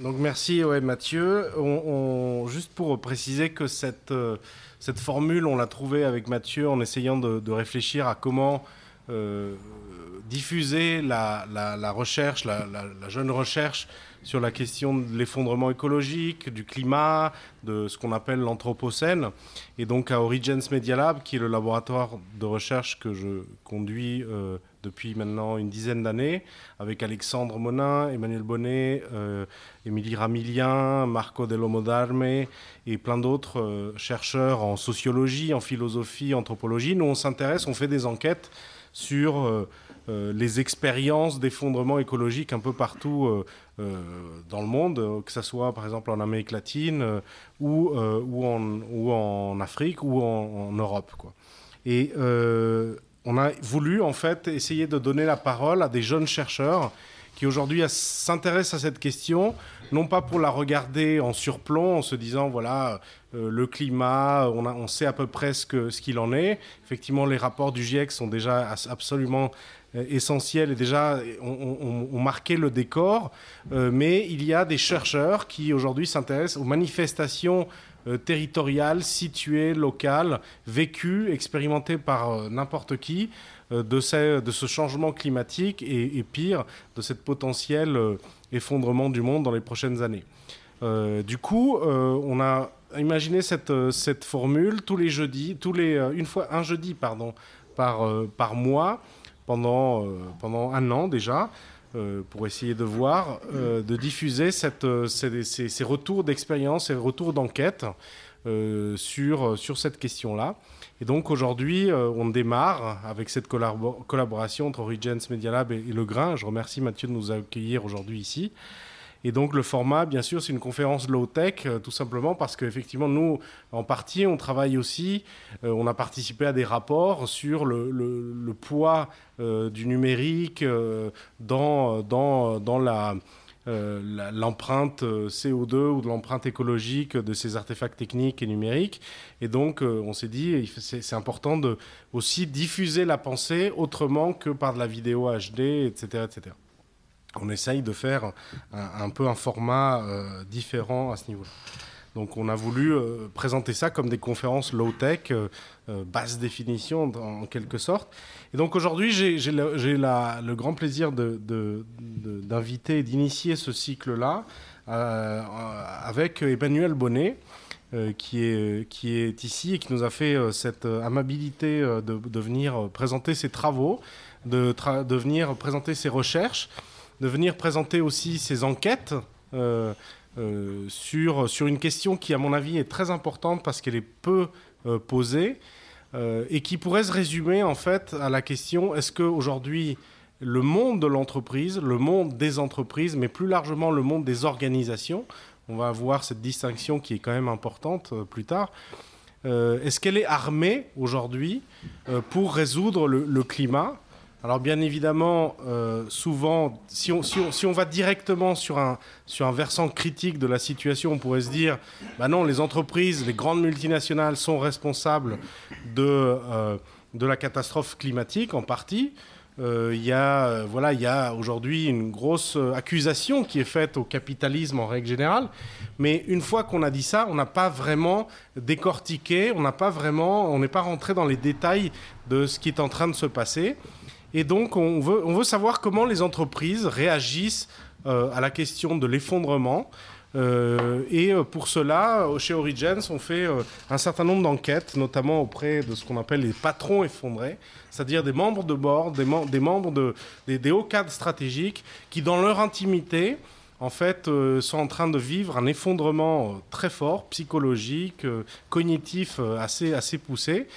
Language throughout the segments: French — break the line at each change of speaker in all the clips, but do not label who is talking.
Donc merci ouais, Mathieu. Juste pour préciser que cette, cette formule, on l'a trouvée avec Mathieu en essayant de, réfléchir à comment diffuser la, la, recherche, la, la, jeune recherche sur la question de l'effondrement écologique, du climat, de ce qu'on appelle l'anthropocène. Et donc à Origins Media Lab, qui est le laboratoire de recherche que je conduis euh, depuis maintenant une dizaine d'années, avec Alexandre Monin, Emmanuel Bonnet, euh, Émilie Ramilien, Marco Dellomo d'Arme et plein d'autres euh, chercheurs en sociologie, en philosophie, anthropologie. Nous, on s'intéresse, on fait des enquêtes sur euh, les expériences d'effondrement écologique un peu partout dans le monde, que ce soit par exemple en Amérique latine ou, en, en, Afrique ou en, Europe. Quoi. Et on a voulu en fait essayer de donner la parole à des jeunes chercheurs qui aujourd'hui s'intéressent à cette question, non pas pour la regarder en surplomb, en se disant, voilà, le climat, on, sait à peu près ce qu'il en est. Effectivement, les rapports du GIEC sont déjà absolument euh, essentiels et déjà ont, marqué le décor, euh, mais il y a des chercheurs qui aujourd'hui s'intéressent aux manifestations euh, territoriales, situées, locales, vécues, expérimentées par n'importe qui de, ce, de, ce, changement climatique et, pire, de cette potentiel effondrement du monde dans les prochaines années. du coup, on a imaginé cette, formule tous les jeudis, tous les, une fois, un jeudi pardon, par, par mois, pendant, euh, pendant un an déjà. Euh, pour essayer de voir, euh, de diffuser cette, ces, ces, retours d'expérience, ces retours d'enquête sur, sur cette question-là. Et donc aujourd'hui, on démarre avec cette collaboration entre Origins Media Lab et, et, Le Grain. Je remercie Mathieu de nous accueillir aujourd'hui ici. Et donc le format, bien sûr, c'est une conférence low-tech, euh, tout simplement parce qu'effectivement, nous, en partie, on travaille aussi, euh, on a participé à des rapports sur le, poids euh, du numérique dans, dans, dans la... l'empreinte CO2 ou de l'empreinte écologique de ces artefacts techniques et numériques. Et donc, on s'est dit, c'est important de aussi diffuser la pensée autrement que par de la vidéo HD, etc. etc on essaye de faire un, peu un format euh, différent à ce niveau-là. Donc on a voulu euh, présenter ça comme des conférences low-tech, euh, basse définition en, quelque sorte. Et donc aujourd'hui, j'ai le, grand plaisir d'inviter et d'initier ce cycle-là avec Emmanuel Bonnet. qui, est, qui est ici et qui nous a fait cette amabilité de, venir présenter ses travaux, de venir présenter ses recherches de venir présenter aussi ses enquêtes euh, euh, sur, une question qui, à mon avis, est très importante parce qu'elle est peu euh, posée et qui pourrait se résumer en fait à la question est-ce qu'aujourd'hui le monde de l'entreprise, le monde des entreprises, mais plus largement le monde des organisations, on va avoir cette distinction qui est quand même importante plus tard, est-ce qu'elle est armée aujourd'hui pour résoudre le climat alors bien évidemment, euh, souvent, si on, va directement sur un, versant critique de la situation, on pourrait se dire, bah non, les entreprises, les grandes multinationales sont responsables de, euh, la catastrophe climatique en partie. Euh, il y a, voilà, il y a aujourd'hui une grosse accusation qui est faite au capitalisme en règle générale. Mais une fois qu'on a dit ça, on n'a pas vraiment décortiqué, on n'a pas vraiment, on n'est pas rentré dans les détails de ce qui est en train de se passer. Et donc, on veut, savoir comment les entreprises réagissent euh, à la question de l'effondrement. Euh, et euh, pour cela, chez Origins, on fait un certain nombre d'enquêtes, notamment auprès de ce qu'on appelle les patrons effondrés, c'est-à-dire des membres de des, des membres de, des, hauts cadres stratégiques qui, dans leur intimité, en fait, sont en train de vivre un effondrement très fort, psychologique, cognitif assez, assez poussé.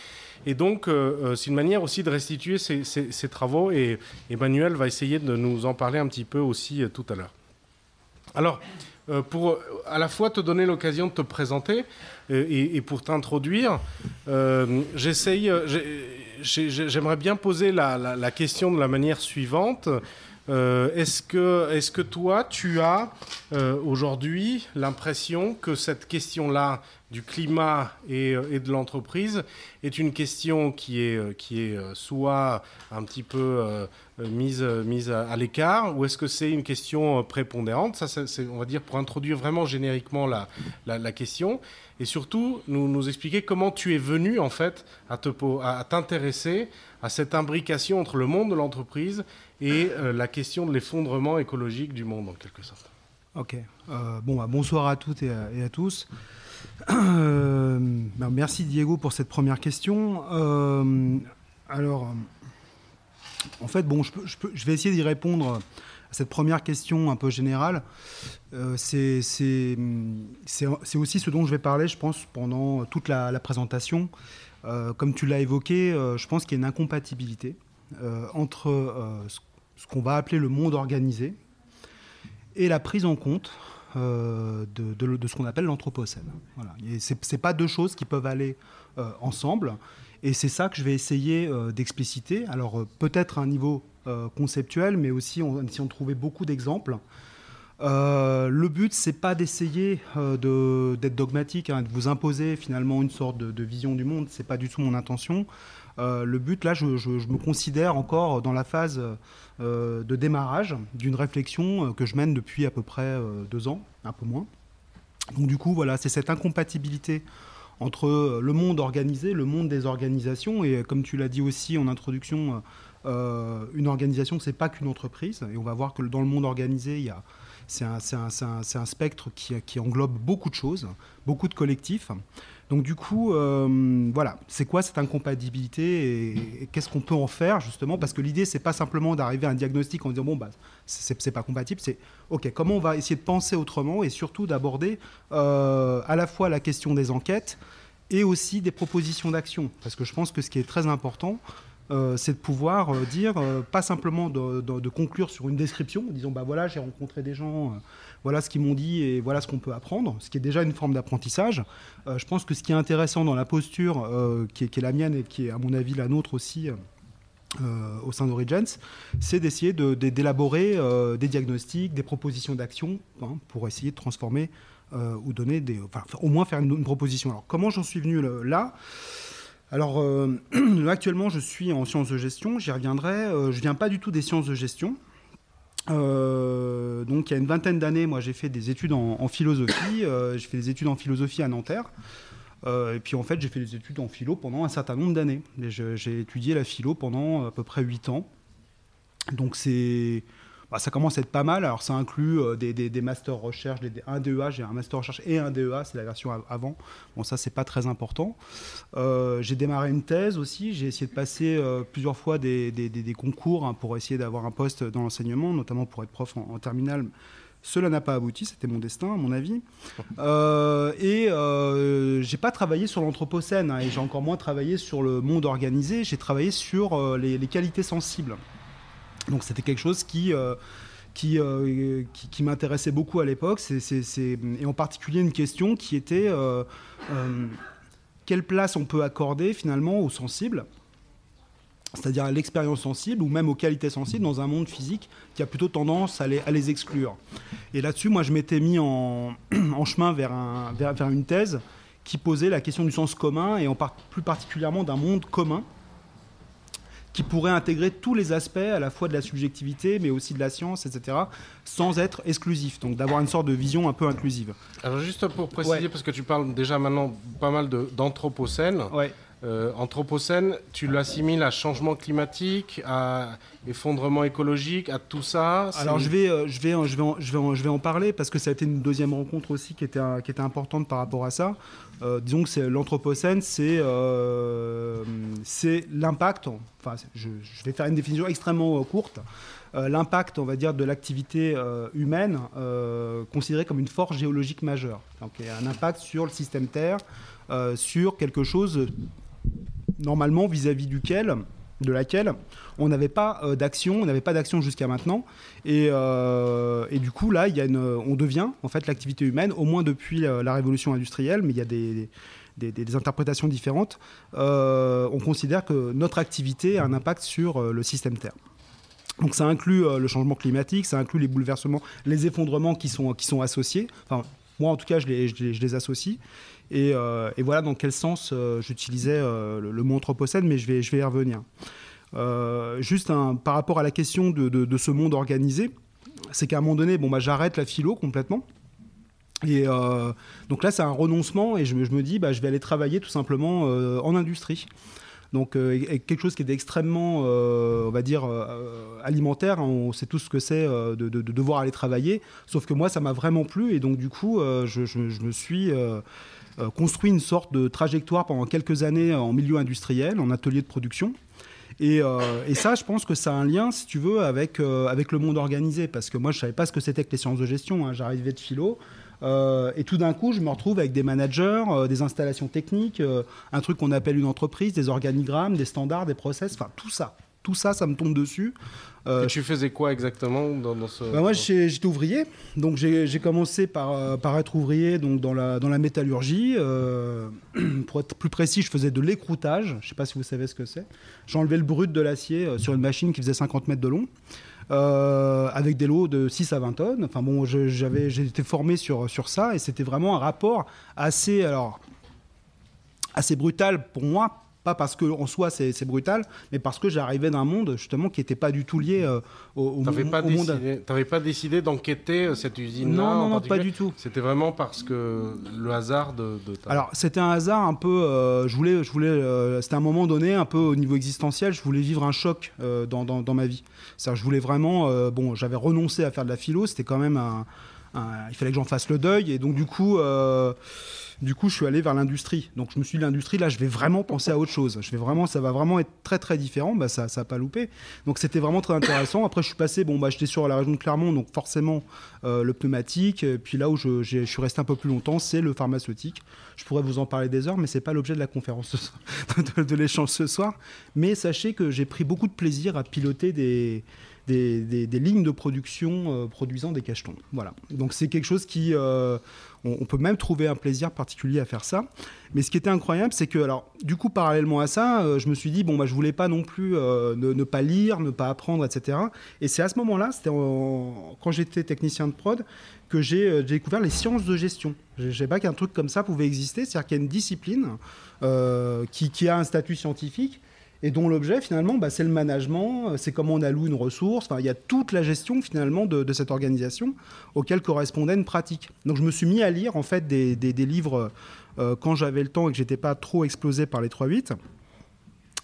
Et donc, euh, euh, c'est une manière aussi de restituer ces, travaux et Emmanuel va essayer de nous en parler un petit peu aussi euh, tout à l'heure. Alors, pour à la fois te donner l'occasion de te présenter et, pour t'introduire, j'aimerais bien poser la, question de la manière suivante. Est-ce que, est que toi, tu as euh, aujourd'hui l'impression que cette question-là du climat et, euh, de l'entreprise est une question qui est, euh, qui est soit un petit peu mise, mise à, l'écart, ou est-ce que c'est une question prépondérante? Ça, c'est, on va dire, pour introduire vraiment génériquement la, la, question. Et surtout, nous, nous expliquer comment tu es venu, en fait, à, te, à t'intéresser à cette imbrication entre le monde de l'entreprise et la question de l'effondrement écologique du monde, en quelque sorte.
Ok. Euh, bon, bah, bonsoir à toutes et à, tous. Euh, bah, merci Diego pour cette première question. Euh, alors, en fait, bon, je, vais essayer d'y répondre à cette première question un peu générale. c'est aussi ce dont je vais parler, je pense, pendant toute la, présentation. comme tu l'as évoqué, je pense qu'il y a une incompatibilité entre ce qu'on va appeler le monde organisé, et la prise en compte euh, de, ce qu'on appelle l'anthropocène. Voilà. Ce n'est pas deux choses qui peuvent aller euh, ensemble. Et c'est ça que je vais essayer euh, d'expliciter. Alors peut-être à un niveau conceptuel, mais aussi essayant de trouver beaucoup d'exemples. le but, c'est pas d'essayer d'être dogmatique, hein, de vous imposer finalement une sorte de vision du monde. C'est pas du tout mon intention. Euh, le but, là, je, me considère encore dans la phase euh, de démarrage d'une réflexion euh, que je mène depuis à peu près deux ans, un peu moins. Donc du coup, voilà, c'est cette incompatibilité entre le monde organisé, le monde des organisations, et comme tu l'as dit aussi en introduction, une organisation, c'est pas qu'une entreprise, et on va voir que dans le monde organisé, il y a c'est un, spectre qui, englobe beaucoup de choses, beaucoup de collectifs. Donc du coup, euh, voilà, c'est quoi cette incompatibilité et, qu'est-ce qu'on peut en faire justement? Parce que l'idée, c'est pas simplement d'arriver à un diagnostic en disant bon bah c'est pas compatible, c'est ok comment on va essayer de penser autrement et surtout d'aborder euh, à la fois la question des enquêtes et aussi des propositions d'action. Parce que je pense que ce qui est très important, euh, c'est de pouvoir dire, pas simplement de, conclure sur une description, en disant bah voilà, j'ai rencontré des gens, voilà ce qu'ils m'ont dit et voilà ce qu'on peut apprendre, ce qui est déjà une forme d'apprentissage. Euh, je pense que ce qui est intéressant dans la posture euh, qui, est, la mienne et qui est à mon avis la nôtre aussi euh, au sein d'Origins, c'est d'essayer d'élaborer des diagnostics, des propositions d'action hein, pour essayer de transformer ou donner des, au moins faire une, proposition. Alors comment j'en suis venu là? Alors, actuellement, je suis en sciences de gestion, j'y reviendrai. je ne viens pas du tout des sciences de gestion. Euh, donc il y a une vingtaine d'années, moi j'ai fait des études en, philosophie. Euh, j'ai fait des études en philosophie à Nanterre. Euh, et puis en fait j'ai fait des études en philo pendant un certain nombre d'années. J'ai étudié la philo pendant à peu près 8 ans. Donc c'est bah, ça commence à être pas mal. Alors, ça inclut euh, des, des, masters recherche, un DEA, j'ai un master recherche et un DEA, c'est la version avant. Bon, ça, c'est pas très important. Euh, j'ai démarré une thèse aussi. J'ai essayé de passer euh, plusieurs fois des, concours hein, pour essayer d'avoir un poste dans l'enseignement, notamment pour être prof en, terminale. Cela n'a pas abouti, c'était mon destin, à mon avis. et euh, j'ai pas travaillé sur l'anthropocène, hein, et j'ai encore moins travaillé sur le monde organisé. J'ai travaillé sur les, qualités sensibles. Donc c'était quelque chose qui, euh, euh, qui, qui, m'intéressait beaucoup à l'époque, et en particulier une question qui était euh, quelle place on peut accorder finalement aux sensibles c'est-à-dire à, l'expérience sensible ou même aux qualités sensibles dans un monde physique qui a plutôt tendance à les, exclure. Et là-dessus, moi, je m'étais mis en, chemin vers, un, vers, vers, une thèse qui posait la question du sens commun et en plus particulièrement d'un monde commun qui pourrait intégrer tous les aspects à la fois de la subjectivité, mais aussi de la science, etc., sans être exclusif. Donc d'avoir une sorte de vision un peu inclusive.
Alors juste pour préciser, parce que tu parles déjà maintenant pas mal d'anthropocène.
Ouais.
Euh, anthropocène, tu l'assimiles à changement climatique, à effondrement écologique, à tout ça
Alors je vais, euh, je, vais, je, vais en, je, vais je vais en parler parce que ça a été une deuxième rencontre aussi qui était, qui était importante par rapport à ça. Euh, disons que l'anthropocène, c'est c'est l'impact, enfin je, vais faire une définition extrêmement courte, l'impact, on va dire, de l'activité humaine considérée comme une force géologique majeure. Donc un impact sur le système Terre, sur quelque chose normalement vis-à-vis duquel de laquelle on n'avait pas euh, d'action, on n'avait pas d'action jusqu'à maintenant, et, euh, du coup là, on devient en fait l'activité humaine, au moins depuis la, révolution industrielle, mais il y a des, interprétations différentes. Euh, on considère que notre activité a un impact sur le système Terre. Donc ça inclut le changement climatique, ça inclut les bouleversements, les effondrements qui sont, associés. Moi en tout cas, je les, associe. Et, et, voilà dans quel sens j'utilisais le, mot anthropocène, mais je vais, y revenir. juste par rapport à la question de, ce monde organisé, c'est qu'à un moment donné, bon, bah, j'arrête la philo complètement. Et euh, donc là, c'est un renoncement et je, me dis, bah, je vais aller travailler tout simplement euh, en industrie. Donc euh, quelque chose qui est extrêmement, on va dire, alimentaire. Hein, on sait tout ce que c'est de, devoir aller travailler. Sauf que moi, ça m'a vraiment plu et donc du coup, je, me suis construit une sorte de trajectoire pendant quelques années en milieu industriel, en atelier de production. Euh, et, ça, je pense que ça a un lien, si tu veux, avec, euh, avec le monde organisé. Parce que moi, je ne savais pas ce que c'était que les sciences de gestion. Hein. J'arrivais de philo. Euh, et tout d'un coup, je me retrouve avec des managers, des installations techniques, un truc qu'on appelle une entreprise, des organigrammes, des standards, des process, enfin tout ça. Tout ça, ça me tombe dessus.
Euh, tu faisais quoi exactement dans, ce...
Bah, moi, j'étais ouvrier. Donc, j'ai commencé par, euh, par, être ouvrier donc, dans, la, dans la métallurgie. Euh, pour être plus précis, je faisais de l'écroutage. Je ne sais pas si vous savez ce que c'est. J'enlevais le brut de l'acier sur une machine qui faisait 50 mètres de long. Avec des lots de 6 à 20 tonnes. Enfin bon, j'avais, j'ai été formé sur, ça et c'était vraiment un rapport assez, assez brutal pour moi pas parce qu'en soi c'est brutal, mais parce que j'arrivais d'un monde justement qui n'était pas du tout lié euh, au,
au, pas
au
monde. Tu n'avais pas décidé d'enquêter euh, cette usine-là
Non, non, non, pas du tout.
C'était vraiment parce que le hasard de. ta...
Alors c'était un hasard un peu. Euh, je voulais, je voulais. c'était un moment donné un peu au niveau existentiel. Je voulais vivre un choc dans, dans, ma vie. je voulais vraiment. bon, j'avais renoncé à faire de la philo. C'était quand même un, il fallait que j'en fasse le deuil et donc du coup. Du coup, je suis allé vers l'industrie. Donc, je me suis dit, l'industrie, là, je vais vraiment penser à autre chose. Je vais vraiment, ça va vraiment être très, très différent. Bah, ça n'a pas loupé. Donc, c'était vraiment très intéressant. Après, je suis passé, bon, bah, j'étais sur la région de Clermont, donc forcément, euh, le pneumatique. puis là où je, je, suis resté un peu plus longtemps, c'est le pharmaceutique. Je pourrais vous en parler des heures, mais c'est pas l'objet de la conférence de, l'échange ce soir. Mais sachez que j'ai pris beaucoup de plaisir à piloter des, des, lignes de production euh, produisant des cachetons. Voilà. Donc c'est quelque chose qui, euh, on, peut même trouver un plaisir particulier à faire ça. Mais ce qui était incroyable, c'est que, alors, du coup, parallèlement à ça, euh, je me suis dit, bon, bah, je voulais pas non plus ne, pas lire, ne pas apprendre, etc. Et c'est à ce moment-là, c'était quand j'étais technicien de prod, que j'ai découvert les sciences de gestion. Je ne savais pas qu'un truc comme ça pouvait exister, c'est-à-dire qu'il y a une discipline qui, qui, a un statut scientifique et dont l'objet finalement bah, c'est le management, euh, c'est comment on alloue une ressource, enfin, il y a toute la gestion finalement de, cette organisation auquel correspondait une pratique. Donc je me suis mis à lire en fait des, livres euh, quand j'avais le temps et que j'étais pas trop explosé par les 3-8.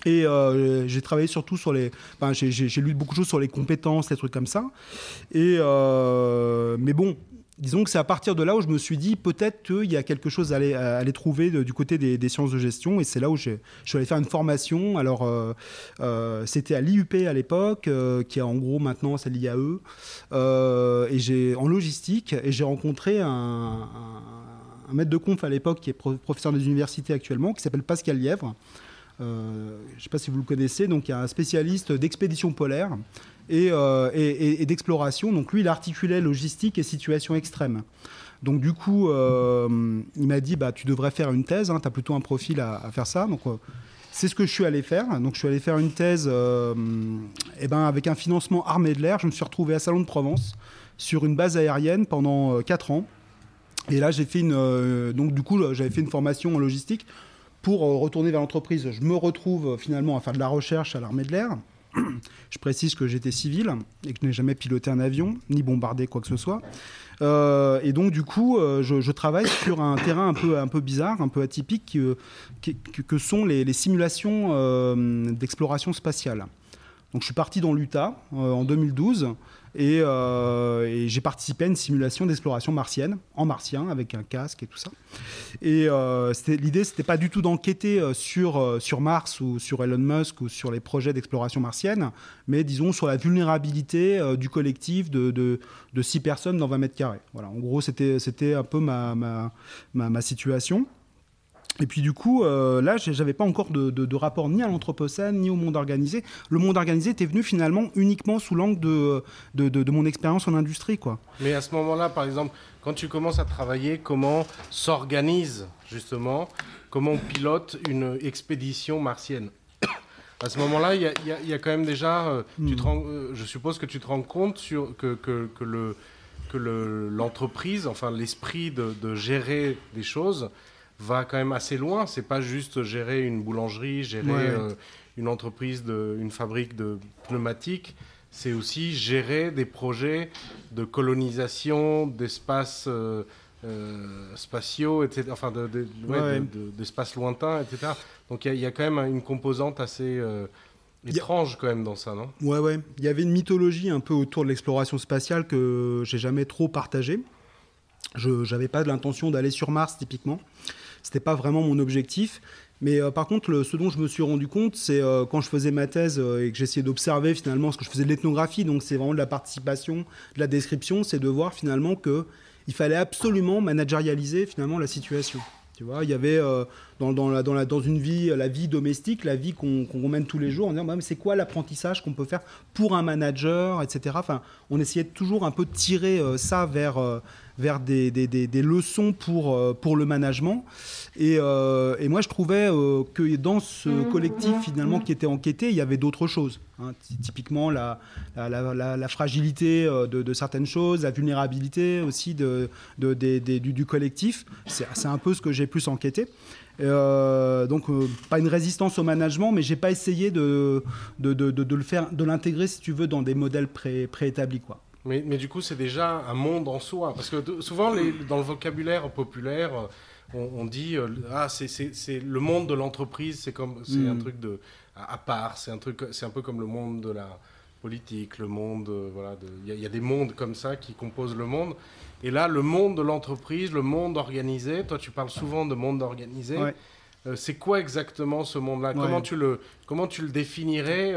Et euh, j'ai travaillé surtout sur les. Enfin, j'ai lu beaucoup de choses sur les compétences, les trucs comme ça. Et mais bon, disons que c'est à partir de là où je me suis dit peut-être qu'il y a quelque chose à aller, trouver du côté des, sciences de gestion. Et c'est là où je suis allé faire une formation. Alors, euh, euh, c'était à l'IUP à l'époque, euh, qui est en gros maintenant c'est l'IAE, et j'ai en logistique. Et j'ai rencontré un, maître de conf à l'époque qui est professeur des universités actuellement, qui s'appelle Pascal Lièvre. je ne sais pas si vous le connaissez, donc il y a un spécialiste d'expédition polaire euh, et, d'exploration. Donc lui, il articulait logistique et situation extrême. Donc du coup, euh, il m'a dit, bah, tu devrais faire une thèse, hein, tu as plutôt un profil à, faire ça. Donc euh, c'est ce que je suis allé faire. Donc je suis allé faire une thèse et ben, avec un financement armé de l'air. Je me suis retrouvé à Salon de Provence sur une base aérienne pendant 4 ans. Et là, j'ai fait une, donc du coup, j'avais fait une formation en logistique pour retourner vers l'entreprise. Je me retrouve finalement à faire de la recherche à l'armée de l'air. Je précise que j'étais civil et que je n'ai jamais piloté un avion, ni bombardé quoi que ce soit. Euh, et donc, du coup, euh, je, travaille sur un terrain un peu, un peu bizarre, un peu atypique, que, que, sont les, simulations euh, d'exploration spatiale. Donc, je suis parti dans l'Utah en 2012 euh, et, j'ai participé à une simulation d'exploration martienne, en martien, avec un casque et tout ça. Et euh, l'idée, c'était pas du tout d'enquêter euh, sur, sur Mars ou sur Elon Musk ou sur les projets d'exploration martienne, mais disons sur la vulnérabilité du collectif de, de, 6 personnes dans 20 mètres carrés. Voilà, en gros, c'était un peu ma, ma, ma situation. Et puis du coup, euh, là, j'avais pas encore de, rapport ni à l'Anthropocène, ni au monde organisé. Le monde organisé était venu finalement uniquement sous l'angle de, de, mon expérience en industrie. Quoi.
Mais à ce moment-là, par exemple, quand tu commences à travailler, comment s'organise justement, comment on pilote une expédition martienne? À ce moment-là, il y, a, quand même déjà, tu te hmm. je suppose que tu te rends compte sur, que, que, que le que l'entreprise, enfin l'esprit de, de, gérer des choses va quand même assez loin. C'est pas juste gérer une boulangerie, gérer une entreprise, de, une fabrique de pneumatiques c'est aussi gérer des projets de colonisation d'espaces euh, euh, spatiaux, etc. Enfin, d'espaces lointains, etc. Donc il y, a quand même une composante assez euh, étrange quand même dans ça, non?
Ouais, ouais. Il y avait une mythologie un peu autour de l'exploration spatiale que j'ai jamais trop partagée. Je n'avais pas l'intention d'aller sur Mars typiquement. C'était pas vraiment mon objectif. Mais euh, par contre, ce dont je me suis rendu compte, c'est euh, quand je faisais ma thèse euh, et que j'essayais d'observer finalement ce que je faisais de l'ethnographie, donc c'est vraiment de la participation, de la description, c'est de voir finalement que il fallait absolument managérialiser finalement la situation. Tu vois, il y avait dans, dans, la, dans, une vie, la vie domestique, la vie qu'on mène tous les jours, en disant bah, c'est quoi l'apprentissage qu'on peut faire pour un manager, etc. Enfin, on essayait toujours un peu de tirer ça vers, vers des, des, des, leçons pour, pour le management. Euh, et, moi, je trouvais euh, que dans ce mmh, collectif, mmh, finalement, mmh. qui était enquêté, il y avait d'autres choses. Hein. Typiquement, la, la, fragilité euh, de, certaines choses, la vulnérabilité aussi de, du, collectif. C'est un peu ce que j'ai plus enquêté. donc, pas une résistance au management, mais j'ai pas essayé de, de, de, le faire, de l'intégrer, si tu veux, dans des modèles pré, préétablis. Quoi.
Mais, mais, du coup, c'est déjà un monde en soi. Parce que souvent, les, dans le vocabulaire populaire, on, dit euh, ah c'est le monde de l'entreprise, c'est comme c'est un hmm. truc de à, part, c'est un truc un peu comme le monde de la politique, le monde euh, voilà, il y, a des mondes comme ça qui composent le monde. Et là, le monde de l'entreprise, le monde organisé. Toi, tu parles souvent de monde organisé. Euh, c'est quoi exactement ce monde-là? Comment tu le comment tu le définirais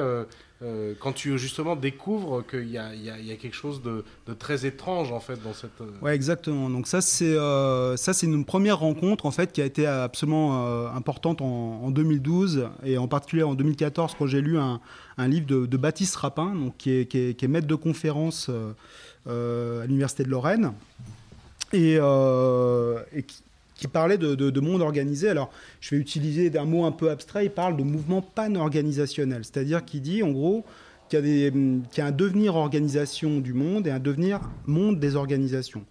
euh, quand tu justement découvres qu'il y, a quelque chose de, très étrange en fait dans cette. Euh,
ouais, exactement. Donc ça c'est euh, ça c'est une première rencontre en fait qui a été absolument importante en, 2012 et en particulier en 2014 quand j'ai lu un, livre de, Baptiste Rapin, donc qui est maître de conférence à l'université de Lorraine et, et qui, qui parlait de, monde organisé. Alors, je vais utiliser un mot un peu abstrait. Il parle de mouvement pan-organisationnel, c'est-à-dire qu'il dit, en gros, qu'il y, a un devenir organisation du monde et un devenir monde des organisations.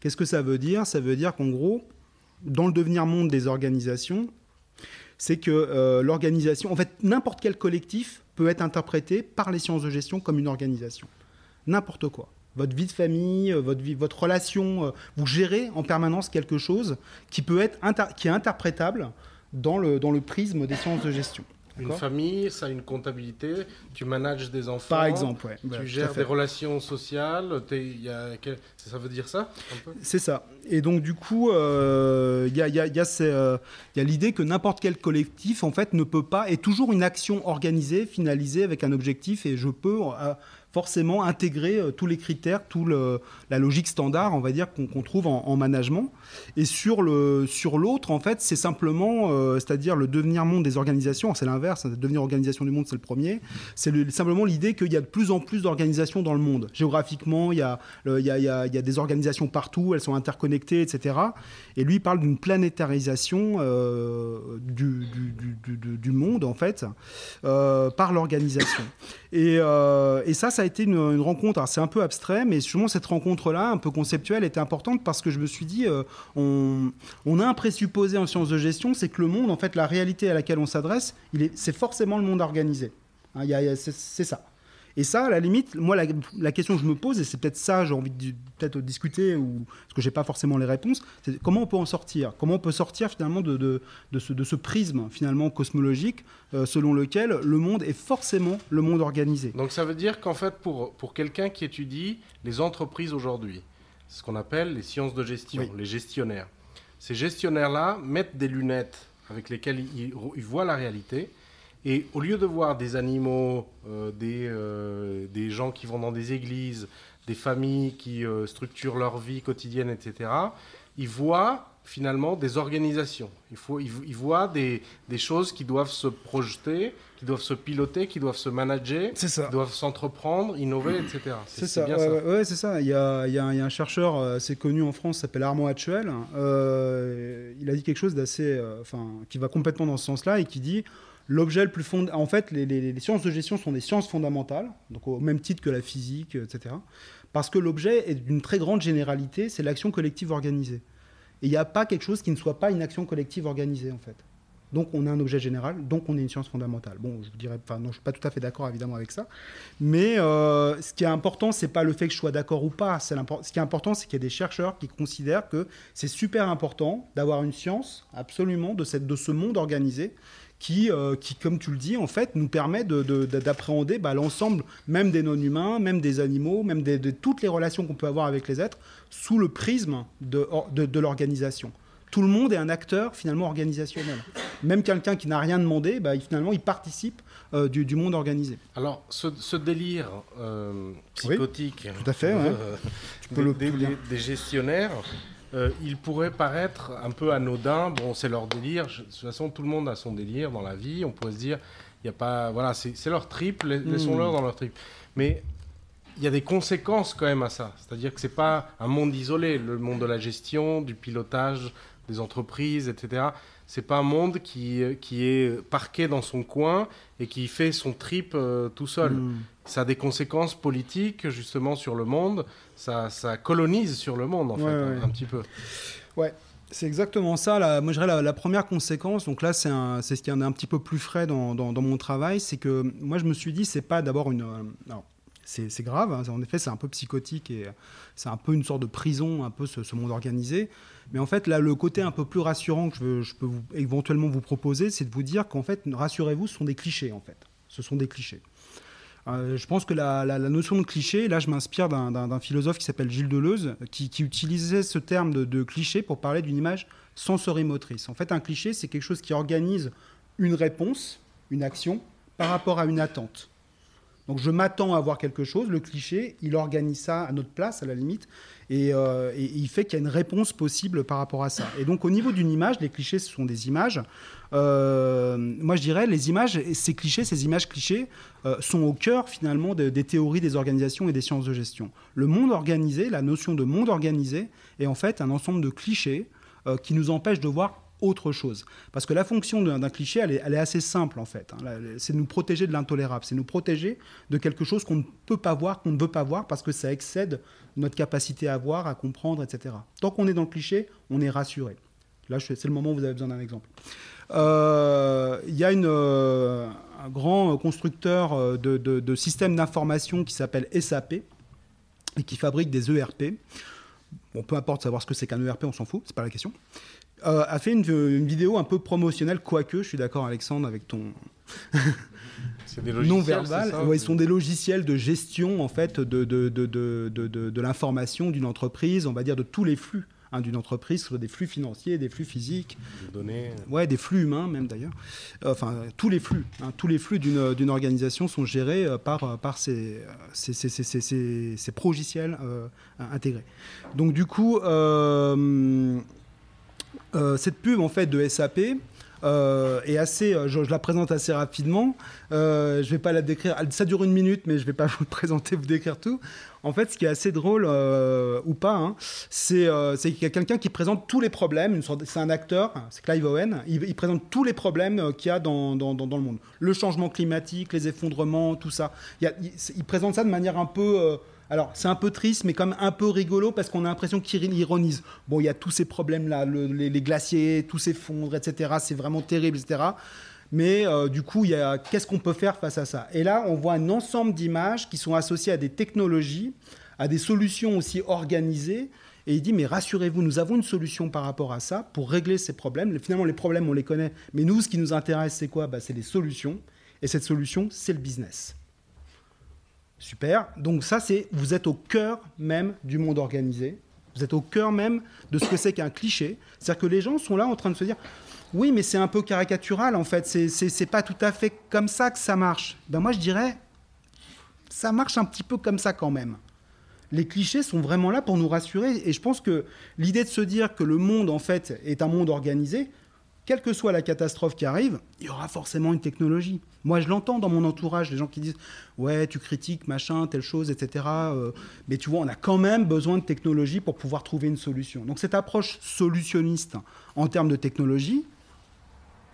Qu'est-ce que ça veut dire? Ça veut dire qu'en gros, dans le devenir monde des organisations, c'est que euh, l'organisation, en fait, n'importe quel collectif peut être interprété par les sciences de gestion comme une organisation. N'importe quoi votre vie de famille, euh, votre, vie, votre relation, euh, vous gérez en permanence quelque chose qui peut être qui est interprétable dans le, dans le prisme des sciences de gestion.
Une famille, ça a une comptabilité, tu manages des enfants.
Par exemple, ouais.
Tu gères des relations sociales, y a, ça veut dire ça
C'est ça. Et donc, du coup, il euh, y a, y a, y a l'idée que n'importe quel collectif, en fait, ne peut pas, est toujours une action organisée, finalisée avec un objectif, et je peux forcément intégrer euh, tous les critères, toute la logique standard, on va dire, qu'on trouve en, management. Et sur l'autre, sur en fait, c'est simplement, euh, c'est-à-dire le devenir monde des organisations, c'est l'inverse, hein, devenir organisation du monde, c'est le premier, c'est simplement l'idée qu'il y a de plus en plus d'organisations dans le monde. Géographiquement, il y, a, il, y a, il, y a, des organisations partout, elles sont interconnectées, etc. Et lui, parle d'une planétarisation euh, du, monde, en fait, par l'organisation. Et, et ça, ça a été une, rencontre, c'est un peu abstrait, mais justement cette rencontre-là, un peu conceptuelle, était importante parce que je me suis dit, euh, on, a un présupposé en sciences de gestion, c'est que le monde, en fait, la réalité à laquelle on s'adresse, c'est forcément le monde organisé. Hein, c'est ça. Et ça, à la limite, moi, la, question que je me pose, et c'est peut-être ça, j'ai envie de peut-être discuter, ou parce que j'ai pas forcément les réponses, c'est comment on peut en sortir? Comment on peut sortir finalement de, de, de, ce, de ce, prisme finalement cosmologique euh, selon lequel le monde est forcément le monde organisé?
Donc ça veut dire qu'en fait, pour, pour quelqu'un qui étudie les entreprises aujourd'hui, ce qu'on appelle les sciences de gestion, les gestionnaires, ces gestionnaires-là mettent des lunettes avec lesquelles ils, ils voient la réalité et au lieu de voir des animaux, euh, des, euh, des, gens qui vont dans des églises, des familles qui euh, structurent leur vie quotidienne, etc., ils voient finalement des organisations. Il faut, ils, voient des, des, choses qui doivent se projeter, qui doivent se piloter, qui doivent se manager, qui doivent s'entreprendre, innover, etc.
C'est ça. Bien ça. Ouais, c'est ça. Il y, a, il, y a un, il y, a, un chercheur assez connu en France, s'appelle Armand Hatchuel. il a dit quelque chose d'assez, enfin, qui va complètement dans ce sens-là et qui dit L'objet le plus fond... En fait, les, sciences de gestion sont des sciences fondamentales, donc au même titre que la physique, etc. Parce que l'objet est d'une très grande généralité, c'est l'action collective organisée. Et il n'y a pas quelque chose qui ne soit pas une action collective organisée, en fait. Donc on est un objet général, donc on est une science fondamentale. Bon, je dirais, enfin non, je suis pas tout à fait d'accord évidemment avec ça, mais euh, ce qui est important, c'est pas le fait que je sois d'accord ou pas. Ce qui est important, c'est qu'il y a des chercheurs qui considèrent que c'est super important d'avoir une science absolument de, cette, de ce monde organisé qui, euh, qui, comme tu le dis, en fait, nous permet d'appréhender de, bah, l'ensemble, même des non-humains, même des animaux, même de toutes les relations qu'on peut avoir avec les êtres, sous le prisme de, de l'organisation tout le monde est un acteur finalement organisationnel. Même quelqu'un qui n'a rien demandé, bah, finalement, il participe euh, du, monde organisé.
Alors, ce, délire euh, psychotique
tout à fait,
euh, des, gestionnaires, il pourrait paraître un peu anodin. Bon, c'est leur délire. De toute façon, tout le monde a son délire dans la vie. On pourrait se dire, il y a pas, voilà, c'est leur trip. Laissons-leur hmm. dans leur trip. Mais il y a des conséquences quand même à ça. C'est-à-dire que c'est pas un monde isolé, le monde de la gestion, du pilotage, des entreprises, etc. C'est pas un monde qui, qui est parqué dans son coin et qui fait son trip euh, tout seul. Hmm. Ça a des conséquences politiques justement sur le monde. Ça, ça colonise sur le monde en fait Un, petit peu.
Ouais. C'est exactement ça. La, moi, je dirais la, première conséquence. Donc là, c'est ce qui en est un petit peu plus frais dans, dans, mon travail, c'est que moi, je me suis dit, c'est pas d'abord une. Euh, c'est grave. Hein. en effet, c'est un peu psychotique et c'est un peu une sorte de prison, un peu ce, ce monde organisé. Mais en fait, là, le côté un peu plus rassurant que je, peux éventuellement vous proposer, c'est de vous dire qu'en fait, rassurez-vous, ce sont des clichés, en fait. Ce sont des clichés. Euh, je pense que la, notion de cliché, là, je m'inspire d'un philosophe qui s'appelle Gilles Deleuze, qui, utilisait ce terme de, cliché pour parler d'une image sensorimotrice. En fait, un cliché, c'est quelque chose qui organise une réponse, une action, par rapport à une attente. Donc je m'attends à voir quelque chose, le cliché, il organise ça à notre place, à la limite, euh, et, il fait qu'il y a une réponse possible par rapport à ça. Et donc au niveau d'une image, les clichés, ce sont des images. Euh, moi, je dirais, les images, ces clichés, ces images clichés, euh, sont au cœur finalement des théories des organisations et des sciences de gestion. Le monde organisé, la notion de monde organisé, est en fait un ensemble de clichés qui nous empêchent de voir autre chose. Parce que la fonction d'un cliché, elle est, assez simple en fait. Hein. C'est nous protéger de l'intolérable, c'est nous protéger de quelque chose qu'on ne peut pas voir, qu'on ne veut pas voir, parce que ça excède notre capacité à voir, à comprendre, etc. Tant qu'on est dans le cliché, on est rassuré. Là, c'est le moment où vous avez besoin d'un exemple. Euh, il y a euh, un grand constructeur euh, de, de systèmes d'information qui s'appelle SAP et qui fabrique des ERP. Bon, peu importe savoir ce que c'est qu'un ERP, on s'en fout, c'est pas la question. Euh, a fait une, vidéo un peu promotionnelle, quoique je suis d'accord Alexandre avec ton non verbal. ouais, ils sont des logiciels de gestion en fait de, de, de, de l'information d'une entreprise, on va dire de tous les flux. Hein, d'une entreprise, soit des flux financiers, des flux physiques,
des données,
ouais, des flux humains même d'ailleurs. Enfin, tous les flux, hein, tous les flux d'une organisation sont gérés euh, par par ces ces, ces, ces, ces progiciels euh, intégrés. Donc du coup. Euh, cette pub en fait de SAP euh, assez, euh, je, la présente assez rapidement. je vais pas la décrire. Ça dure une minute, mais je vais pas vous présenter, vous décrire tout. En fait, ce qui est assez drôle ou pas, hein, c'est qu'il y a quelqu'un qui présente tous les problèmes. C'est un acteur, c'est Clive Owen. Il, présente tous les problèmes qu'il y a dans, le monde. Le changement climatique, les effondrements, tout ça. Il présente ça de manière un peu alors, c'est un peu triste, mais même un peu rigolo parce qu'on a l'impression qu'il ironise. Bon, il y a tous ces problèmes-là, les, glaciers, tous s'effondrent, etc. C'est vraiment terrible, etc. Mais euh, du coup, qu'est-ce qu'on peut faire face à ça? Et là, on voit un ensemble d'images qui sont associées à des technologies, à des solutions aussi organisées. Et il dit, mais rassurez-vous, nous avons une solution par rapport à ça pour régler ces problèmes. Finalement, les problèmes, on les connaît. Mais nous, ce qui nous intéresse, c'est quoi? Bah, C'est les solutions. Et cette solution, c'est le business. Super. Donc ça, c'est vous êtes au cœur même du monde organisé. Vous êtes au cœur même de ce que c'est qu'un cliché. C'est-à-dire que les gens sont là en train de se dire, oui, mais c'est un peu caricatural en fait. C'est pas tout à fait comme ça que ça marche. Ben moi, je dirais, ça marche un petit peu comme ça quand même. Les clichés sont vraiment là pour nous rassurer. Et je pense que l'idée de se dire que le monde en fait est un monde organisé, quelle que soit la catastrophe qui arrive, il y aura forcément une technologie. Moi, je l'entends dans mon entourage, les gens qui disent Ouais, tu critiques, machin, telle chose, etc. Euh, mais tu vois, on a quand même besoin de technologie pour pouvoir trouver une solution. Donc, cette approche solutionniste en termes de technologie,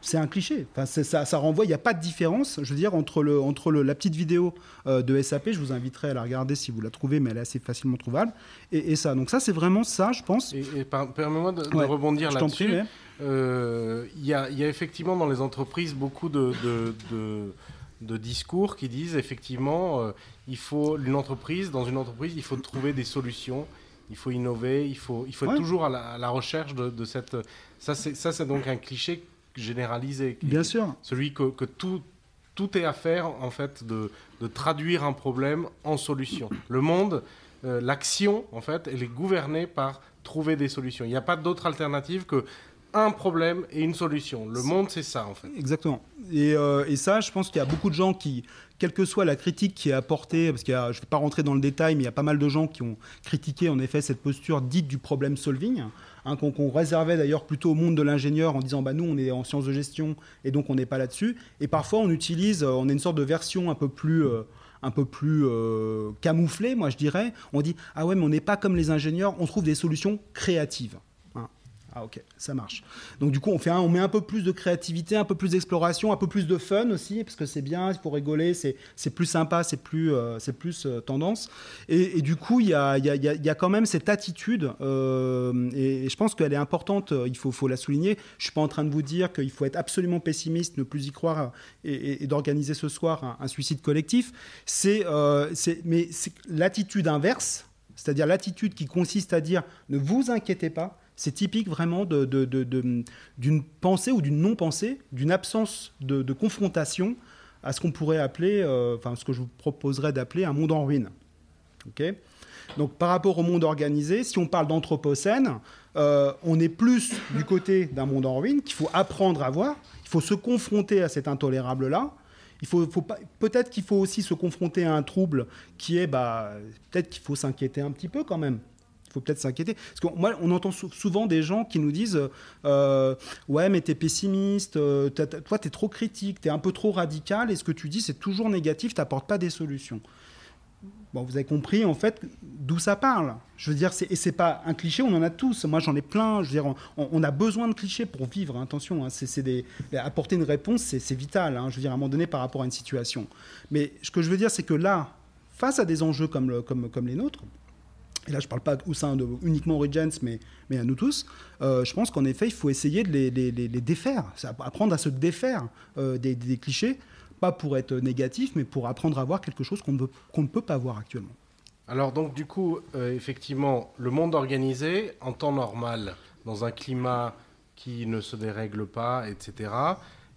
c'est un cliché. Enfin, ça, ça renvoie, il n'y a pas de différence, je veux dire, entre, le, entre le, la petite vidéo euh, de SAP, je vous inviterai à la regarder si vous la trouvez, mais elle est assez facilement trouvable, et, ça. Donc ça, c'est vraiment ça, je pense.
Et, permets-moi de, rebondir là-dessus. Euh, il y, a, y, a effectivement dans les entreprises beaucoup de, de, de discours qui disent effectivement, euh, il faut une entreprise, dans une entreprise, il faut trouver des solutions il faut innover, il faut, il faut être toujours à la, recherche de, de cette. Ça, c'est donc un cliché généralisé.
Bien sûr.
Celui que, que, tout, tout est à faire, en fait, de, de traduire un problème en solution. Le monde, euh, l'action, en fait, elle est gouvernée par trouver des solutions. Il n'y a pas d'autre alternative que un problème et une solution. Le monde, c'est ça, en fait.
Exactement. Et, euh, et ça, je pense qu'il y a beaucoup de gens qui, quelle que soit la critique qui est apportée, parce que je ne vais pas rentrer dans le détail, mais il y a pas mal de gens qui ont critiqué en effet cette posture dite du problème solving, hein, qu'on réservait d'ailleurs plutôt au monde de l'ingénieur en disant bah, nous on est en sciences de gestion et donc on n'est pas là-dessus. Et parfois on utilise, euh, on a une sorte de version un peu plus... Euh, un peu plus euh, camouflée, moi je dirais. On dit ah ouais mais on n'est pas comme les ingénieurs, on trouve des solutions créatives. Ah ok, ça marche. Donc du coup, on, fait on met un peu plus de créativité, un peu plus d'exploration, un peu plus de fun aussi, parce que c'est bien, il faut rigoler, c'est plus sympa, c'est plus, euh, plus euh, tendance. Et, du coup, il y a, y, a, y a, quand même cette attitude, euh, et, je pense qu'elle est importante, il faut, faut la souligner. Je suis pas en train de vous dire qu'il faut être absolument pessimiste, ne plus y croire, et, d'organiser ce soir un, un suicide collectif. C'est, mais l'attitude inverse, c'est-à-dire l'attitude qui consiste à dire ne vous inquiétez pas, c'est typique vraiment d'une pensée ou d'une non-pensée, d'une absence de, confrontation à ce qu'on pourrait appeler, euh, enfin ce que je vous proposerais d'appeler un monde en ruine. Donc par rapport au monde organisé, si on parle d'anthropocène, euh, on est plus du côté d'un monde en ruine qu'il faut apprendre à voir, il faut se confronter à cet intolérable-là. Il faut, peut-être qu'il faut aussi se confronter à un trouble qui est, bah, peut-être qu'il faut s'inquiéter un petit peu quand même faut peut-être s'inquiéter. Parce que moi, on entend souvent des gens qui nous disent euh, Ouais, mais t'es pessimiste, euh, toi, t'es trop critique, t'es un peu trop radical, et ce que tu dis, c'est toujours négatif, t'apportes pas des solutions. Bon, vous avez compris en fait d'où ça parle. Je veux dire, et c'est pas un cliché, on en a tous. Moi, j'en ai plein. Je veux dire, on, a besoin de clichés pour vivre. Hein, attention, hein, c'est des apporter une réponse, c'est vital. Hein, je veux dire, à un moment donné, par rapport à une situation. Mais ce que je veux dire, c'est que là, face à des enjeux comme les nôtres, et là je ne parle pas au sein de uniquement Regents, mais, mais à nous tous, euh, je pense qu'en effet, il faut essayer de les, les, les, défaire, apprendre à se défaire euh, des, des, clichés, pas pour être négatif, mais pour apprendre à voir quelque chose qu'on ne, peut pas voir actuellement.
Alors donc du coup, euh, effectivement, le monde organisé, en temps normal, dans un climat qui ne se dérègle pas, etc.,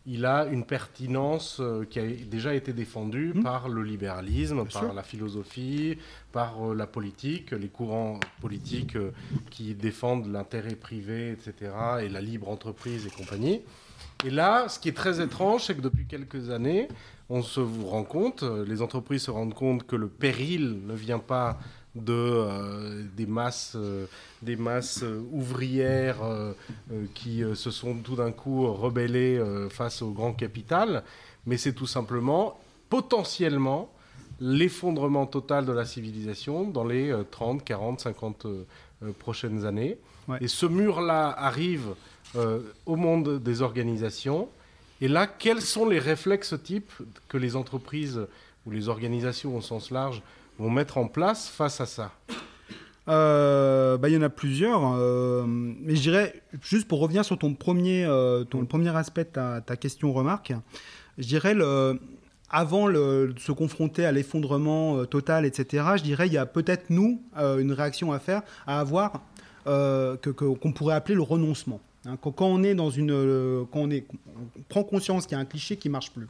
il a une pertinence qui a déjà été défendue mmh. par le libéralisme, par la philosophie, par euh, la politique, les courants politiques euh, qui défendent l'intérêt privé, etc., et la libre entreprise et compagnie. Et là, ce qui est très étrange, c'est que depuis quelques années, on se rend compte, les entreprises se rendent compte que le péril ne vient pas de, euh, des masses, euh, des masses euh, ouvrières qui se sont tout d'un coup rebellées face au grand capital, mais c'est tout simplement potentiellement l'effondrement total de la civilisation dans les 30, 40, 50 prochaines années. Et ce mur-là arrive au monde des organisations. Et là, quels sont les réflexes types que les entreprises ou les organisations au sens large vont mettre en place face à ça?
Euh, bah, il y en a plusieurs, euh, mais je dirais, juste pour revenir sur ton premier, euh, ton, premier aspect de ta, ta question-remarque, je dirais, le, avant de se confronter à l'effondrement total, etc., je dirais, il y a peut-être, nous, une réaction à faire, à avoir, qu'on que, pourrait appeler le renoncement. Hein, quand, on est dans une, quand on, est, prend conscience qu'il y a un cliché qui marche plus,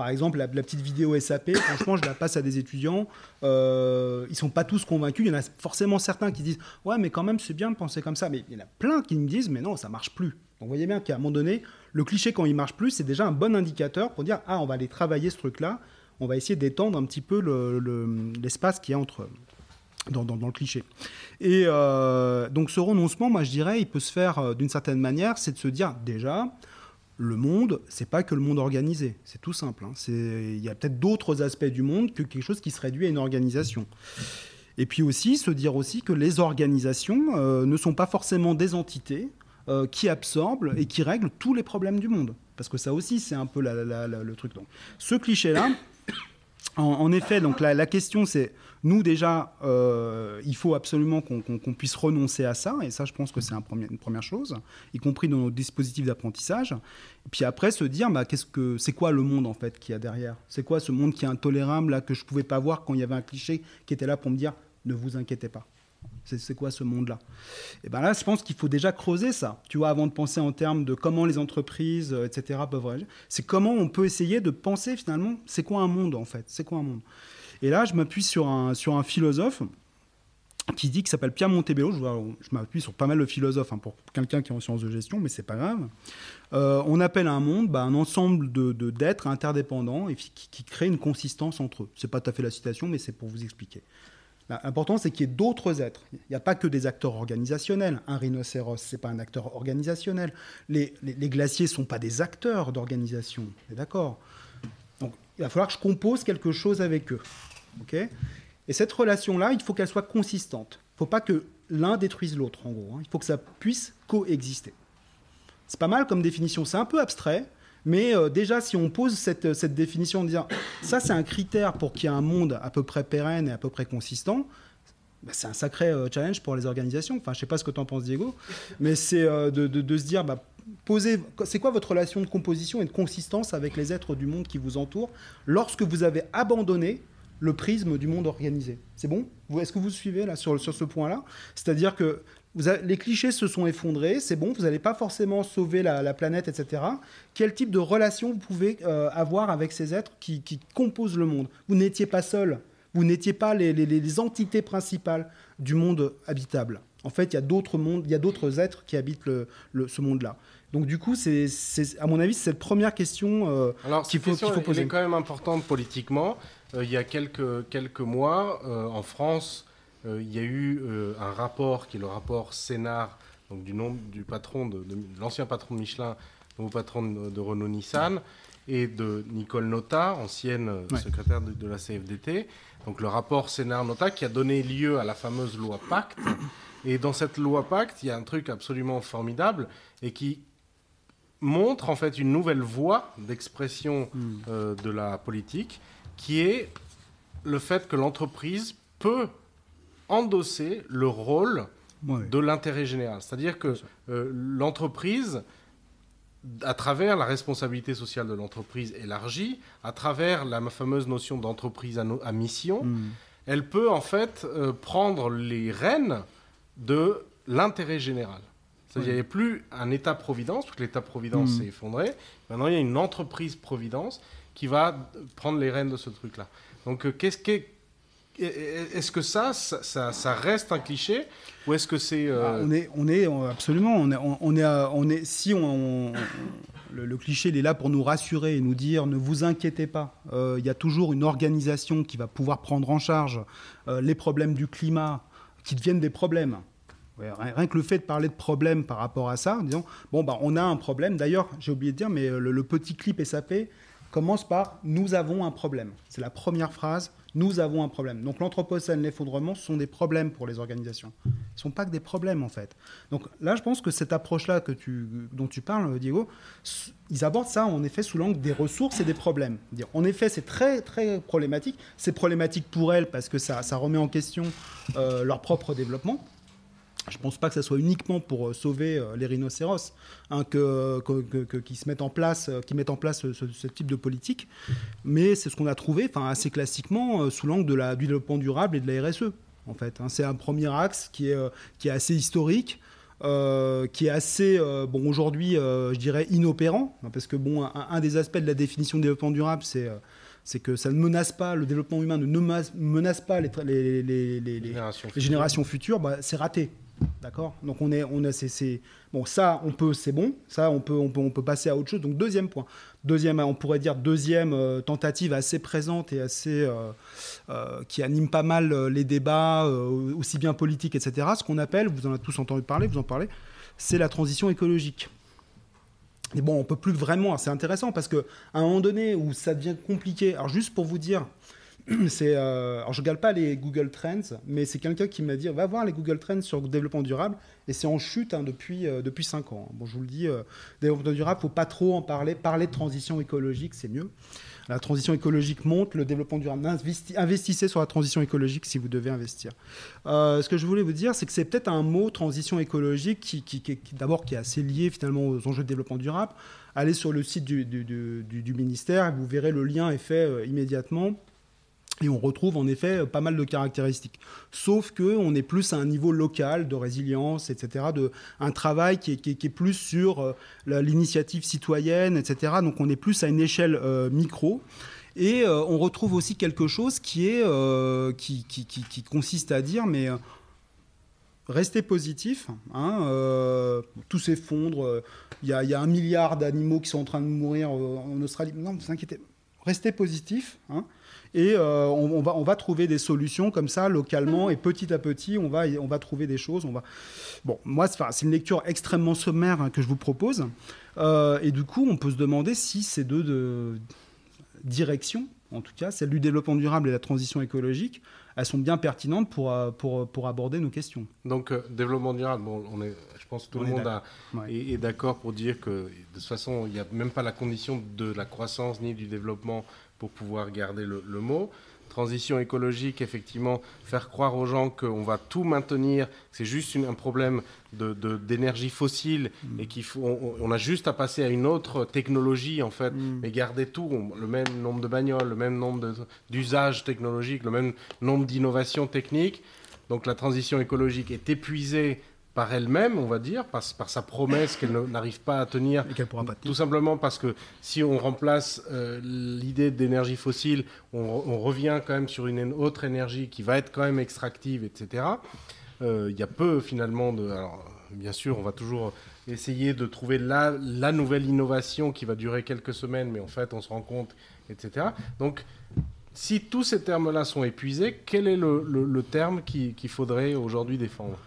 par exemple, la, petite vidéo SAP, franchement, je la passe à des étudiants. Euh, ils sont pas tous convaincus. Il y en a forcément certains qui disent Ouais, mais quand même, c'est bien de penser comme ça. Mais il y en a plein qui me disent Mais non, ça marche plus. Donc, vous voyez bien qu'à un moment donné, le cliché, quand il marche plus, c'est déjà un bon indicateur pour dire Ah, on va aller travailler ce truc-là. On va essayer d'étendre un petit peu l'espace le, qui est entre. Dans, dans, le cliché. Et euh, donc ce renoncement, moi je dirais, il peut se faire euh, d'une certaine manière, c'est de se dire déjà, le monde, c'est pas que le monde organisé. C'est tout simple. Hein. Il y a peut-être d'autres aspects du monde que quelque chose qui se réduit à une organisation. Et puis aussi, se dire aussi que les organisations euh, ne sont pas forcément des entités euh, qui absorbent et qui règlent tous les problèmes du monde. Parce que ça aussi, c'est un peu le truc. Donc, ce cliché-là, en, effet, donc la, question c'est, nous déjà, euh, il faut absolument qu'on puisse renoncer à ça, et ça je pense que c'est un une première chose, y compris dans nos dispositifs d'apprentissage. Et puis après se dire, bah, qu'est-ce que c'est quoi le monde en fait qu'il y a derrière? C'est quoi ce monde qui est intolérable là que je pouvais pas voir quand il y avait un cliché qui était là pour me dire, ne vous inquiétez pas? C'est quoi ce monde-là? Et bien là, je pense qu'il faut déjà creuser ça, tu vois, avant de penser en termes de comment les entreprises, euh, etc., peuvent réagir. C'est comment on peut essayer de penser finalement, c'est quoi un monde en fait? C'est quoi un monde? Et là, je m'appuie sur un, sur un philosophe qui dit, qui s'appelle Pierre Montebello. Je, m'appuie sur pas mal de philosophes hein, pour quelqu'un qui est en sciences de gestion, mais c'est pas grave. Euh, on appelle un monde bah, un ensemble de, d'êtres interdépendants qui, qui crée une consistance entre eux. C'est pas tout à fait la citation, mais c'est pour vous expliquer. L'important, c'est qu'il y ait d'autres êtres. Il n'y a pas que des acteurs organisationnels. Un rhinocéros, ce n'est pas un acteur organisationnel. Les, glaciers ne sont pas des acteurs d'organisation. D'accord? Donc, il va falloir que je compose quelque chose avec eux. Et cette relation-là, il faut qu'elle soit consistante. Il ne faut pas que l'un détruise l'autre, en gros. Hein. Il faut que ça puisse coexister. C'est pas mal comme définition. C'est un peu abstrait, mais euh, déjà, si on pose cette, cette définition de dire ça, c'est un critère pour qu'il y ait un monde à peu près pérenne et à peu près consistant, bah, c'est un sacré euh, challenge pour les organisations. Enfin, je sais pas ce que tu en penses, Diego, mais c'est euh, de, se dire bah, c'est quoi votre relation de composition et de consistance avec les êtres du monde qui vous entourent lorsque vous avez abandonné le prisme du monde organisé? C'est bon? Est-ce que vous suivez là sur, sur ce point-là? C'est-à-dire que les clichés se sont effondrés, c'est bon, vous n'allez pas forcément sauver la, planète, etc. Quel type de relation vous pouvez euh, avoir avec ces êtres qui, composent le monde? Vous n'étiez pas seul, vous n'étiez pas les, entités principales du monde habitable. En fait, il y a d'autres mondes, il y a d'autres êtres qui habitent ce monde-là. Donc du coup, c'est, à mon avis, c'est cette première question euh, qu'il faut, faut, poser.
Elle est quand même importante politiquement. Euh, il y a quelques, quelques mois, en France, euh, il y a eu euh, un rapport qui est le rapport Sénard, donc du nom du patron de, l'ancien patron de Michelin, nouveau patron de, Renault Nissan, et de Nicole Nota, ancienne euh, secrétaire de, la CFDT. Donc le rapport Sénard-Nota qui a donné lieu à la fameuse loi Pacte. Et dans cette loi Pacte, il y a un truc absolument formidable et qui montre en fait une nouvelle voie d'expression hmm. de la politique, qui est le fait que l'entreprise peut endosser le rôle de l'intérêt général. C'est-à-dire que euh, l'entreprise, à travers la responsabilité sociale de l'entreprise élargie, à travers la fameuse notion d'entreprise à, mission, hmm. elle peut en fait euh, prendre les rênes de l'intérêt général. C'est-à-dire qu'il n'y a plus un État-providence, parce que l'État-providence hmm. s'est effondré. Maintenant, il y a une entreprise-providence qui va prendre les rênes de ce truc-là. Donc, euh, qu'est-ce qu'est est-ce que ça, ça, reste un cliché ou est-ce que c'est euh,
ah, on est, on est absolument, on est, on on est si on, le, cliché il est là pour nous rassurer et nous dire ne vous inquiétez pas, euh, il y a toujours une organisation qui va pouvoir prendre en charge euh, les problèmes du climat qui deviennent des problèmes. rien que le fait de parler de problèmes par rapport à ça, disons, bon, bah, on a un problème. D'ailleurs, j'ai oublié de dire, mais le, le petit clip SAP commence par Nous avons un problème. C'est la première phrase nous avons un problème. Donc l'Anthropocène, l'effondrement, sont des problèmes pour les organisations. Ils ne sont pas que des problèmes, en fait. Donc là, je pense que cette approche-là que tu, dont tu parles, Diego, ils abordent ça, en effet, sous l'angle des ressources et des problèmes. En effet, c'est très, très problématique. C'est problématique pour elles parce que ça, ça remet en question euh, leur propre développement. Je ne pense pas que ce soit uniquement pour euh, sauver euh, les rhinocéros hein, que, qui se mettent en place, euh, qui mettent en place ce, type de politique, mais c'est ce qu'on a trouvé, enfin assez classiquement, sous l'angle de la, du développement durable et de la RSE. En fait, hein. c'est un premier axe qui est, qui est assez historique. qui est assez, bon, aujourd'hui, je dirais, inopérant, hein, parce que, bon, un, des aspects de la définition de développement durable, c'est c'est que ça ne menace pas, le développement humain ne menace pas les, les, les, les générations, futures, bah, c'est raté. D'accord? Donc on est, on a, c'est, bon, ça, on peut, c'est bon. Ça, on peut, on peut, on peut passer à autre chose. Donc deuxième point. Deuxième, on pourrait dire deuxième euh, tentative assez présente et assez euh, euh, qui anime pas mal les débats, aussi bien politiques, etc. Ce qu'on appelle, vous en avez tous entendu parler, vous en parlez, c'est la transition écologique. Et bon, on peut plus vraiment. C'est intéressant parce que à un moment donné où ça devient compliqué. Alors juste pour vous dire, c'est, euh, alors je regarde pas les Google Trends, mais c'est quelqu'un qui m'a dit va voir les Google Trends sur le développement durable et c'est en chute hein, depuis euh, depuis 5 ans. Bon, je vous le dis, euh, développement durable, faut pas trop en parler. Parler de transition écologique, c'est mieux. La transition écologique monte, le développement durable. investissez sur la transition écologique si vous devez investir. ce que je voulais vous dire, c'est que c'est peut-être un mot transition écologique qui, qui, d'abord qui est assez lié finalement aux enjeux de développement durable. Allez sur le site du, ministère vous verrez le lien est fait immédiatement. Et on retrouve en effet pas mal de caractéristiques. Sauf qu'on est plus à un niveau local de résilience, etc. De, un travail qui est, plus sur euh, l'initiative citoyenne, etc. Donc on est plus à une échelle euh, micro. Et euh, on retrouve aussi quelque chose qui, est, qui, consiste à dire, mais restez positif, hein, tout s'effondre, il y, a un milliard d'animaux qui sont en train de mourir en Australie. Non, vous inquiétez, restez positif. Hein, et euh, on, va, on va trouver des solutions comme ça, localement, et petit à petit, on va, on va trouver des choses. On va... Bon, moi, c'est une lecture extrêmement sommaire hein, que je vous propose. Euh, et du coup, on peut se demander si ces deux de... directions, en tout cas, celle du développement durable et la transition écologique, elles sont bien pertinentes pour, euh, pour, pour aborder nos questions.
Donc, développement durable, bon, on est, je pense que tout le monde est, est d'accord pour dire que, de toute façon, il n'y a même pas la condition de la croissance ni du développement pour pouvoir garder le, mot. Transition écologique, effectivement, faire croire aux gens qu'on va tout maintenir, c'est juste un problème d'énergie de, fossile mm. et faut, on, a juste à passer à une autre technologie en fait, mm. mais garder tout, le même nombre de bagnoles, le même nombre d'usages technologiques, le même nombre d'innovations techniques. Donc la transition écologique est épuisée par elle-même, on va dire, par, par sa promesse qu'elle n'arrive pas à tenir.
Et qu'elle pourra pas
Tout simplement parce que si on remplace euh, l'idée d'énergie fossile, on, revient quand même sur une autre énergie qui va être quand même extractive, etc. Euh, il y a peu finalement de. Alors, bien sûr, on va toujours essayer de trouver la, la, nouvelle innovation qui va durer quelques semaines, mais en fait, on se rend compte, etc. Donc, si tous ces termes-là sont épuisés, quel est le, le terme qu'il faudrait aujourd'hui défendre?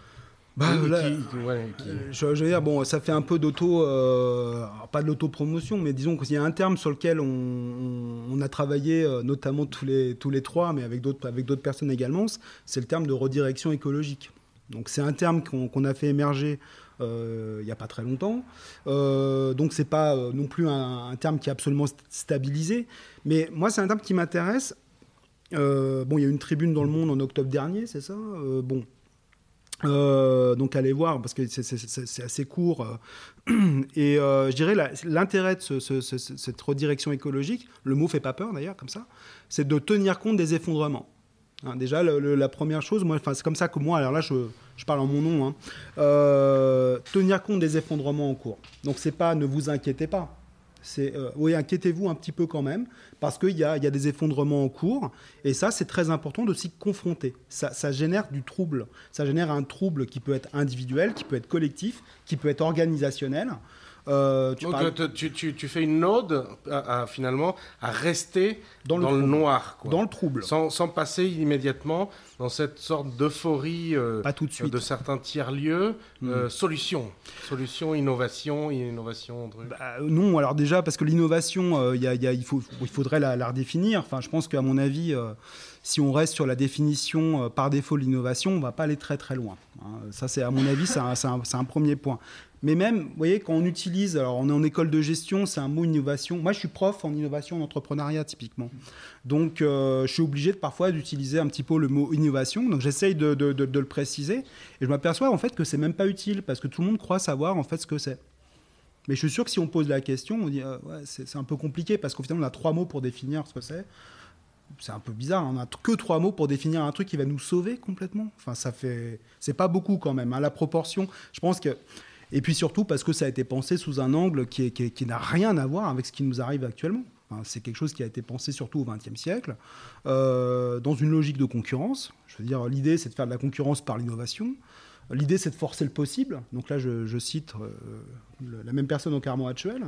Bah, euh, je, veux dire, bon, ça fait un peu d'auto, euh, pas de l'autopromotion, mais disons qu'il y a un terme sur lequel on, a travaillé, euh, notamment tous les, tous les trois, mais avec d'autres, avec d'autres personnes également, c'est le terme de redirection écologique. Donc c'est un terme qu'on, a fait émerger il n'y a pas très longtemps. donc c'est pas non plus un, un, terme qui est absolument stabilisé, mais moi c'est un terme qui m'intéresse. bon, il y a eu une tribune dans le Monde en octobre dernier, c'est ça? bon, euh, donc allez voir parce que c'est assez court. Euh. Et euh, je dirais l'intérêt de cette redirection écologique, le mot fait pas peur d'ailleurs comme ça, c'est de tenir compte des effondrements. Hein, déjà la première chose, c'est comme ça que moi, alors là je, je parle en mon nom, hein, tenir compte des effondrements en cours. Donc c'est pas ne vous inquiétez pas, c'est euh, oui, inquiétez-vous un petit peu quand même, parce qu'il y a, des effondrements en cours, et ça, c'est très important de s'y confronter. Ça, génère du trouble. Ça génère un trouble qui peut être individuel, qui peut être collectif, qui peut être organisationnel.
Euh, tu, Donc, tu, tu, fais une ode à, finalement à rester dans le, noir,
dans le trouble,
sans, sans, passer immédiatement dans cette sorte d'euphorie euh, de, certains tiers lieux. Hmm. Euh, solution, solution, innovation, innovation.
Bah, non, alors déjà parce que l'innovation, il, il, faut, il faudrait la, la, redéfinir. Enfin, je pense qu'à mon avis si on reste sur la définition par défaut de l'innovation, on ne va pas aller très très loin. Hein. Ça, c'est à mon avis, c'est un, un, un, premier point. Mais même, vous voyez, quand on utilise, alors on est en école de gestion, c'est un mot innovation. Moi, je suis prof en innovation, en entrepreneuriat, typiquement. Donc, euh, je suis obligé de, parfois d'utiliser un petit peu le mot innovation. Donc, j'essaye de, le préciser. Et je m'aperçois, en fait, que c'est même pas utile, parce que tout le monde croit savoir, en fait, ce que c'est. Mais je suis sûr que si on pose la question, on dit, euh, ouais, c'est un peu compliqué, parce qu'au final, on a trois mots pour définir ce que c'est c'est un peu bizarre. On a que trois mots pour définir un truc qui va nous sauver complètement. Enfin, ça fait, c'est pas beaucoup quand même. Hein. la proportion, je pense que et puis surtout parce que ça a été pensé sous un angle qui, n'a rien à voir avec ce qui nous arrive actuellement. c'est quelque chose qui a été pensé surtout au XXe siècle, euh, dans une logique de concurrence. Je veux dire, l'idée, c'est de faire de la concurrence par l'innovation. L'idée, c'est de forcer le possible. Donc là, je, cite euh, la même personne au Carmo actuel.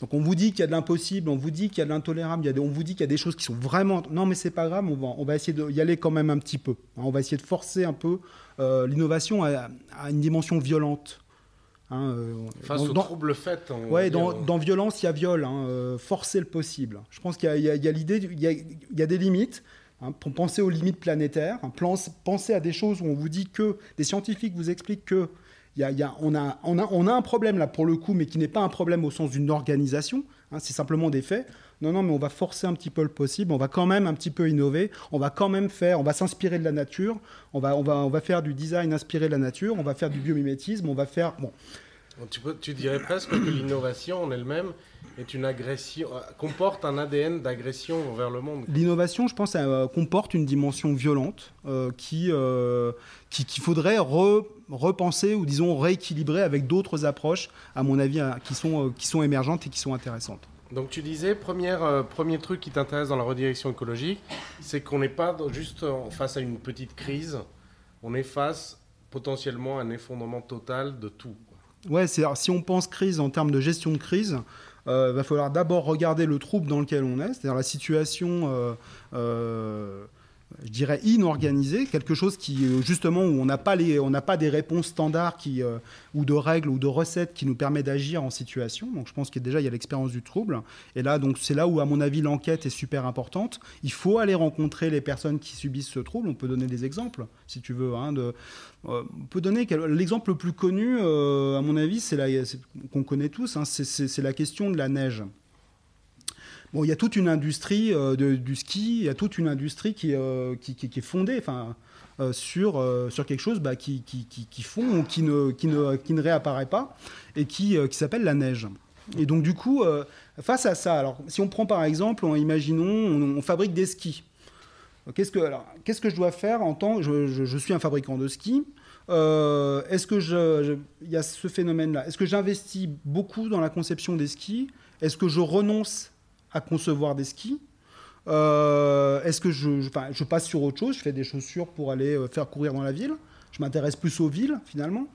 Donc on vous dit qu'il y a de l'impossible, on vous dit qu'il y a de l'intolérable, on vous dit qu'il y a des choses qui sont vraiment... Non mais c'est pas grave, on va, essayer d'y aller quand même un petit peu. On va essayer de forcer un peu euh, l'innovation à, une dimension violente.
Hein, euh, Face au trouble fait.
Ouais, dans, dans, violence, il y a viol. Hein, euh, forcer le possible. Je pense qu'il y a, l'idée, il y a, des limites. Hein, pour penser aux limites planétaires, penser à des choses où on vous dit que des scientifiques vous expliquent que y a, y a, on, a, on, a, on, a, un problème là pour le coup, mais qui n'est pas un problème au sens d'une organisation, hein, c'est simplement des faits. Non, non, mais on va forcer un petit peu le possible, on va quand même un petit peu innover, on va quand même faire, on va s'inspirer de la nature, on va, on, va, on va faire du design inspiré de la nature, on va faire du biomimétisme, on va faire... Bon.
Tu, peux, tu dirais presque que l'innovation en elle-même est une agression, euh, comporte un ADN d'agression envers le monde.
L'innovation, je pense, euh, comporte une dimension violente euh, qui qu'il faudrait repenser ou disons rééquilibrer avec d'autres approches, à mon avis, qui sont, qui sont émergentes et qui sont intéressantes.
Donc tu disais, première, premier truc qui t'intéresse dans la redirection écologique, c'est qu'on n'est pas juste face à une petite crise, on est face potentiellement à un effondrement total de tout.
Ouais, c'est si on pense crise en termes de gestion de crise, il euh, va falloir d'abord regarder le trouble dans lequel on est, c'est-à-dire la situation euh, euh, je dirais, inorganisé, quelque chose qui, euh, justement, où on n'a pas, pas des réponses standards qui, euh, ou de règles ou de recettes qui nous permettent d'agir en situation. Donc je pense que déjà, il y a l'expérience du trouble. Et là, donc c'est là où, à mon avis, l'enquête est super importante. Il faut aller rencontrer les personnes qui subissent ce trouble. On peut donner des exemples, si tu veux. Hein, euh, on peut donner l'exemple le plus connu, à mon avis, c'est qu'on connaît tous, hein, c'est la question de la neige il y a toute une industrie euh, du ski, il y a toute une industrie qui, euh, est fondée euh, sur, sur quelque chose bah, qui, qui, fond ou qui ne, qui, ne, qui ne réapparaît pas et qui, qui s'appelle la neige. Et donc, du coup, face à ça, alors, si on prend par exemple, imaginons, on, fabrique des skis. Qu'est-ce que, alors, qu'est-ce que je dois faire en tant je, je, suis un fabricant de skis. est-ce que je, il y a ce phénomène-là Est-ce que j'investis beaucoup dans la conception des skis Est-ce que je renonce à concevoir des skis euh, Est-ce que je, je, passe sur autre chose Je fais des chaussures pour aller euh, faire courir dans la ville je m'intéresse plus aux villes finalement.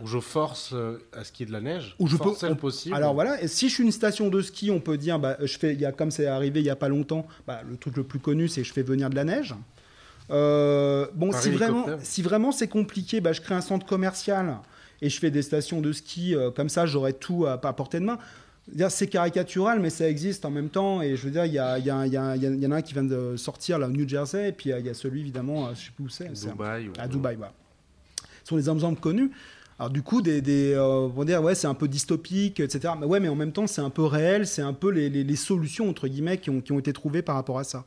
Ou je force euh, à skier de la neige.
Ou je
peux.
possible. Alors voilà. Et si je suis une station de ski, on peut dire, bah, je fais, y a, comme c'est arrivé il y a pas longtemps, bah, le truc le plus connu, c'est je fais venir de la neige. bon, si vraiment, si vraiment c'est compliqué, bah, je crée un centre commercial et je fais des stations de ski comme ça, j'aurai tout à, à portée de main c'est caricatural, mais ça existe en même temps. Et je veux dire, il y, a, y, en a un qui vient de sortir, là, au New Jersey, et puis il y, a celui, évidemment, je ne sais plus où c'est.
Dubaï.
À Dubaï, voilà. Ce sont des exemples connus. Alors du coup, des, des euh, on va dire, ouais, c'est un peu dystopique, etc. Mais ouais, mais en même temps, c'est un peu réel, c'est un peu les, les, solutions, entre guillemets, qui ont, qui ont été trouvées par rapport à ça.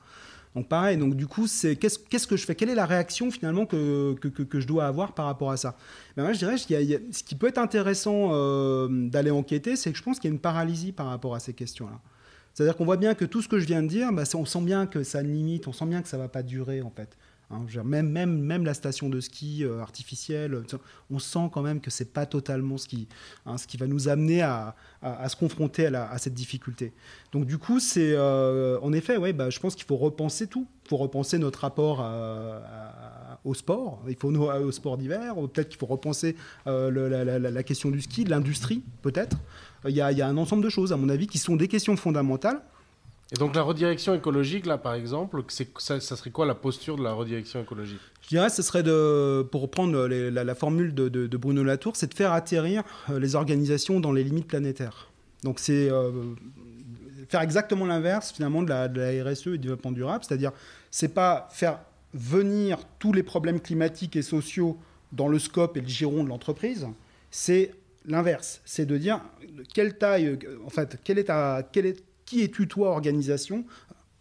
Donc pareil, donc du coup, c'est qu'est-ce, qu'est-ce que je fais? Quelle est la réaction finalement que, que, je dois avoir par rapport à ça? Ben Moi, je dirais, ce qui peut être intéressant euh, d'aller enquêter, c'est que je pense qu'il y a une paralysie par rapport à ces questions-là. C'est-à-dire qu'on voit bien que tout ce que je viens de dire, ben, on sent bien que ça limite, on sent bien que ça ne va pas durer en fait. Hein, même, la station de ski euh, artificielle, on sent quand même que c'est pas totalement ce qui, hein, va nous amener à, se confronter à, cette difficulté. Donc du coup, euh, en effet, bah, je pense qu'il faut repenser tout. Il faut repenser notre rapport au sport. Il faut au sport d'hiver. Peut-être qu'il faut repenser euh, la, question du ski, de l'industrie, peut-être. Il y, a un ensemble de choses, à mon avis, qui sont des questions fondamentales
et donc la redirection écologique, là, par exemple, ça, serait quoi la posture de la redirection écologique?
Je dirais, ce serait de, pour reprendre la, formule de, Bruno Latour, c'est de faire atterrir euh, les organisations dans les limites planétaires. Donc c'est euh, faire exactement l'inverse finalement de la, RSE et du développement durable, c'est-à-dire c'est pas faire venir tous les problèmes climatiques et sociaux dans le scope et le giron de l'entreprise, c'est l'inverse, c'est de dire quelle taille, en fait, quelle est ta, quelle qui es-tu, toi, organisation?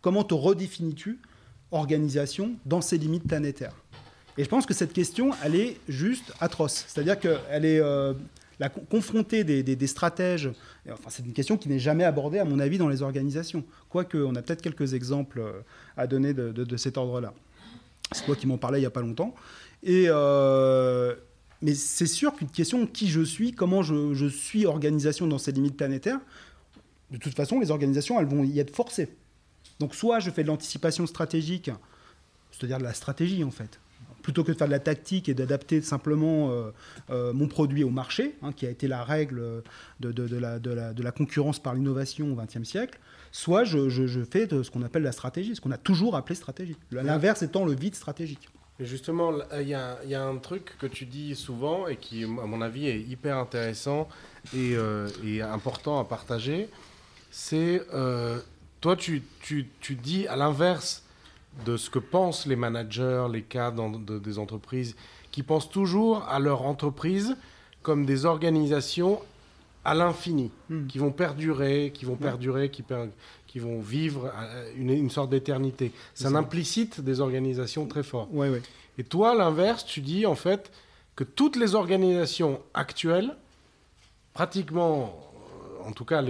Comment te redéfinis-tu, organisation, dans ces limites planétaires? Et je pense que cette question, elle est juste atroce. C'est-à-dire qu'elle est euh, la confrontée des, stratèges. Enfin, c'est une question qui n'est jamais abordée, à mon avis, dans les organisations. Quoique, on a peut-être quelques exemples euh, à donner de, cet ordre-là. C'est toi qui m'en parlais il n'y a pas longtemps. Et. Euh, mais c'est sûr qu'une question qui je suis, comment je, je, suis organisation dans ces limites planétaires, de toute façon, les organisations, elles vont y être forcées. Donc soit je fais de l'anticipation stratégique, c'est-à-dire de la stratégie en fait, plutôt que de faire de la tactique et d'adapter simplement euh, euh, mon produit au marché, hein, qui a été la règle de, la, concurrence par l'innovation au XXe siècle, soit je, fais de ce qu'on appelle la stratégie, ce qu'on a toujours appelé stratégie. L'inverse étant le vide stratégique.
justement, il y, a un truc que tu dis souvent et qui, à mon avis, est hyper intéressant et, euh, et important à partager c'est euh, toi tu, tu, tu, dis à l'inverse de ce que pensent les managers, les cadres des entreprises, qui pensent toujours à leur entreprise comme des organisations à l'infini, hmm. qui vont perdurer, qui vont perdurer, qui, qui vont vivre une, sorte d'éternité. C'est un implicite des organisations très fort.
Ouais, ouais.
Et toi, l'inverse, tu dis en fait que toutes les organisations actuelles, pratiquement, euh, en tout cas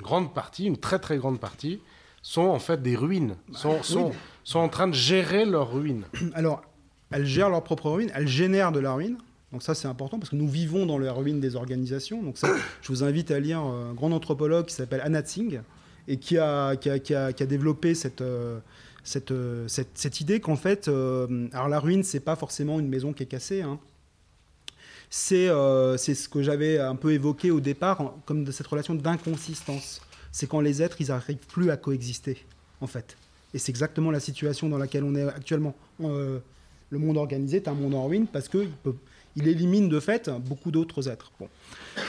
une grande partie, une très très grande partie, sont en fait des ruines, bah, sont, sont, sont en train de gérer leur ruine.
Alors, elles gèrent leur propre ruine, elles génèrent de la ruine. Donc ça, c'est important parce que nous vivons dans la ruine des organisations. Donc ça, je vous invite à lire un grand anthropologue qui s'appelle Anat Singh et qui a, qui a, qui a, développé cette, euh, cette, cette, cette idée qu'en fait, euh, alors la ruine, c'est pas forcément une maison qui est cassée. Hein. Euh, c'est ce que j'avais un peu évoqué au départ, comme de cette relation d'inconsistance. C'est quand les êtres, ils n'arrivent plus à coexister, en fait. Et c'est exactement la situation dans laquelle on est actuellement. le monde organisé est un monde en ruine parce qu'il il élimine de fait beaucoup d'autres êtres.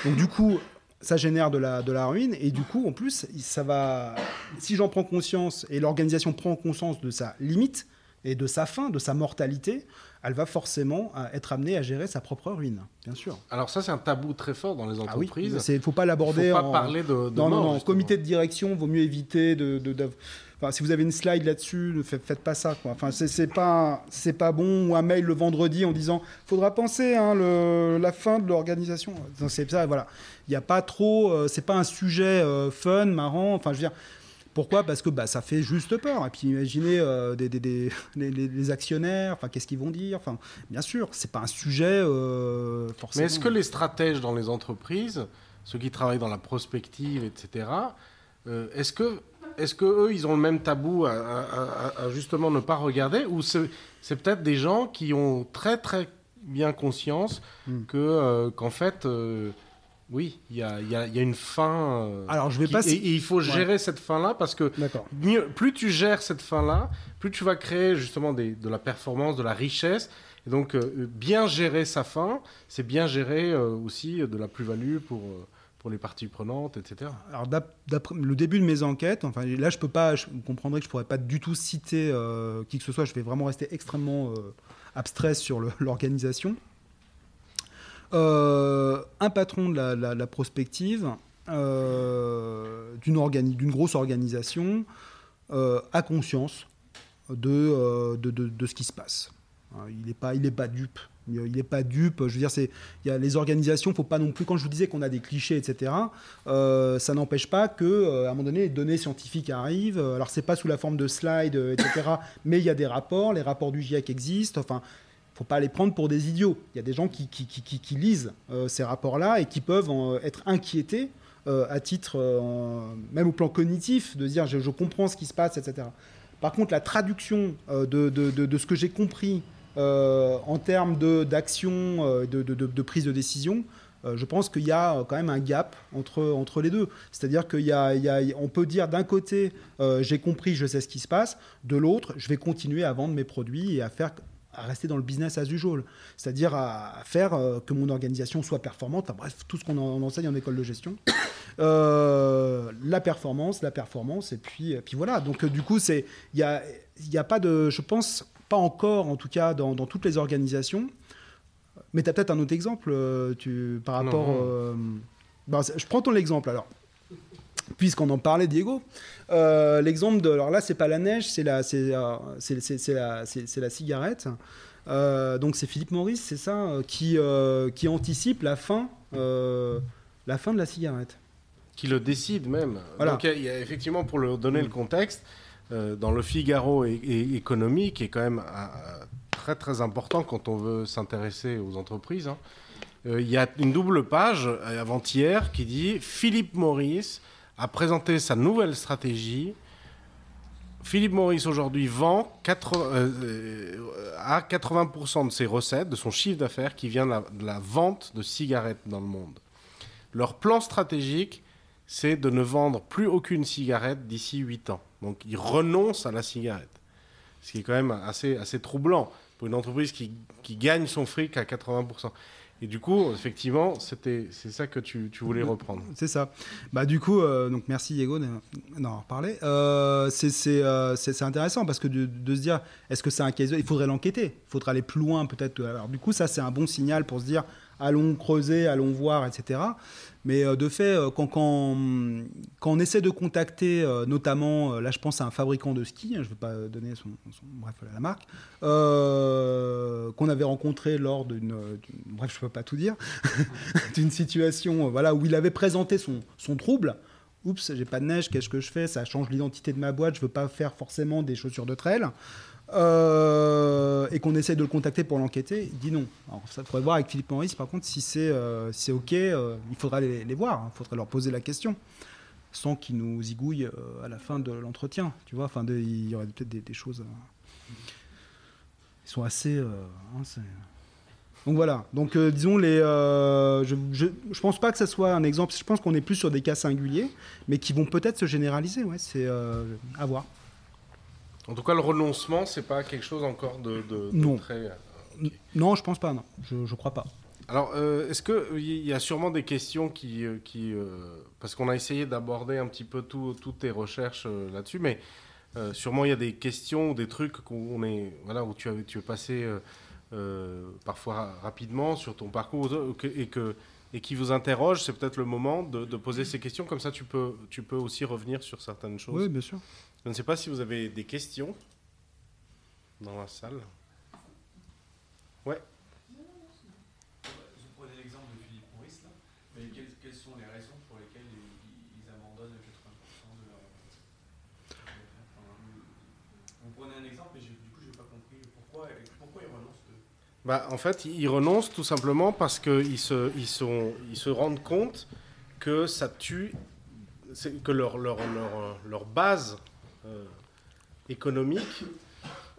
Donc du coup, ça génère de la, de la ruine, et du coup, en plus, ça va, si j'en prends conscience, et l'organisation prend conscience de sa limite, et de sa fin, de sa mortalité, elle va forcément euh, être amenée à gérer sa propre ruine, bien sûr.
Alors ça, c'est un tabou très fort dans les entreprises.
Il ne faut pas l'aborder. Il
ne faut pas parler de, de
non,
non,
non, comité de direction, vaut mieux éviter de, de si vous avez une slide là-dessus, ne faites, pas ça. Quoi. Enfin, c'est pas, c'est pas bon. Ou un mail le vendredi en disant, faudra penser hein, le, la fin de l'organisation. C'est ça, voilà. Il n'y a pas trop. Euh, c'est pas un sujet euh, fun, marrant. Enfin, je veux dire. Pourquoi? Parce que bah, ça fait juste peur. Et puis imaginez euh, des, des, les, actionnaires, qu'est-ce qu'ils vont dire? Enfin, Bien sûr, c'est pas un sujet forcément.
Mais est-ce que les stratèges dans les entreprises, ceux qui travaillent dans la prospective, etc., est-ce que est-ce qu'eux, ils ont le même tabou à, justement ne pas regarder? Ou c'est peut-être des gens qui ont très très bien conscience hmm. que euh, qu'en fait, euh, oui, il y a, y a, une fin.
Euh, Alors je vais pas.
Et, il faut gérer cette fin-là parce que mieux, plus tu gères cette fin-là, plus tu vas créer justement des, de la performance, de la richesse. Et donc bien gérer sa fin, c'est bien gérer aussi de la plus-value pour pour les parties prenantes, etc.
Alors, d'après le début de mes enquêtes, enfin, là, je peux pas, je, vous comprendrez que je pourrais pas du tout citer euh, qui que ce soit, je vais vraiment rester extrêmement euh, abstrait sur l'organisation. Euh, un patron de la, prospective d'une grosse organisation a conscience de, ce qui se passe. Il n'est pas, dupe il n'est pas dupe. Je veux dire, il y a les organisations, faut pas non plus. Quand je vous disais qu'on a des clichés, etc., euh, ça n'empêche pas que, euh, à un moment donné, les données scientifiques arrivent. Alors, c'est pas sous la forme de slides, euh, etc., mais il y a des rapports. Les rapports du GIEC existent. Enfin, faut pas les prendre pour des idiots. Il y a des gens qui, lisent ces rapports-là et qui peuvent être inquiétés à titre, même au plan cognitif, de dire je, comprends ce qui se passe, etc. Par contre, la traduction de, ce que j'ai compris euh, en termes d'action, euh, de, prise de décision, euh, je pense qu'il y a quand même un gap entre les deux. C'est-à-dire qu'on peut dire d'un côté, j'ai compris, je sais ce qui se passe, de l'autre, je vais continuer à vendre mes produits et à faire à rester dans le business as usual, c'est-à-dire à, faire que mon organisation soit performante, enfin bref, tout ce qu'on enseigne en école de gestion. la performance, la performance, et puis, puis voilà. Donc du coup, il n'y a, y a pas de, je pense, pas encore, en tout cas, dans, toutes les organisations. Mais tu as peut-être un autre exemple euh, tu, par rapport. Euh, bah, je prends ton exemple alors. Puisqu'on en parlait, Diego. Euh, l'exemple de. Alors là, c'est pas la neige, c'est la, c'est, la, la cigarette. donc c'est Philippe Maurice, c'est ça, qui, qui anticipe la fin, la fin de la cigarette.
Qui le décide même. Voilà. Donc il y a, effectivement, pour le donner le contexte, euh, dans le Figaro économique, qui est quand même euh, très très important quand on veut s'intéresser aux entreprises. Hein. Euh, il y a une double page avant-hier qui dit Philippe Maurice a présenté sa nouvelle stratégie. Philippe Maurice aujourd'hui vend à 80% de ses recettes, de son chiffre d'affaires qui vient de la vente de cigarettes dans le monde. Leur plan stratégique, c'est de ne vendre plus aucune cigarette d'ici 8 ans. Donc ils renoncent à la cigarette. Ce qui est quand même assez, assez troublant. pour une entreprise qui, qui gagne son fric à 80%. Et du coup, effectivement, c'était, c'est ça que tu, tu voulais reprendre.
C'est ça. Bah, du coup, euh, donc merci Diego d'en reparler. Euh, c'est, euh, intéressant parce que de, de se dire, est-ce que c'est un cas Il faudrait l'enquêter. Il faudrait aller plus loin peut-être. Alors du coup, ça c'est un bon signal pour se dire, allons creuser, allons voir, etc. Mais euh, de fait, euh, quand, on essaie de contacter, euh, notamment, là je pense à un fabricant de ski, hein, je ne veux pas donner son, son, bref, la marque, qu'on avait rencontré lors d'une, bref, je peux pas tout dire, d'une situation voilà, où il avait présenté son, son trouble. Oups, j'ai pas de neige, qu'est-ce que je fais? Ça change l'identité de ma boîte, je ne veux pas faire forcément des chaussures de trail. Euh, et qu'on essaie de le contacter pour l'enquêter, il dit non. Alors ça faudrait voir avec Philippe Maurice, par contre, si c'est euh, c'est OK, euh, il faudra les, voir, il hein. faudrait leur poser la question, sans qu'ils nous zigouillent à la fin de l'entretien. Tu vois, enfin, il y aurait peut-être des, choses. ils sont assez. Hein, donc voilà. Donc disons les. je, je, je, pense pas que ça soit un exemple. Je pense qu'on est plus sur des cas singuliers, mais qui vont peut-être se généraliser. Ouais, c'est à voir.
En tout cas, le renoncement, c'est pas quelque chose encore de, de, de
non.
très.
Okay. Non, je pense pas. Non, je, je crois pas.
Alors, euh, est-ce qu'il y a sûrement des questions qui. euh, qui euh, parce qu'on a essayé d'aborder un petit peu tout, toutes tes recherches euh, là-dessus, mais euh, sûrement il y a des questions ou des trucs qu'on est, voilà, où tu, as, tu es passé euh, parfois rapidement sur ton parcours et, que, et qui vous interrogent. C'est peut-être le moment de, de, poser ces questions. Comme ça, tu peux, tu peux aussi revenir sur certaines choses.
Oui, bien sûr.
Je ne sais pas si vous avez des questions dans la salle. Ouais.
Vous prenez l'exemple de Philippe Maurice, là, mais quelles, quelles, sont les raisons pour lesquelles ils, ils abandonnent 80% de leur. Enfin, vous prenez un exemple, mais du coup, je n'ai pas compris pourquoi, pourquoi ils renoncent. De...
Bah, en fait, ils renoncent tout simplement parce qu'ils se, ils sont, ils se rendent compte que ça tue, que leur, leur, leur, leur base euh, économique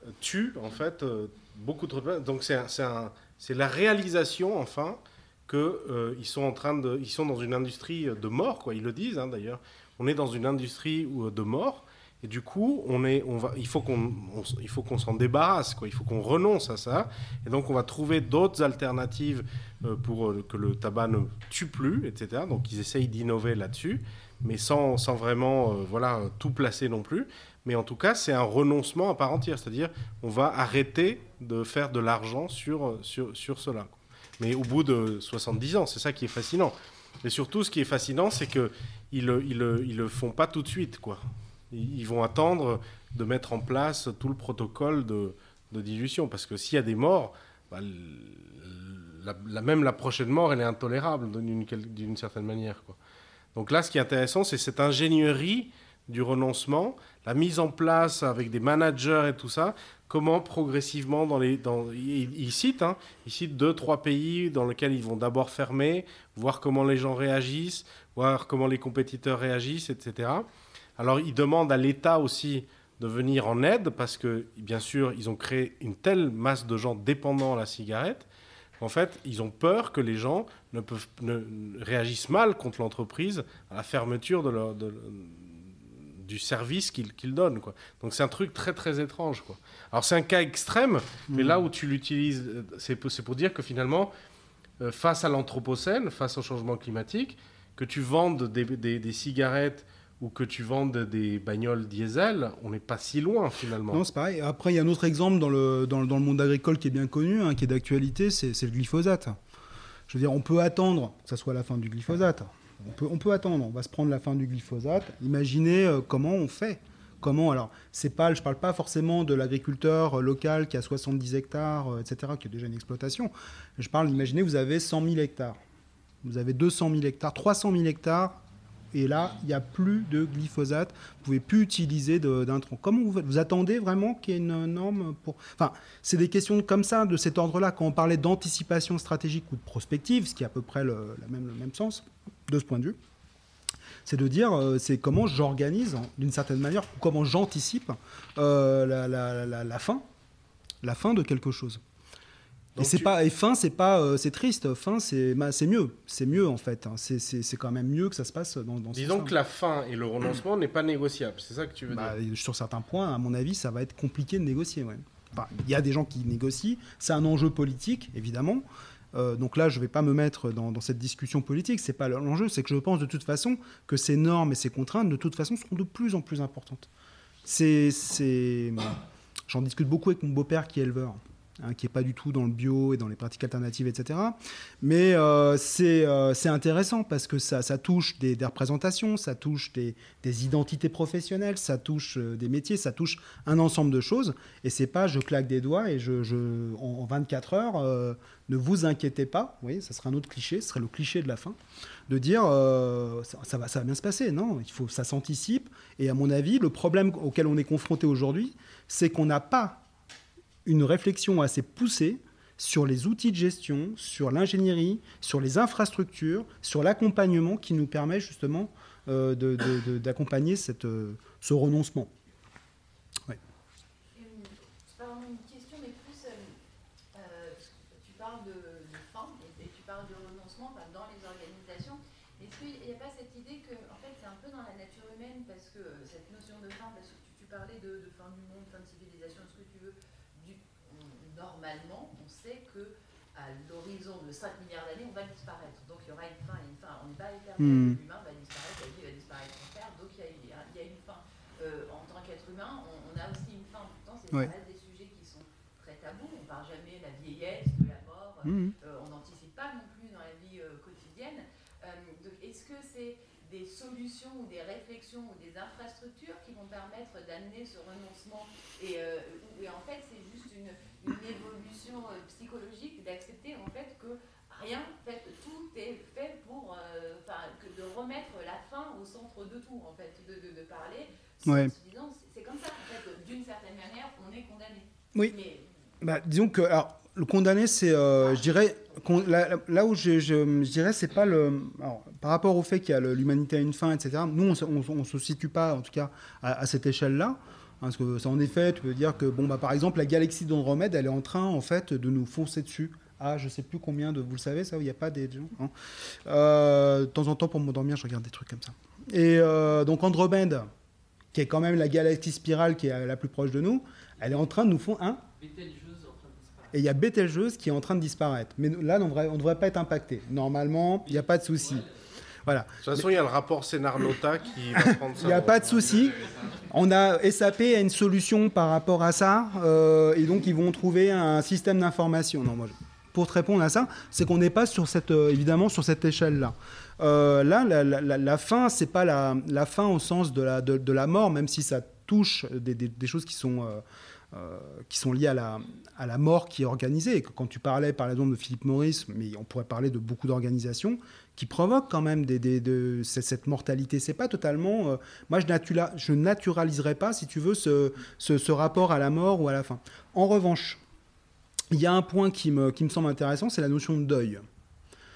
euh, tue en fait euh, beaucoup trop de donc c'est la réalisation enfin que euh, sont en train de ils sont dans une industrie de mort quoi. Ils le disent hein, d'ailleurs. On est dans une industrie de mort. Et du coup on est on va il faut qu'on il faut qu'on s'en débarrasse quoi. Il faut qu'on renonce à ça. Et donc on va trouver d'autres alternatives euh, pour euh, que le tabac ne tue plus etc donc ils essayent d'innover là-dessus mais sans, sans vraiment euh, voilà, tout placer non plus. Mais en tout cas, c'est un renoncement à part entière, c'est-à-dire on va arrêter de faire de l'argent sur, sur, sur cela. Mais au bout de 70 ans, c'est ça qui est fascinant. Et surtout, ce qui est fascinant, c'est qu'ils ne ils, ils, le font pas tout de suite. Quoi. Ils vont attendre de mettre en place tout le protocole de, de dilution. Parce que s'il y a des morts, bah, même la prochaine mort, elle est intolérable d'une certaine manière. Quoi. Donc là, ce qui est intéressant, c'est cette ingénierie du renoncement, la mise en place avec des managers et tout ça, comment progressivement dans les... Ils citent, hein, ils citent deux, trois pays dans lesquels ils vont d'abord fermer, voir comment les gens réagissent, voir comment les compétiteurs réagissent, etc. Alors ils demandent à l'État aussi de venir en aide parce que, bien sûr, ils ont créé une telle masse de gens dépendants à la cigarette en fait, ils ont peur que les gens ne, peuvent, ne réagissent mal contre l'entreprise à la fermeture de leur, de, du service qu'ils qu donnent. Quoi. Donc c'est un truc très très étrange. Quoi. Alors c'est un cas extrême, mmh. mais là où tu l'utilises, c'est pour dire que finalement, euh, face à l'anthropocène, face au changement climatique, que tu vendes des, des, des cigarettes ou que tu vendes des bagnoles diesel, on n'est pas si loin finalement.
Non, c'est pareil. Après, il y a un autre exemple dans le, dans, dans le monde agricole qui est bien connu, hein, qui est d'actualité, c'est le glyphosate. Je veux dire, on peut attendre que ça soit la fin du glyphosate. On peut, on peut attendre, on va se prendre la fin du glyphosate. Imaginez euh, comment on fait. Comment alors c'est pas, je parle pas forcément de l'agriculteur local qui a 70 hectares, euh, etc., qui a déjà une exploitation. Je parle, imaginez, vous avez 100 000 hectares. Vous avez 200 000 hectares, 300 000 hectares et là, il n'y a plus de glyphosate. Vous ne pouvez plus utiliser d'intrants. Comment vous attendez vraiment qu'il y ait une norme pour... Enfin, c'est des questions comme ça, de cet ordre-là. Quand on parlait d'anticipation stratégique ou de prospective, ce qui est à peu près le, même, sens, de ce point de vue, c'est de dire, euh, c'est comment j'organise, d'une certaine manière, comment j'anticipe euh, la fin, la fin de quelque chose. Donc et c'est tu... pas et fin c'est pas euh, c'est triste fin c'est bah, c'est mieux c'est mieux en fait hein. c'est quand même mieux que ça se passe dans, dans
disons que la fin et le renoncement n'est pas négociable c'est ça que tu veux
bah,
dire?
sur certains points à mon avis ça va être compliqué de négocier ouais. il y a des gens qui négocient. C'est un enjeu politique, évidemment. Euh, donc là, je ne vais pas me mettre dans, cette discussion politique. C'est pas l'enjeu. C'est que je pense de toute façon que ces normes et ces contraintes, de toute façon, seront de plus en plus importantes. C'est, j'en discute beaucoup avec mon beau-père qui est éleveur. Hein, qui n'est pas du tout dans le bio et dans les pratiques alternatives, etc. Mais euh, euh, c'est intéressant parce que ça, ça touche des, représentations, ça touche des, identités professionnelles, ça touche euh, des métiers, ça touche un ensemble de choses. Et c'est pas je claque des doigts et en, 24 heures, ne vous inquiétez pas. Vous voyez, ça serait un autre cliché, ce serait le cliché de la fin, de dire ça, va, ça va bien se passer. Non, il faut, ça s'anticipe. Et à mon avis, le problème auquel on est confronté aujourd'hui, c'est qu'on n'a pas une réflexion assez poussée sur les outils de gestion, sur l'ingénierie, sur les infrastructures, sur l'accompagnement qui nous permet justement euh, d'accompagner euh, ce renoncement.
Ouais. Pas vraiment une question, mais plus, euh, tu parles de, fin et, tu parles de renoncement dans les organisations. Est-ce qu'il n'y a pas cette idée que, en fait, c'est un peu dans la nature humaine, parce que cette notion de fin, parce que tu, tu parlais de, de, fin du monde, fin de civilisation, ce que tu veux, normalement, on sait que à l'horizon de 5 milliards d'années, on va disparaître. Donc il y aura une fin, une fin. On n'est pas éternel. Hmm. L'humain va disparaître, la vie va disparaître en Terre. Donc il y, a, une fin. Euh, en tant qu'être humain, on, a aussi une fin. Pourtant, c'est des sujets qui sont très tabous. On ne parle jamais de la vieillesse, de la mort. Hmm. Euh, on n'anticipe pas non plus dans la vie euh, quotidienne. donc est-ce que c'est des solutions ou des réflexions ou des infrastructures qui vont permettre d'amener ce renoncement et, et en fait c'est juste une, une évolution euh, psychologique d'accepter en fait que rien, en fait, tout est fait pour, euh, de remettre la fin au centre de tout, en fait, de, de, de parler.
Ouais.
C'est comme ça, en fait, d'une certaine manière, on est condamné.
Oui. Bah, disons que, alors, le condamné, c'est, euh, je dirais, là, où je, je, dirais, c'est pas le. Alors, par rapport au fait qu'il y a l'humanité à une fin, etc., nous, on ne se situe pas, en tout cas, à, à cette échelle-là. Parce que ça, en effet, tu peux dire que, bon, bah, par exemple, la galaxie d'Andromède, elle est en train, en fait, de nous foncer dessus. Ah, je sais plus combien de. Vous le savez, ça, il n'y a pas des gens. Hein. Euh, de temps en temps, pour m'endormir, je regarde des trucs comme ça. Et euh, donc, Andromède, qui est quand même la galaxie spirale qui est la plus proche de nous, elle est en train de nous fondre. un. et il y a Betelgeuse qui est en train de disparaître. Mais là, on ne devrait pas être impacté. Normalement, il n'y a pas de souci. Voilà.
De toute façon, il y a le rapport Scénar-Nota qui va prendre ça.
Il n'y a pas de souci. On a SAP a une solution par rapport à ça, euh, et donc ils vont trouver un système d'information. Non, moi, pour te répondre à ça, c'est qu'on n'est pas sur cette, euh, évidemment sur cette échelle-là. Euh, là, la, la, la, fin, c'est pas la, la, fin au sens de la, de, la mort, même si ça touche des, des, choses qui sont euh, qui sont liées à la, à la mort qui est organisée. Et quand tu parlais par exemple de Philippe Maurice, mais on pourrait parler de beaucoup d'organisations qui provoquent quand même cette mortalité. C'est pas totalement. Euh, moi, je, natura, je naturaliserai pas, si tu veux, ce, rapport à la mort ou à la fin. En revanche, il y a un point qui me, semble intéressant, c'est la notion de deuil.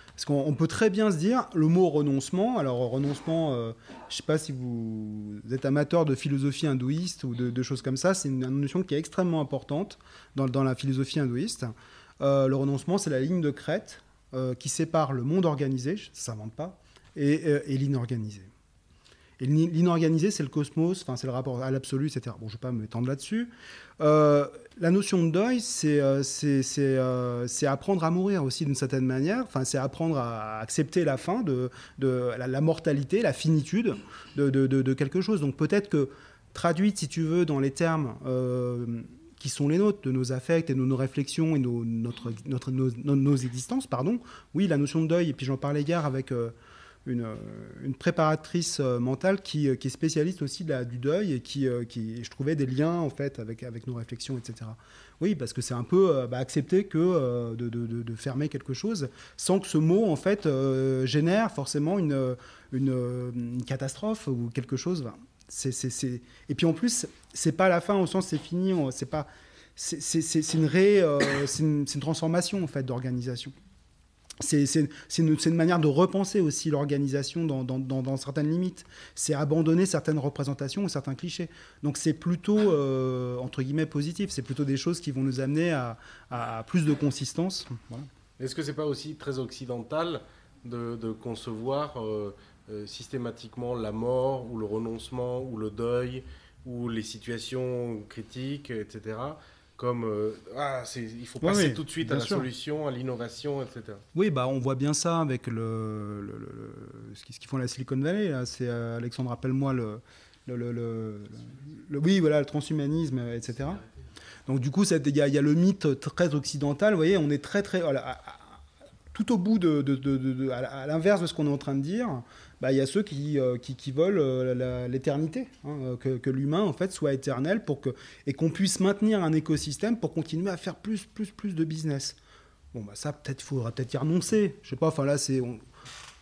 Parce qu'on peut très bien se dire, le mot renoncement, alors renoncement, euh, je ne sais pas si vous êtes amateur de philosophie hindouiste ou de, choses comme ça, c'est une, notion qui est extrêmement importante dans, dans la philosophie hindouiste. Euh, le renoncement, c'est la ligne de crête euh, qui sépare le monde organisé, ça ne s'invente pas, et, et l'inorganisé. Et l'inorganisé, c'est le cosmos, enfin, c'est le rapport à l'absolu, etc. Bon, je ne vais pas m'étendre là-dessus. Euh, la notion de deuil, c'est euh, euh, apprendre à mourir aussi d'une certaine manière. Enfin, c'est apprendre à accepter la fin, de, de la, mortalité, la finitude de, de, de quelque chose. Donc peut-être que traduite, si tu veux, dans les termes sont les nôtres, de nos affects et de nos réflexions et nos, notre, notre, nos, existences, pardon. Oui, la notion de deuil, et puis j'en parlais hier avec une, une, préparatrice euh, mentale qui, euh, qui, est spécialiste aussi de du deuil et qui, euh, qui, je trouvais des liens en fait avec, avec nos réflexions, etc. Oui, parce que c'est un peu bah, accepter que de, de, fermer quelque chose sans que ce mot en fait génère forcément une, une, catastrophe ou quelque chose. c'est, c'est, Et puis en plus, c'est pas la fin au sens c'est fini, c'est pas c'est, une, ré, c'est une, une transformation en fait d'organisation c'est une, manière de repenser aussi l'organisation dans, certaines limites. C'est abandonner certaines représentations ou certains clichés. Donc c'est plutôt, euh, entre guillemets, positif. C'est plutôt des choses qui vont nous amener à, plus de consistance.
Est-ce que c'est pas aussi très occidental de, concevoir euh, euh, systématiquement la mort ou le renoncement ou le deuil ou les situations critiques, etc., comme euh, ah, il faut passer tout de suite à la solution, à l'innovation, etc.
Oui, bah, on voit bien ça avec le, le, ce qu'ils font à la Silicon Valley. C'est euh, Alexandre, rappelle-moi le, le, oui, voilà, le transhumanisme, etc. Donc du coup, il y, a le mythe très occidental. Vous voyez, on est très très tout au bout de, de, à l'inverse de ce qu'on est en train de dire. Bah, y a ceux qui, euh, qui, qui, veulent euh, l'éternité, hein, euh, que, que l'humain en fait soit éternel pour que, et qu'on puisse maintenir un écosystème pour continuer à faire plus, plus, plus de business. Bon, bah ça, peut-être, faudra peut-être y renoncer. Je sais pas, enfin là, c'est.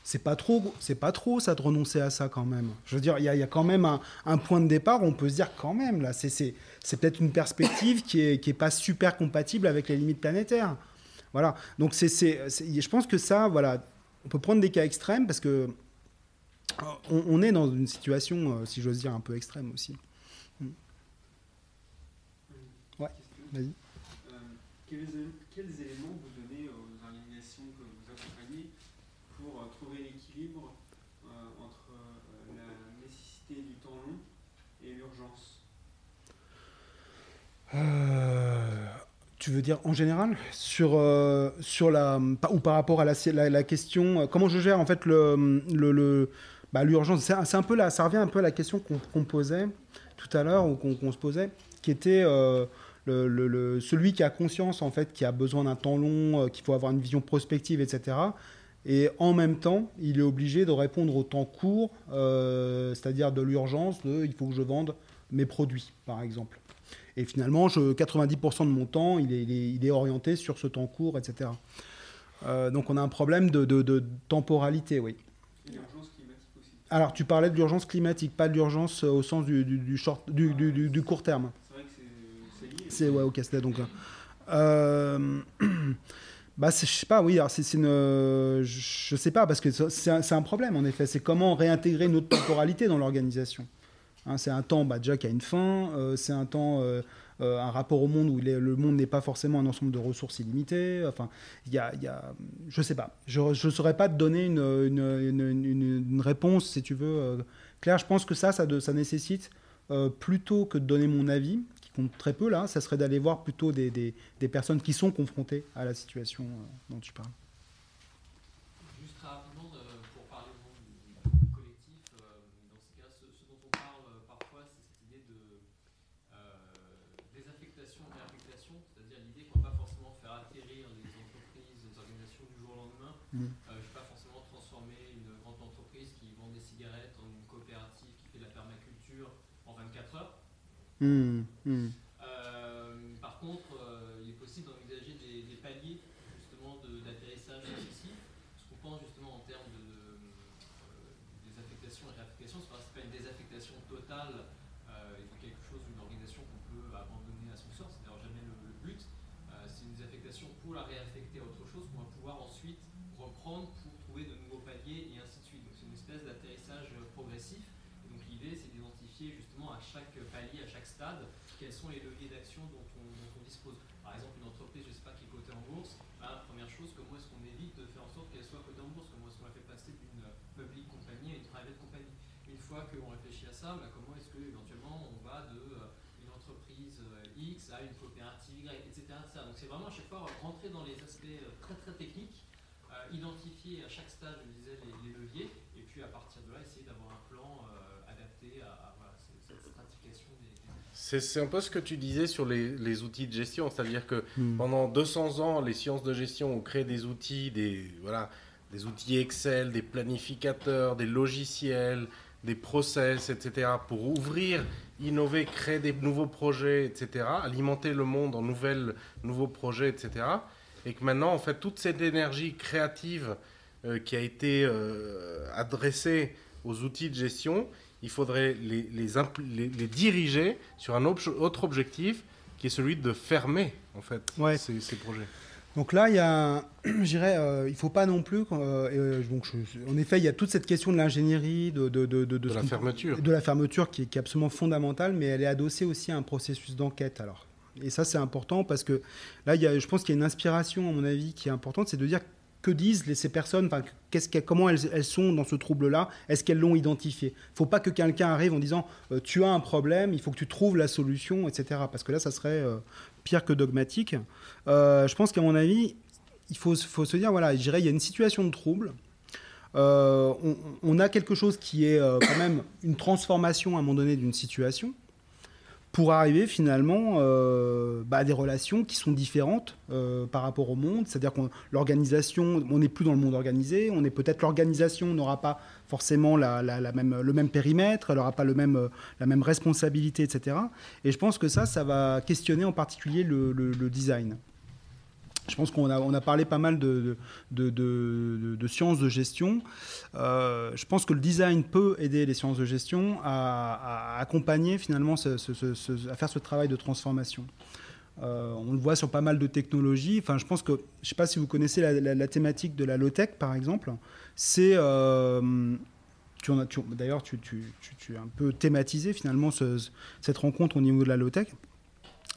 c'est pas trop c'est pas trop ça de renoncer à ça quand même je veux dire il y, y, a quand même un, un, point de départ où on peut se dire quand même là c'est c'est peut-être une perspective qui est qui est pas super compatible avec les limites planétaires voilà donc c'est je pense que ça voilà on peut prendre des cas extrêmes parce que on, est dans une situation, euh, si j'ose dire, un peu extrême aussi. Mm. Ouais, vas-y.
Euh, quels, éléments vous donnez aux organisations que vous accompagnez pour euh, trouver l'équilibre entre la nécessité du temps long et l'urgence?
Tu veux dire en général sur, sur la ou par rapport à la, la, question comment je gère en fait le, le bah, l'urgence, c'est un peu là, ça revient un peu à la question qu'on posait tout à l'heure ou qu'on se posait, qui était euh, celui qui a conscience en fait, qui a besoin d'un temps long, euh, qu'il faut avoir une vision prospective, etc. Et en même temps, il est obligé de répondre au temps court, euh, c'est-à-dire de l'urgence, de il faut que je vende mes produits, par exemple. Et finalement, je, 90% de mon temps, il est, orienté sur ce temps court, etc. donc on a un problème de temporalité, oui. Alors, tu parlais de l'urgence climatique, pas de l'urgence euh, au sens du, du, short, du, du, court terme.
C'est vrai que c'est lié.
C'est, ouais, ok, c'était donc. Euh, bah, je sais pas, oui, c'est, une. Je sais pas, parce que c'est un, un, problème, en effet. C'est comment réintégrer notre temporalité dans l'organisation. Hein, c'est un temps bah, déjà qui a une fin, euh, c'est un temps. Euh, euh, un rapport au monde où le monde n'est pas forcément un ensemble de ressources illimitées. Enfin, y a, je sais pas. Je ne saurais pas te donner une, une, une, réponse, si tu veux, euh, Claire. Je pense que ça, ça, ça nécessite, euh, plutôt que de donner mon avis, qui compte très peu là, ça serait d'aller voir plutôt des, des, des, personnes qui sont confrontées à la situation dont tu parles.
Mm. Euh, je ne vais pas forcément transformer une grande entreprise qui vend des cigarettes en une coopérative qui fait de la permaculture en 24 heures. Mm. Mm. Euh, par contre, euh, il est possible d'envisager des, des, paliers justement d'atterrissage successif. Ce qu'on pense justement en termes de, désaffectation et réaffectation, ce n'est pas une désaffectation totale et de quelque chose, d'une organisation qu'on peut abandonner à son sort, c'est d'ailleurs jamais le, le but. c'est une désaffectation pour la réaffecter à autre chose, qu'on va pouvoir ensuite pour trouver de nouveaux paliers et ainsi de suite. Donc c'est une espèce d'atterrissage progressif. Et donc l'idée c'est d'identifier justement à chaque palier, à chaque stade, quels sont les leviers d'action dont on, dispose. Par exemple une entreprise, je qui est cotée en bourse, bah, première chose, comment est-ce qu'on évite de faire en sorte qu'elle soit cotée en bourse? Comment est-ce qu'on la fait passer d'une public compagnie à une private company Une fois qu'on réfléchit à ça, bah, comment est-ce que éventuellement on va de euh, une entreprise euh, X à une coopérative Y, etc. etc. Donc c'est vraiment à chaque fois rentrer dans les aspects euh, très très techniques identifier à chaque stade, je disais, les, leviers, et puis à partir de là, essayer d'avoir un plan euh, adapté à, cette stratification des...
C'est un peu ce que tu disais sur les, les outils de gestion, c'est-à-dire que hmm. pendant 200 ans, les sciences de gestion ont créé des outils, des, voilà, des outils Excel, des planificateurs, des logiciels, des process, etc., pour ouvrir, innover, créer des nouveaux projets, etc., alimenter le monde en nouvelles, nouveaux projets, etc et que maintenant, en fait, toute cette énergie créative euh, qui a été euh, adressée aux outils de gestion, il faudrait les, les, les, diriger sur un autre objectif qui est celui de fermer, en fait, ces, ces, projets.
Donc là, il y a, euh, il faut pas non plus. donc en effet, il y a toute cette question de l'ingénierie, de, de, de,
de, la fermeture,
de la fermeture qui, qui, est absolument fondamentale, mais elle est adossée aussi à un processus d'enquête. Alors, et ça, c'est important parce que là, il y a, je pense qu'il y a une inspiration, à mon avis, qui est importante, c'est de dire que disent ces personnes, comment elles, sont dans ce trouble-là? Est-ce qu'elles l'ont identifié? Il ne faut pas que quelqu'un arrive en disant euh, tu as un problème, il faut que tu trouves la solution, etc. Parce que là, ça serait euh, pire que dogmatique. Euh, je pense qu'à mon avis, il faut, se dire voilà, je dirais, il y a une situation de trouble. On, on, a quelque chose qui est quand même une transformation à un moment donné d'une situation pour arriver finalement euh, bah, à des relations qui sont différentes euh, par rapport au monde. C'est-à-dire que l'organisation, on n'est plus dans le monde organisé, on est peut-être l'organisation n'aura pas forcément la, même, le même périmètre, elle n'aura pas le même, la même responsabilité, etc. Et je pense que ça, ça va questionner en particulier le design. Je pense qu'on a, parlé pas mal de, sciences de gestion. Euh, je pense que le design peut aider les sciences de gestion à, accompagner finalement, à faire ce travail de transformation. Euh, on le voit sur pas mal de technologies. Enfin, je pense que, je ne sais pas si vous connaissez la, thématique de la low-tech, par exemple. C'est, euh, d'ailleurs, tu, tu, tu, as un peu thématisé finalement cette rencontre au niveau de la low-tech.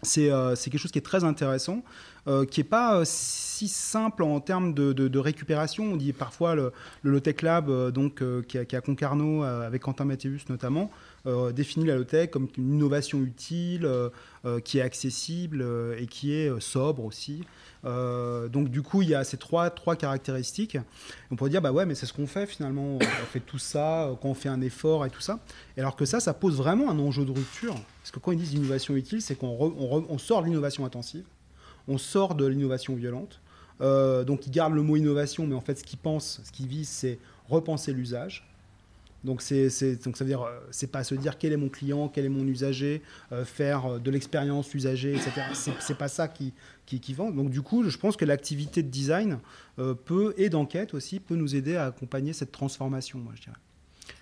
C'est, c'est quelque chose qui est très intéressant. Euh, qui n'est pas euh, si simple en termes de, récupération. On dit parfois le, le Lotech Lab, euh, donc, qui, a, Concarneau, avec Quentin Mathéus notamment, définit la low-tech comme une innovation utile, qui est accessible et qui est sobre aussi. donc du coup, il y a ces trois, caractéristiques. On pourrait dire, bah ouais, mais c'est ce qu'on fait finalement. On fait tout ça quand on fait un effort et tout ça. Et alors que ça, ça pose vraiment un enjeu de rupture. Parce que quand ils disent innovation utile, c'est qu'on on sort l'innovation intensive on sort de l'innovation violente. Euh, donc ils gardent le mot innovation, mais en fait ce qu'ils pensent, ce qu'ils visent, c'est repenser l'usage. Donc, c'est, donc ça veut dire, euh, c'est pas se dire quel est mon client, quel est mon usager, euh, faire de l'expérience usager, etc. C'est, pas ça qui, qui, vend. Donc du coup, je pense que l'activité de design peut et d'enquête aussi peut nous aider à accompagner cette transformation, moi je dirais.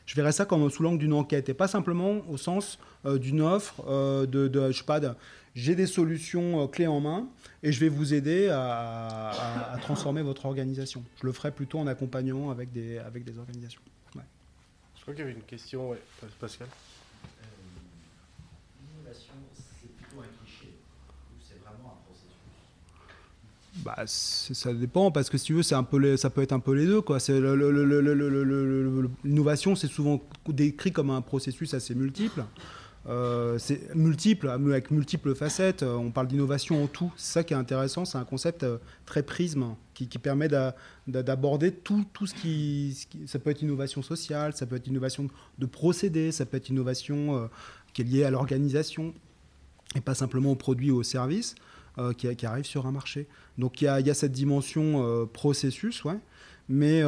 Je verrais ça comme sous l'angle d'une enquête et pas simplement au sens d'une offre de, de, sais pas, de, j'ai des solutions euh, clés en main et je vais vous aider à, transformer votre organisation. Je le ferai plutôt en accompagnant avec des, avec des organisations.
Je crois qu'il y avait une question, ouais. Pascal.
Euh, l'innovation, c'est plutôt un cliché ou c'est vraiment un processus?
Bah, ça dépend parce que si tu veux, c'est un peu ça peut être un peu les deux. Quoi. L'innovation, c'est souvent décrit comme un processus assez multiple. Euh, c'est multiple, avec multiples facettes. Euh, on parle d'innovation en tout. C'est ça qui est intéressant. C'est un concept euh, très prisme qui, permet d'aborder tout, tout ce, qui, Ça peut être innovation sociale, ça peut être innovation de procédés, ça peut être innovation qui est liée à l'organisation et pas simplement aux produits ou aux services qui, qui, arrivent sur un marché. Donc il y a, cette dimension processus, ouais. Mais,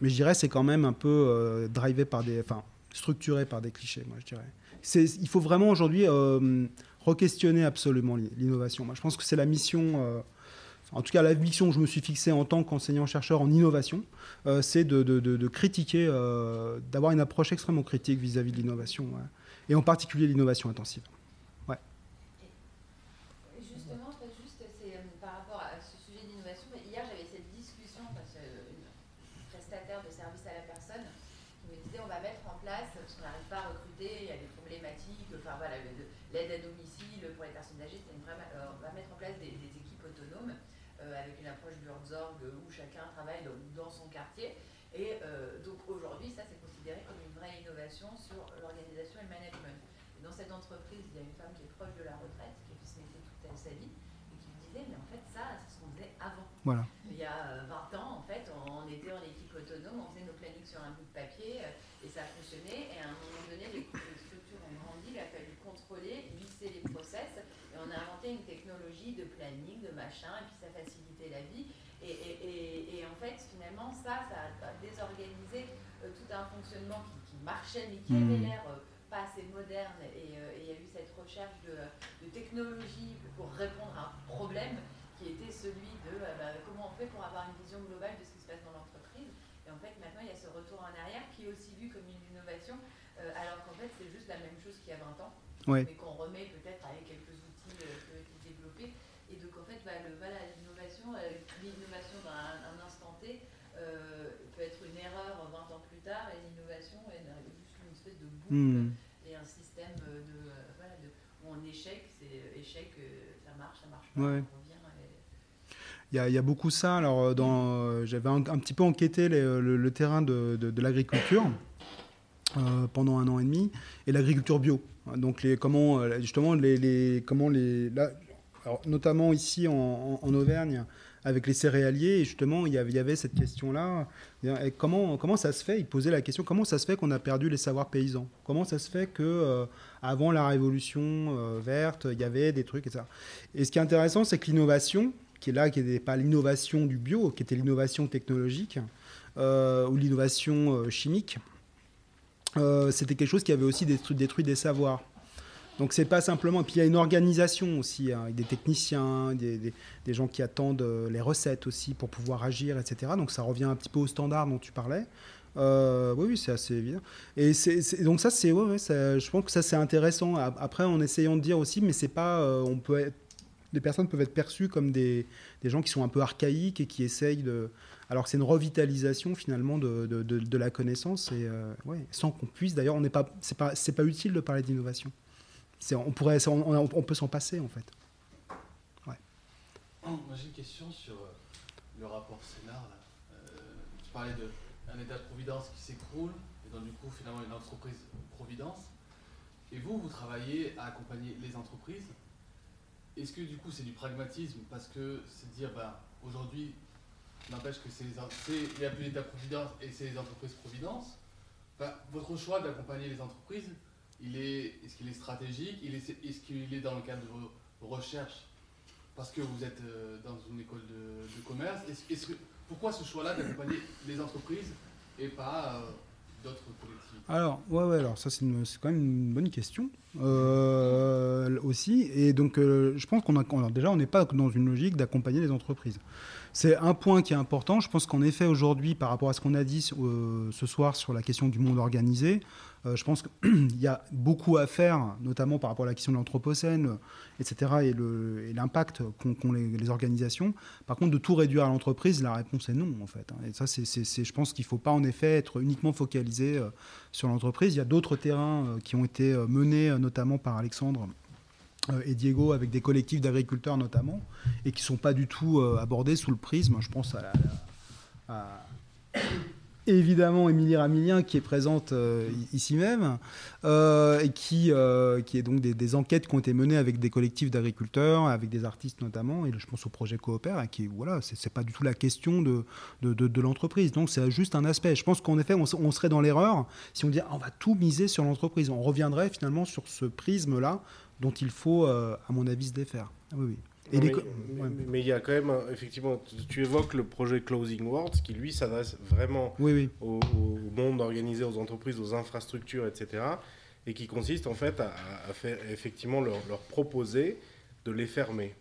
mais je dirais c'est quand même un peu drivé par des. Structuré par des clichés, moi je dirais. Il faut vraiment aujourd'hui euh, re-questionner absolument l'innovation. Moi je pense que c'est la mission, euh, en tout cas la mission que je me suis fixée en tant qu'enseignant-chercheur en innovation, euh, c'est de, critiquer, d'avoir une approche extrêmement critique vis-à-vis de l'innovation, et en particulier l'innovation intensive.
où chacun travaille dans son quartier. Et euh, donc aujourd'hui, ça c'est considéré comme une vraie innovation sur l'organisation et le management. Et dans cette entreprise, il y a une femme qui est proche de la retraite, qui a fait ce métier toute sa vie, et qui me disait, mais en fait ça, c'est ce qu'on faisait avant.
Voilà.
Il y a 20 euh, ans, en fait, on était en équipe autonome, on faisait nos plannings sur un bout de papier, euh, et ça fonctionnait. Et à un moment donné, les, structures ont grandi, il a fallu contrôler, lisser les process, et on a inventé une technologie de planning, de machin, et puis ça facilitait la vie. Et, en fait, finalement, ça, ça a désorganisé euh, tout un fonctionnement qui, marchait, mais qui avait mmh. l'air euh, pas assez moderne. Euh, et il y a eu cette recherche de, technologie pour répondre à un problème qui était celui de bah, comment on fait pour avoir une vision globale de ce qui se passe dans l'entreprise. Et en fait, maintenant, il y a ce retour en arrière qui est aussi vu comme une innovation, alors qu'en fait, c'est juste la même chose qu'il y a 20 ans, mais qu'on remet peut-être avec quelques outils qui ont été développés. Et donc, en fait, bah, le, voilà, l'innovation, l'innovation dans un, instant T euh, peut être une erreur 20 ans plus tard et l'innovation est juste une espèce de boucle hmm. et un système de, voilà, de, où on échec, c'est échec, ça marche, ça revient.
il y, a beaucoup ça. Alors, j'avais un, petit peu enquêté le, terrain de, l'agriculture pendant un an et demi et l'agriculture bio. Donc, les, comment justement les, comment les, notamment ici en Auvergne, avec les céréaliers. Et justement, il y avait, cette question-là. Comment, ça se fait Il posait la question comment ça se fait qu'on a perdu les savoirs paysans? Comment ça se fait que euh, avant la révolution euh, verte, il y avait des trucs et Et ce qui est intéressant, c'est que l'innovation, qui est là, qui n'était pas l'innovation du bio, qui était l'innovation technologique euh, ou l'innovation chimique, c'était quelque chose qui avait aussi détruit des savoirs. Donc c'est pas simplement. Puis il y a une organisation aussi, hein, des techniciens, des, gens qui attendent euh, les recettes aussi pour pouvoir agir, etc. Donc ça revient un petit peu au standard dont tu parlais. Euh, oui, oui, c'est assez évident. Et donc ça, c'est, ouais, je pense que ça c'est intéressant. Après, en essayant de dire aussi, mais c'est pas, euh, les personnes peuvent être perçues comme des, gens qui sont un peu archaïques et qui essayent de, alors c'est une revitalisation finalement de, la connaissance et ouais, sans qu'on puisse. D'ailleurs, on n'est pas, c'est pas utile de parler d'innovation on, pourrait, on, peut s'en passer en fait.
Ouais. Moi j'ai une question sur euh, le rapport Sénard. Euh, tu parlais d'un État-providence qui s'écroule, et donc du coup finalement une entreprise Providence. Et vous, vous travaillez à accompagner les entreprises. Est-ce que du coup c'est du pragmatisme? Parce que c'est de dire ben, aujourd'hui n'empêche que c'est il n'y a plus l'État-providence et c'est les entreprises Providence. votre choix d'accompagner les entreprises, il est, est-ce qu'il est stratégique? Il est, Est-ce qu'il est dans le cadre de vos recherches? Parce que vous êtes euh, dans une école de, commerce est-ce, que, Pourquoi ce choix-là d'accompagner les entreprises et pas euh, d'autres collectivités
Alors, ouais, ouais, alors ça c'est, quand même une bonne question euh, aussi. Et donc, je pense qu'on a, déjà, on n'est pas dans une logique d'accompagner les entreprises. C'est un point qui est important. Je pense qu'en effet, aujourd'hui, par rapport à ce qu'on a dit ce soir sur la question du monde organisé, euh, je pense qu'il y a beaucoup à faire, notamment par rapport à la question de l'anthropocène, etc., et l'impact qu'ont les, organisations. Par contre, de tout réduire à l'entreprise, la réponse est non, en fait. Hein. Et ça, c'est, je pense qu'il ne faut pas, en effet, être uniquement focalisé euh, sur l'entreprise. Il y a d'autres terrains euh, qui ont été menés, notamment par Alexandre et Diego avec des collectifs d'agriculteurs notamment, et qui ne sont pas du tout abordés sous le prisme, je pense à, la, évidemment Émilie Ramilien qui est présente euh, ici même euh, et qui, euh, qui est donc des, enquêtes qui ont été menées avec des collectifs d'agriculteurs, avec des artistes notamment, et je pense au projet Coopère, hein, qui voilà, c'est pas du tout la question de, de, l'entreprise, donc c'est juste un aspect. Je pense qu'en effet, on, serait dans l'erreur si on dit ah, on va tout miser sur l'entreprise. On reviendrait finalement sur ce prisme-là dont il faut, à mon avis, se défaire. Ah oui, oui
mais, il y a quand même, effectivement, tu, évoques le projet Closing Words qui, lui, s'adresse vraiment Au, monde organisé, aux entreprises, aux infrastructures, etc. Et qui consiste en fait à, faire, effectivement leur, proposer de les fermer.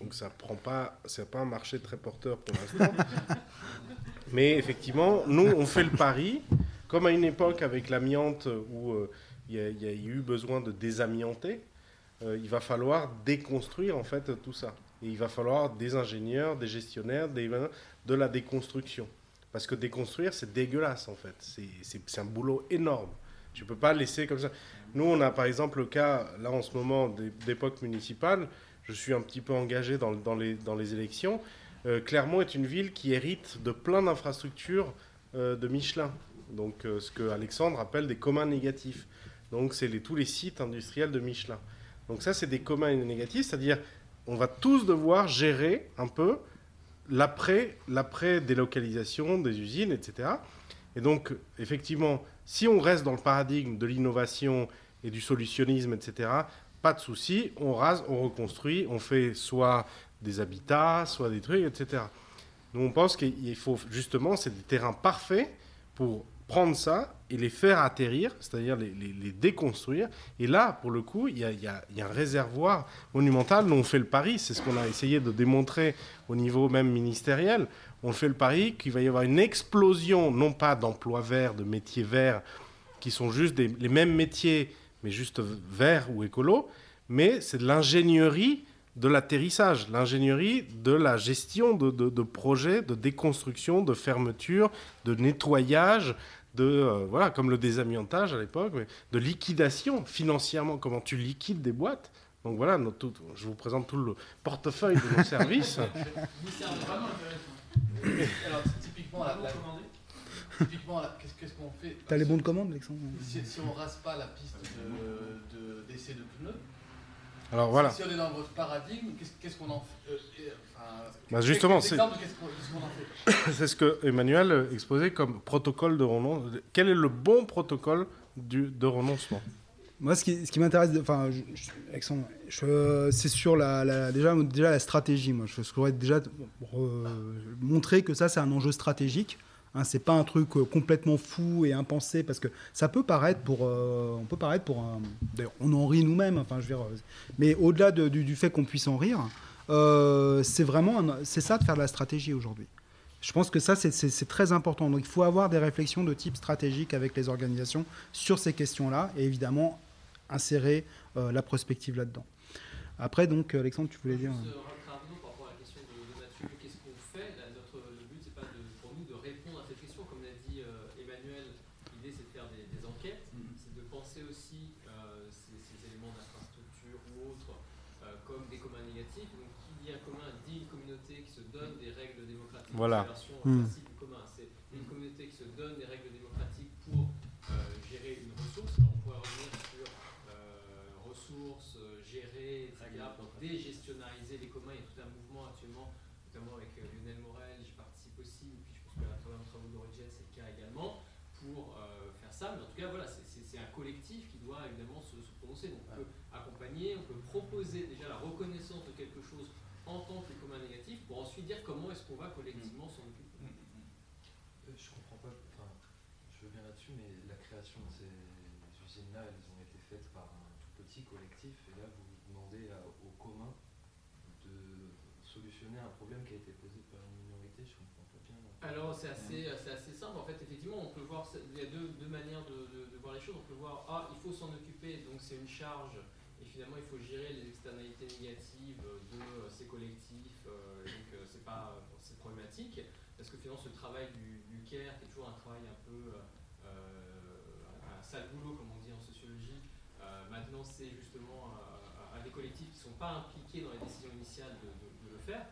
Donc ça prend pas, c'est pas un marché très porteur pour l'instant. mais effectivement, nous, on fait le pari, comme à une époque avec l'amiante où euh, il y, a eu besoin de désamianter. Euh, il va falloir déconstruire en fait tout ça. Et il va falloir des ingénieurs, des gestionnaires, de la déconstruction. Parce que déconstruire, c'est dégueulasse en fait. C'est un boulot énorme. Tu ne peux pas laisser comme ça. Nous, on a par exemple le cas, là en ce moment, d'époque municipale. Je suis un petit peu engagé dans, les, dans les, élections. Euh, Clermont est une ville qui hérite de plein d'infrastructures euh, de Michelin. Donc ce que Alexandre appelle des communs négatifs. Donc c'est tous les sites industriels de Michelin. Donc ça, c'est des communs et négatifs, c'est-à-dire on va tous devoir gérer un peu l'après, l'après délocalisation des usines, etc. Et donc, effectivement, si on reste dans le paradigme de l'innovation et du solutionnisme, etc., pas de souci, on rase, on reconstruit, on fait soit des habitats, soit des trucs, etc. Nous, on pense qu'il faut justement, c'est des terrains parfaits pour prendre ça et les faire atterrir, c'est-à-dire les, déconstruire. Et là, pour le coup, il y, a, un réservoir monumental dont on fait le pari, c'est ce qu'on a essayé de démontrer au niveau même ministériel. On fait le pari qu'il va y avoir une explosion, non pas d'emplois verts, de métiers verts, qui sont juste les mêmes métiers, mais juste verts ou écolos, mais c'est de l'ingénierie de l'atterrissage, l'ingénierie de la gestion de, de, projets, de déconstruction, de fermeture, de nettoyage, de euh, voilà comme le désamiantage à l'époque, de liquidation financièrement, comment tu liquides des boîtes. Donc voilà, notre- tout- je vous présente tout le portefeuille de nos services.
Alors, typiquement, la, la- typiquement la- qu'est-ce qu'on fait?
T'as les bons de commande, Alexandre?
Si, si on rase pas la piste de- de- d'essai de, pneus,
Alors voilà.
si on est dans votre paradigme, qu'est-ce qu'on en fait enfin,
Bah, justement, c'est- ce que Emmanuel exposait comme protocole de renoncement. Quel est le bon protocole du, de renoncement
Moi, ce qui, ce qui m'intéresse, enfin, c'est sur la, la- déjà, déjà la stratégie. Moi, je souhaiterais déjà re- montrer que ça, c'est un enjeu stratégique. Hein, c'est pas un truc euh, complètement fou et impensé parce que ça peut paraître pour, euh, on peut paraître pour un. D'ailleurs, on en rit nous-mêmes. Enfin, je veux dire, euh, mais au-delà de- du, du fait qu'on puisse en rire, euh, c'est vraiment, un- c'est ça de faire de la stratégie aujourd'hui. Je pense que ça, c'est- très important. Donc, il faut avoir des réflexions de type stratégique avec les organisations sur ces questions-là et évidemment insérer euh, la prospective là-dedans. Après, donc, Alexandre, tu voulais dire.
Juste, euh, rapidement, par rapport à la question de, de Mathieu, qu'est-ce qu'on fait Là, notre, Le but, c'est pas de, pour nous de répondre à cette question. Comme l'a dit euh, Emmanuel, l'idée, c'est de faire des, des enquêtes, c'est de penser aussi euh, ces, ces éléments d'infrastructure ou autres euh, comme des communs négatifs. Donc, qui dit un commun dit une communauté qui se donne des règles démocratiques.
Voilà.
C'est la version
Hmm.
classique du commun. C'est une communauté qui se donne des règles démocratiques pour euh, gérer une ressource. Alors, on pourrait revenir sur euh, ressources, euh, gérer, etc. pour dégestionariser les communs. Il y a tout un mouvement actuellement, notamment avec euh, Lionel Morel, j'y participe aussi, et puis je pense que à travers le travail d'Origin, c'est le cas également, pour euh, faire ça. Mais en tout cas, voilà, c'est- c'est c'est un collectif qui doit évidemment se, se prononcer. Donc on peut accompagner, on peut proposer déjà la reconnaissance de quelque chose en tant que commun négatif, pour ensuite dire comment est-ce qu'on va collectivement s'en occuper.
Euh, Je comprends pas, enfin, je veux bien là-dessus, mais la création de ces usines-là, elles ont été faites par un tout petit collectif, et là vous demandez à- au commun de solutionner un problème qui a été posé par une minorité, je comprends pas bien.
Alors c'est assez, c'est assez simple. En fait, effectivement, on peut voir, il y a deux, deux manières de, voir les choses. On peut voir, ah, il faut s'en occuper, donc c'est une charge, et finalement il faut gérer les externalités négatives de euh, ces collectifs, euh, donc euh, c'est pas, c'est problématique, parce que finalement ce travail du, du CARE, qui est toujours un travail un peu, euh, un, sale boulot comme on dit en sociologie, euh, maintenant c'est justement à, des collectifs qui ne sont pas impliqués dans les décisions initiales de le faire.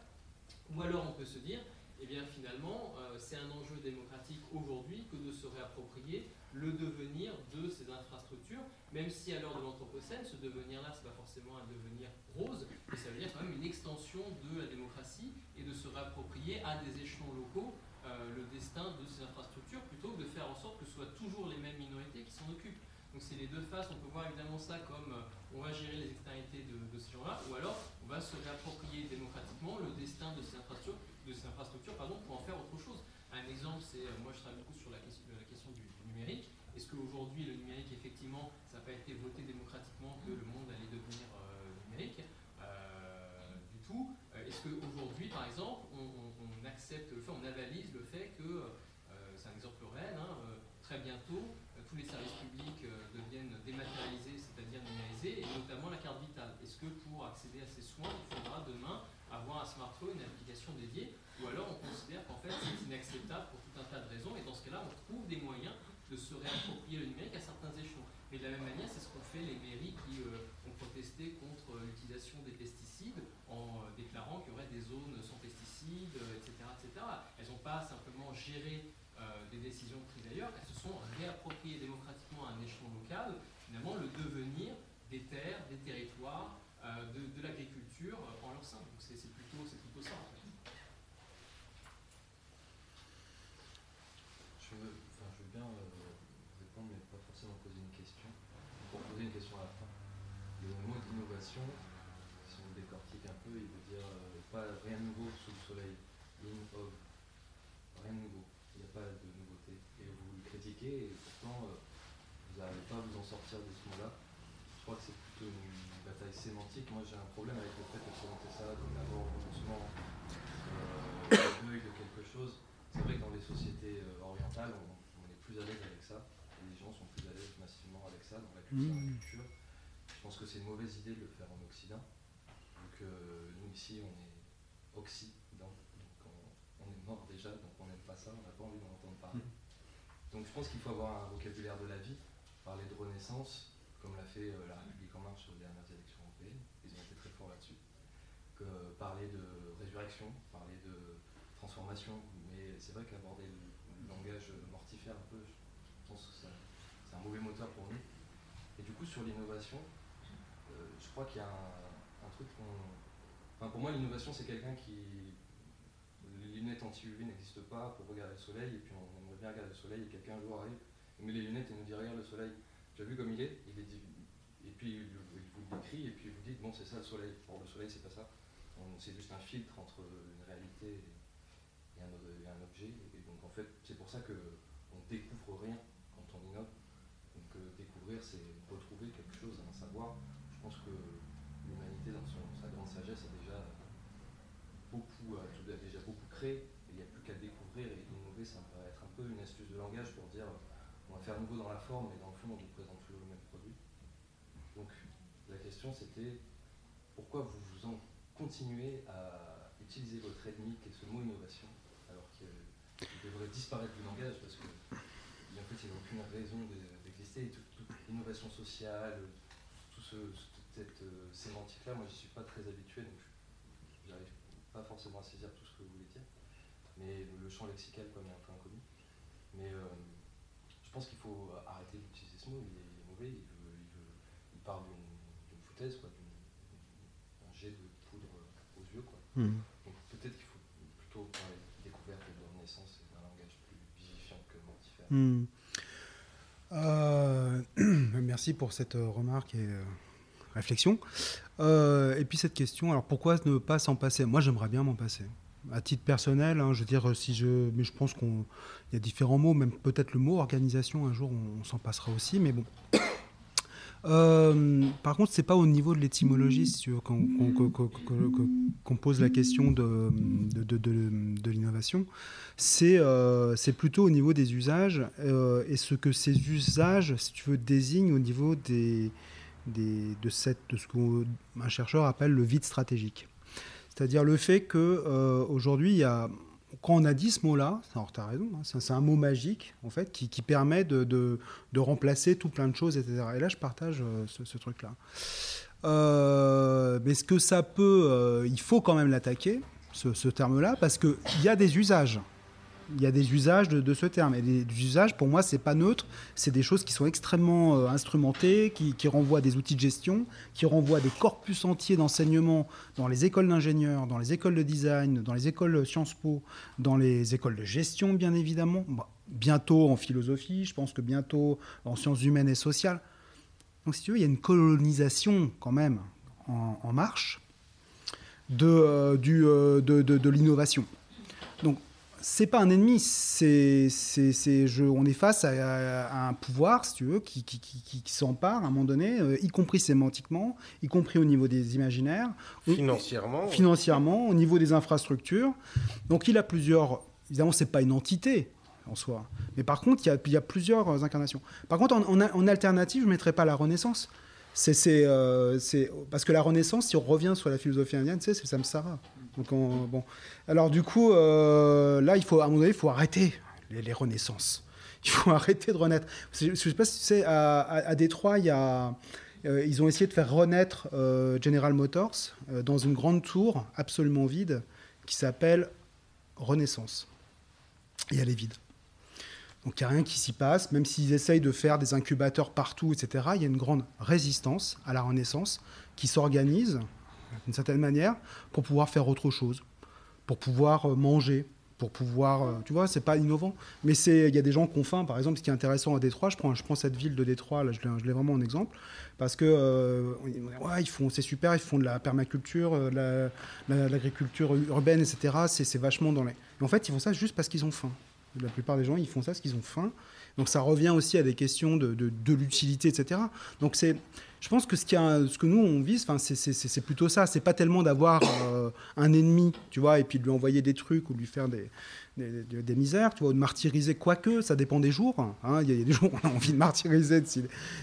Ou alors on peut se dire, eh bien finalement, euh, c'est un enjeu démocratique aujourd'hui que de se réapproprier le devenir de ces infrastructures, même si à l'heure de l'Anthropocène, ce devenir-là, c'est pas forcément un devenir rose, mais ça veut dire quand même une extension de la démocratie et de se réapproprier à des échelons locaux euh, le destin de ces infrastructures, plutôt que de faire en sorte que ce soit toujours les mêmes minorités qui s'en occupent. Donc c'est les deux faces, on peut voir évidemment ça comme euh, on va gérer les externalités de ces gens-là, ou alors on va se réapproprier démocratiquement le destin de ces infrastructures, de ces infrastructures pardon, pour en faire autre chose. Un exemple, c'est, euh, moi je travaille beaucoup sur la question, du, numérique. Est-ce qu'aujourd'hui le numérique, effectivement, ça n'a pas été voté démocratiquement que le monde allait devenir euh, numérique Euh, Du tout? Est-ce qu'aujourd'hui, par exemple, on, accepte le fait, on avalise le fait que, c'est un exemple réel, hein, très bientôt, tous les services publics deviennent dématérialisés, c'est-à-dire numérisés, et notamment la carte vitale. Est-ce que pour accéder à ces soins, il faudra demain avoir un smartphone, une application dédiée, ou alors on considère qu'en fait c'est inacceptable pour tout un tas de raisons, et dans ce cas-là, on trouve des moyens de se réapproprier le numérique à certains échelons. Mais de la même manière, c'est ce qu'ont fait les mairies qui euh, ont protesté contre euh, l'utilisation des pesticides en euh, déclarant qu'il y aurait des zones sans pesticides, etc., etc. Elles n'ont pas simplement géré des décisions prises ailleurs, elles se sont réappropriées démocratiquement à un échelon local, finalement, le devenir des terres, des territoires, euh, de, de l'agriculture euh, en leur sein. Donc c'est c'est plutôt, c'est plutôt ça. En fait.
Je veux, enfin, je veux bien euh, répondre, mais pas forcément poser une question. Pour poser une question à la fin. Le mot d'innovation, si on le décortique un peu, il veut dire euh, pas rien de nouveau sous le soleil. In of. Rien de nouveau. Il n'y a pas de nouveauté. Et vous le critiquez, et pourtant, euh, vous n'arrivez pas à vous en sortir de ce mot-là. Je crois que c'est plutôt une bataille sémantique. Moi, j'ai un problème avec le fait de présenter ça comme d'abord renoncement, euh, deuil de quelque chose. C'est vrai que dans les sociétés euh, orientales, on, on est plus à l'aise avec ça. Et les gens sont plus à l'aise massivement avec ça, dans la culture.
Mmh.
la culture. Je pense que c'est une mauvaise idée de le faire en Occident. Donc euh, nous ici, on est Occident, donc on, on est mort déjà, donc on n'aime pas ça, on n'a pas envie d'en entendre parler. Donc je pense qu'il faut avoir un vocabulaire de la vie, parler de renaissance, comme l'a fait euh, la République en marche aux dernières élections ils ont été très forts là-dessus. Que parler de résurrection, parler de transformation, mais c'est vrai qu'aborder le, langage mortifère un peu, je pense que c'est un mauvais moteur pour nous. Et du coup, sur l'innovation, euh, je crois qu'il y a un, truc qu'on. Enfin, pour moi, l'innovation, c'est quelqu'un qui. Les lunettes anti-UV n'existent pas pour regarder le soleil, et puis on aimerait bien regarder le soleil, et quelqu'un un jour arrive, il met les lunettes et nous dit Regarde le soleil, tu as vu comme il est, Et puis il vous décrit, et puis vous dites Bon, c'est ça le soleil. Or, le soleil, c'est pas ça. C'est juste un filtre entre une réalité et un, objet. Et donc, en fait, c'est pour ça qu'on ne découvre rien quand on innove. Donc, euh, découvrir, c'est retrouver quelque chose, un savoir. Je pense que l'humanité, dans son, sa grande sagesse, a déjà beaucoup, a déjà beaucoup créé. Il n'y a plus qu'à découvrir et innover. Ça va être un peu une astuce de langage pour dire nouveau dans la forme, mais dans le fond, on ne présente toujours le même produit. Donc, la question, c'était pourquoi vous, vous en continuez à utiliser votre ennemi, qui est ce mot innovation, alors qu'il devrait disparaître du langage, parce que en fait, il n'y a aucune raison d'exister. Toute, toute l'innovation sociale, tout ce, toute cette euh, sémantique-là, moi, je suis pas très habitué, donc je n'arrive pas forcément à saisir tout ce que vous voulez dire. Mais le, champ lexical, comme est un peu inconnu. Mais euh, je pense qu'il faut arrêter d'utiliser ce mot, il est, mauvais, il, parle d'une foutaise, quoi, d'un jet de poudre aux yeux. Quoi. Hmm. Donc peut-être qu'il faut plutôt parler de découverte et de renaissance et d'un langage plus vivifiant que mortifère.
Hmm. Euh, merci pour cette euh, remarque et euh, réflexion. et puis cette question, alors pourquoi ne pas s'en passer? Moi j'aimerais bien m'en passer à titre personnel, hein, je veux dire, si je, mais je pense qu'il y a différents mots, même peut-être le mot organisation, un jour on, s'en passera aussi, mais bon. Euh, par contre, c'est pas au niveau de l'étymologie qu'on pose la question de, de, l'innovation, euh, c'est plutôt au niveau des usages euh, et ce que ces usages, si tu veux, désignent au niveau des, des de ce qu'un chercheur appelle le vide stratégique. C'est-à-dire le fait qu'aujourd'hui, il y a quand on a dit ce mot-là, alors tu as raison, hein, c'est un mot magique en fait qui, permet de, de, remplacer tout plein de choses, etc. Et là, je partage euh, ce, truc-là. Euh, mais ce que ça peut, euh, il faut quand même l'attaquer, ce, ce terme-là, parce qu'il y a des usages il y a des usages de, ce terme. Et les usages, pour moi, c'est pas neutre. C'est des choses qui sont extrêmement euh, instrumentées, qui, renvoient à des outils de gestion, qui renvoient à des corpus entiers d'enseignement dans les écoles d'ingénieurs, dans les écoles de design, dans les écoles Sciences Po, dans les écoles de gestion, bien évidemment. bientôt en philosophie, je pense que bientôt en sciences humaines et sociales. Donc, si tu veux, il y a une colonisation quand même en, marche de, euh, euh, l'innovation. C'est pas un ennemi, c'est, c'est, je, on est face à, un pouvoir, si tu veux, qui, qui, qui, s'empare à un moment donné, euh, y compris sémantiquement, y compris au niveau des imaginaires.
Financièrement.
financièrement, au niveau des infrastructures. Donc il a plusieurs. Évidemment, c'est pas une entité en soi. Mais par contre, il y a, il y a plusieurs incarnations. Par contre, en, en, alternative, je ne mettrais pas la Renaissance. C'est, c'est, euh, c'est, parce que la Renaissance, si on revient sur la philosophie indienne, c'est Samsara. Donc bon. Alors du coup, euh, là, il faut, à un moment donné, il faut arrêter les, renaissances. Il faut arrêter de renaître. Je ne sais pas si tu sais, à, à, Détroit, euh, ils ont essayé de faire renaître euh, General Motors dans une grande tour absolument vide qui s'appelle Renaissance. Et elle est vide. Donc il n'y a rien qui s'y passe, même s'ils essayent de faire des incubateurs partout, etc. Il y a une grande résistance à la Renaissance qui s'organise d'une certaine manière, pour pouvoir faire autre chose, pour pouvoir euh, manger, pour pouvoir, euh, tu vois, c'est pas innovant, mais c'est, il y a des gens qui ont faim, par exemple, ce qui est intéressant à Détroit, je prends, je prends cette ville de Détroit, là, je l'ai vraiment en exemple, parce que euh, ouais, ils font, c'est super, ils font de la permaculture, de l'agriculture urbaine, etc. C'est, vachement dans les. en fait, ils font ça juste parce qu'ils ont faim. La plupart des gens, ils font ça parce qu'ils ont faim. Donc ça revient aussi à des questions de, de, de l'utilité, etc. Donc c'est, je pense que ce, qui a, ce que nous, on vise, c'est plutôt ça. C'est pas tellement d'avoir euh, un ennemi, tu vois, et puis de lui envoyer des trucs ou de lui faire des, des, des, misères, tu vois, ou de martyriser, quoique, ça dépend des jours. Hein. Il y, a des jours où on a envie de martyriser.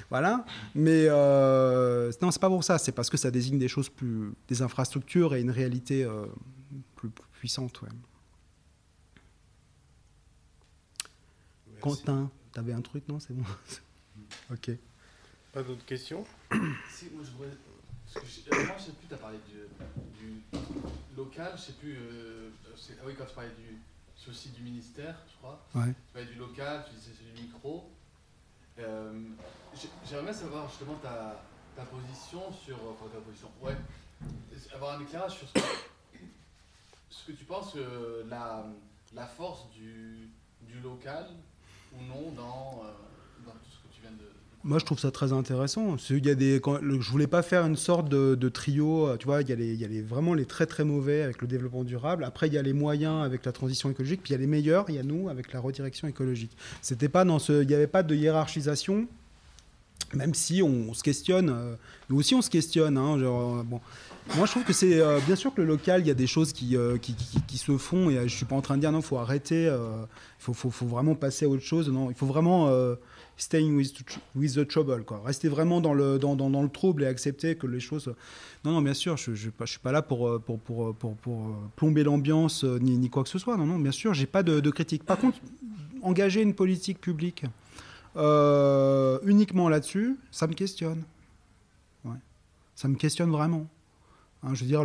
voilà. Mais euh, non, c'est pas pour ça. C'est parce que ça désigne des choses plus. des infrastructures et une réalité euh, plus, puissante, ouais. Quentin, t'avais un truc, non C'est bon Ok.
Pas d'autres questions
Si, moi je voudrais parce que je, euh, moi, je sais plus, tu as parlé du, du local, je sais plus. euh, c'est- ah oui, quand tu parlais du souci du ministère, je crois.
Ouais.
Tu parlais du local, tu disais c'est du micro. Euh, j'ai- J'aimerais bien savoir justement ta, ta position sur. Enfin, ta position, ouais. Avoir un éclairage sur ce que, ce que tu penses que la, la force du, du local ou non dans, euh, dans ce que tu viens de.
Moi, je trouve ça très intéressant. Il y a des, je voulais pas faire une sorte de, de trio. euh, Tu vois, il y a, les, il y a les, vraiment les très très mauvais avec le développement durable. Après, il y a les moyens avec la transition écologique. Puis il y a les meilleurs. Il y a nous avec la redirection écologique. C'était pas il n'y avait pas de hiérarchisation. Même si on, se questionne, euh, nous aussi on se questionne. hein, euh. Moi, je trouve que c'est euh, bien sûr que le local, il y a des choses qui, qui, se font. Et je suis pas en train de dire non, faut arrêter. Il faut, faut, faut vraiment passer à autre chose. Non, il faut vraiment staying with, with the trouble, quoi. Rester vraiment dans le, dans, dans, dans le trouble et accepter que les choses. Non, non, bien sûr, je ne je, suis pas là pour, pour, pour, pour, pour, plomber l'ambiance ni, ni quoi que ce soit. Non, non, bien sûr, j'ai pas de, de critique. Par contre, engager une politique publique euh, uniquement là-dessus, ça me questionne. Ça me questionne vraiment. Hein, je veux dire,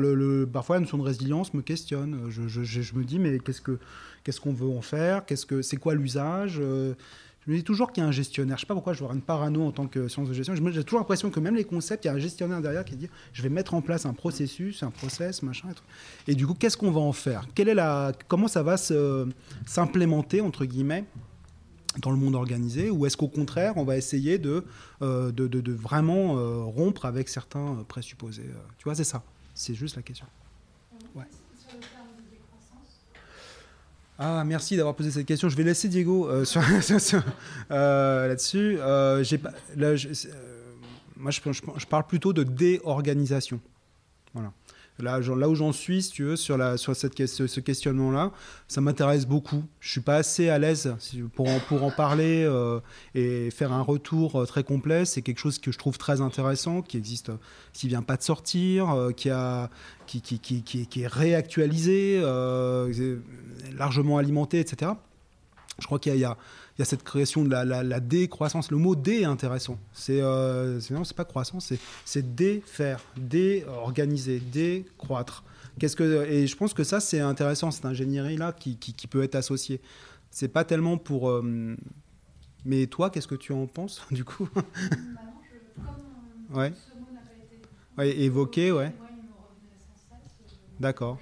parfois la notion de résilience me questionne. Je, me dis, mais qu'est-ce que qu'est-ce qu'on veut en faire? C'est quoi l'usage? Euh, Je me dis toujours qu'il y a un gestionnaire. Je sais pas pourquoi je vois une parano en tant que science de gestion. J'ai toujours l'impression que même les concepts, il y a un gestionnaire derrière qui dit, je vais mettre en place un processus, un process, machin. Et, du coup, qu'est-ce qu'on va en faire? Comment ça va s'implémenter entre guillemets dans le monde organisé ou est-ce qu'au contraire on va essayer de, euh, de, de- de vraiment euh, rompre avec certains euh, présupposés Tu vois, c'est ça. C'est juste la question. Ouais. Ah, merci d'avoir posé cette question. Je vais laisser Diego euh, là-dessus. Là, moi, je, je- je parle plutôt de déorganisation. Voilà. Là, où j'en suis, si tu veux, sur, cette, ce, questionnement-là, ça m'intéresse beaucoup. Je suis pas assez à l'aise pour en, parler euh, et faire un retour euh, très complet. C'est quelque chose que je trouve très intéressant, qui existe, qui vient pas de sortir, euh, qui, est, réactualisé, largement alimenté, etc. Je crois qu'il y a- il y a cette création de la, décroissance. Le mot dé est intéressant. C'est euh, non, c'est pas croissance, c'est défaire, déorganiser, décroître. Qu'est-ce que et je pense que ça c'est intéressant cette ingénierie là qui, qui, peut être associée. C'est pas tellement pour. euh, mais toi, qu'est-ce que tu en penses du coup?
Maintenant, je, comme
Ouais.
ce mot pas été
Ouais, évoqué, ouais. D'accord.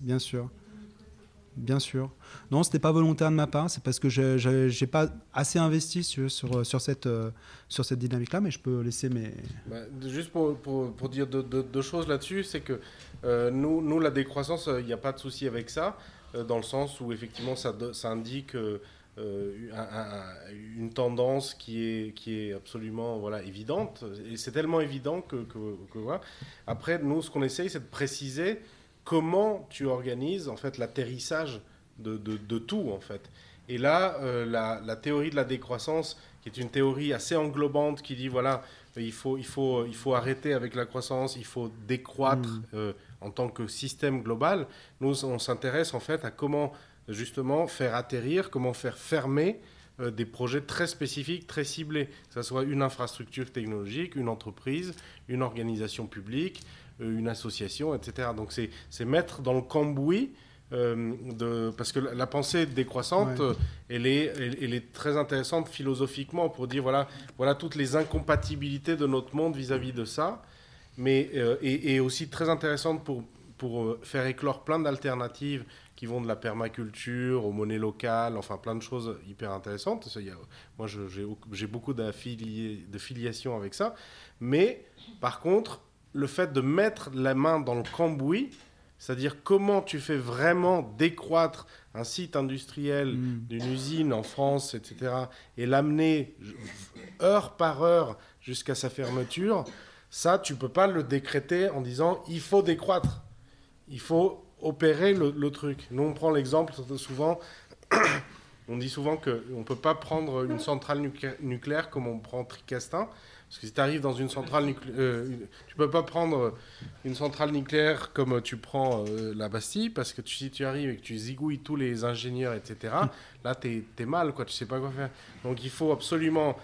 Bien sûr.
c'est mis de côté pour-
Bien sûr. Non, c'était pas volontaire de ma part, c'est parce que je j'ai pas assez investi si tu veux, sur, sur, cette, euh, sur cette dynamique-là, mais je peux laisser mes.
Bah, juste pour, pour, pour dire deux, choses là-dessus, c'est que euh, nous, nous, la décroissance, il n'y a pas de souci avec ça, euh, dans le sens où effectivement ça, ça indique euh, euh, un- un- une tendance qui est, qui est absolument voilà, évidente. Et c'est tellement évident que, que. Après, nous, ce qu'on essaye, c'est de préciser comment tu organises en fait l'atterrissage de, de, de tout en fait. Et là, euh, la, la théorie de la décroissance, qui est une théorie assez englobante, qui dit voilà, il faut, il faut, il faut arrêter avec la croissance, il faut décroître
Mm.
euh, en tant que système global. Nous, on s'intéresse en fait à comment justement faire atterrir, comment faire fermer euh, des projets très spécifiques, très ciblés, que ce soit une infrastructure technologique, une entreprise, une organisation publique, euh, une association, etc. Donc c'est mettre dans le cambouis, euh, de, parce que la, la pensée décroissante,
Ouais.
euh, elle, est, elle, elle est très intéressante philosophiquement pour dire voilà, voilà toutes les incompatibilités de notre monde vis-à-vis de ça, mais euh, et, et aussi très intéressante pour, pour euh, faire éclore plein d'alternatives qui vont de la permaculture aux monnaies locales, enfin plein de choses hyper intéressantes. Ça, il y a- moi, j'ai beaucoup de filiation avec ça. Mais par contre, le fait de mettre la main dans le cambouis, c'est-à-dire comment tu fais vraiment décroître un site industriel
Mm.
d'une usine en France, etc., et l'amener heure par heure jusqu'à sa fermeture, ça, tu peux pas le décréter en disant il faut décroître. Il faut opérer le, le truc. Nous, on prend l'exemple souvent. On dit souvent qu'on ne peut pas prendre une centrale nuclé- nucléaire comme on prend Tricastin. Parce que si tu arrives dans une centrale nucléaire, tu peux pas prendre une centrale nucléaire comme tu prends euh, la Bastille, parce que tu- si tu arrives et que tu zigouilles tous les ingénieurs, etc., là, tu es, mal, quoi, tu sais pas quoi faire. Donc il faut absolument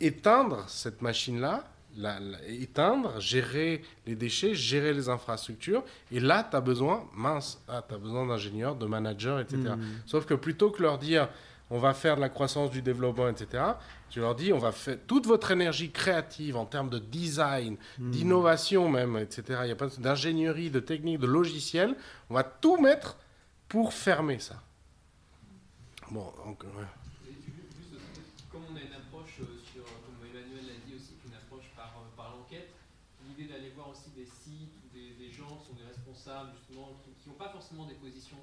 éteindre cette machine-là, la- la- éteindre, gérer les déchets, gérer les infrastructures. Et là, tu as besoin, mince, ah, tu as besoin d'ingénieurs, de managers, etc.
Hmm.
Sauf que plutôt que leur dire on va faire de la croissance, du développement, etc., tu leur dis on va faire toute votre énergie créative en termes de design,
Hmm.
d'innovation même, etc., il y a pas de- d'ingénierie, de technique, de logiciel, on va tout mettre pour fermer ça. Bon, donc, ouais.
Et ju- juste, aussi, comme on a une approche sur, comme Emmanuel l'a dit aussi, une approche par, par l'enquête, l'idée d'aller voir aussi des sites ou des, des gens qui sont des responsables, justement, qui n'ont pas forcément des positions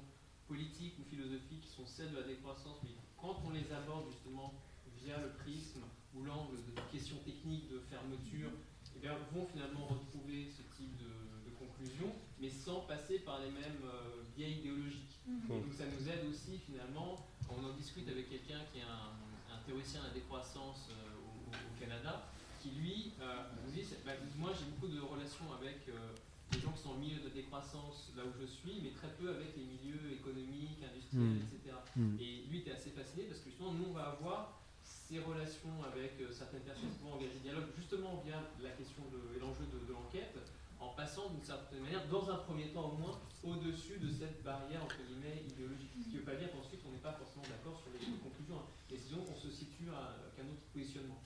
politiques ou philosophiques, qui sont celles de la décroissance, mais quand on les aborde justement via le prisme ou l'angle de questions techniques, de fermeture, eh bien, vont finalement retrouver ce type de, de conclusion, mais sans passer par les mêmes euh, biais idéologiques. Et donc ça nous aide aussi finalement, quand on en discute avec quelqu'un qui est un, un théoricien de la décroissance euh, au, Canada, qui lui euh, nous dit, bah, moi j'ai beaucoup de relations avec euh, les gens qui sont au milieu de la décroissance là où je suis, mais très peu avec les milieux économiques, industriels,
Mm.
etc.
Mm.
Et lui était assez fasciné parce que justement nous on va avoir ces relations avec euh, certaines personnes qui vont engager le dialogue justement via la question de, et l'enjeu de, de l'enquête, en passant d'une certaine manière, dans un premier temps au moins, au-dessus de cette barrière entre guillemets idéologique. Ce qui ne veut pas dire qu'ensuite on n'est pas forcément d'accord sur les conclusions, hein. mais disons qu'on se situe à, qu'à un autre positionnement.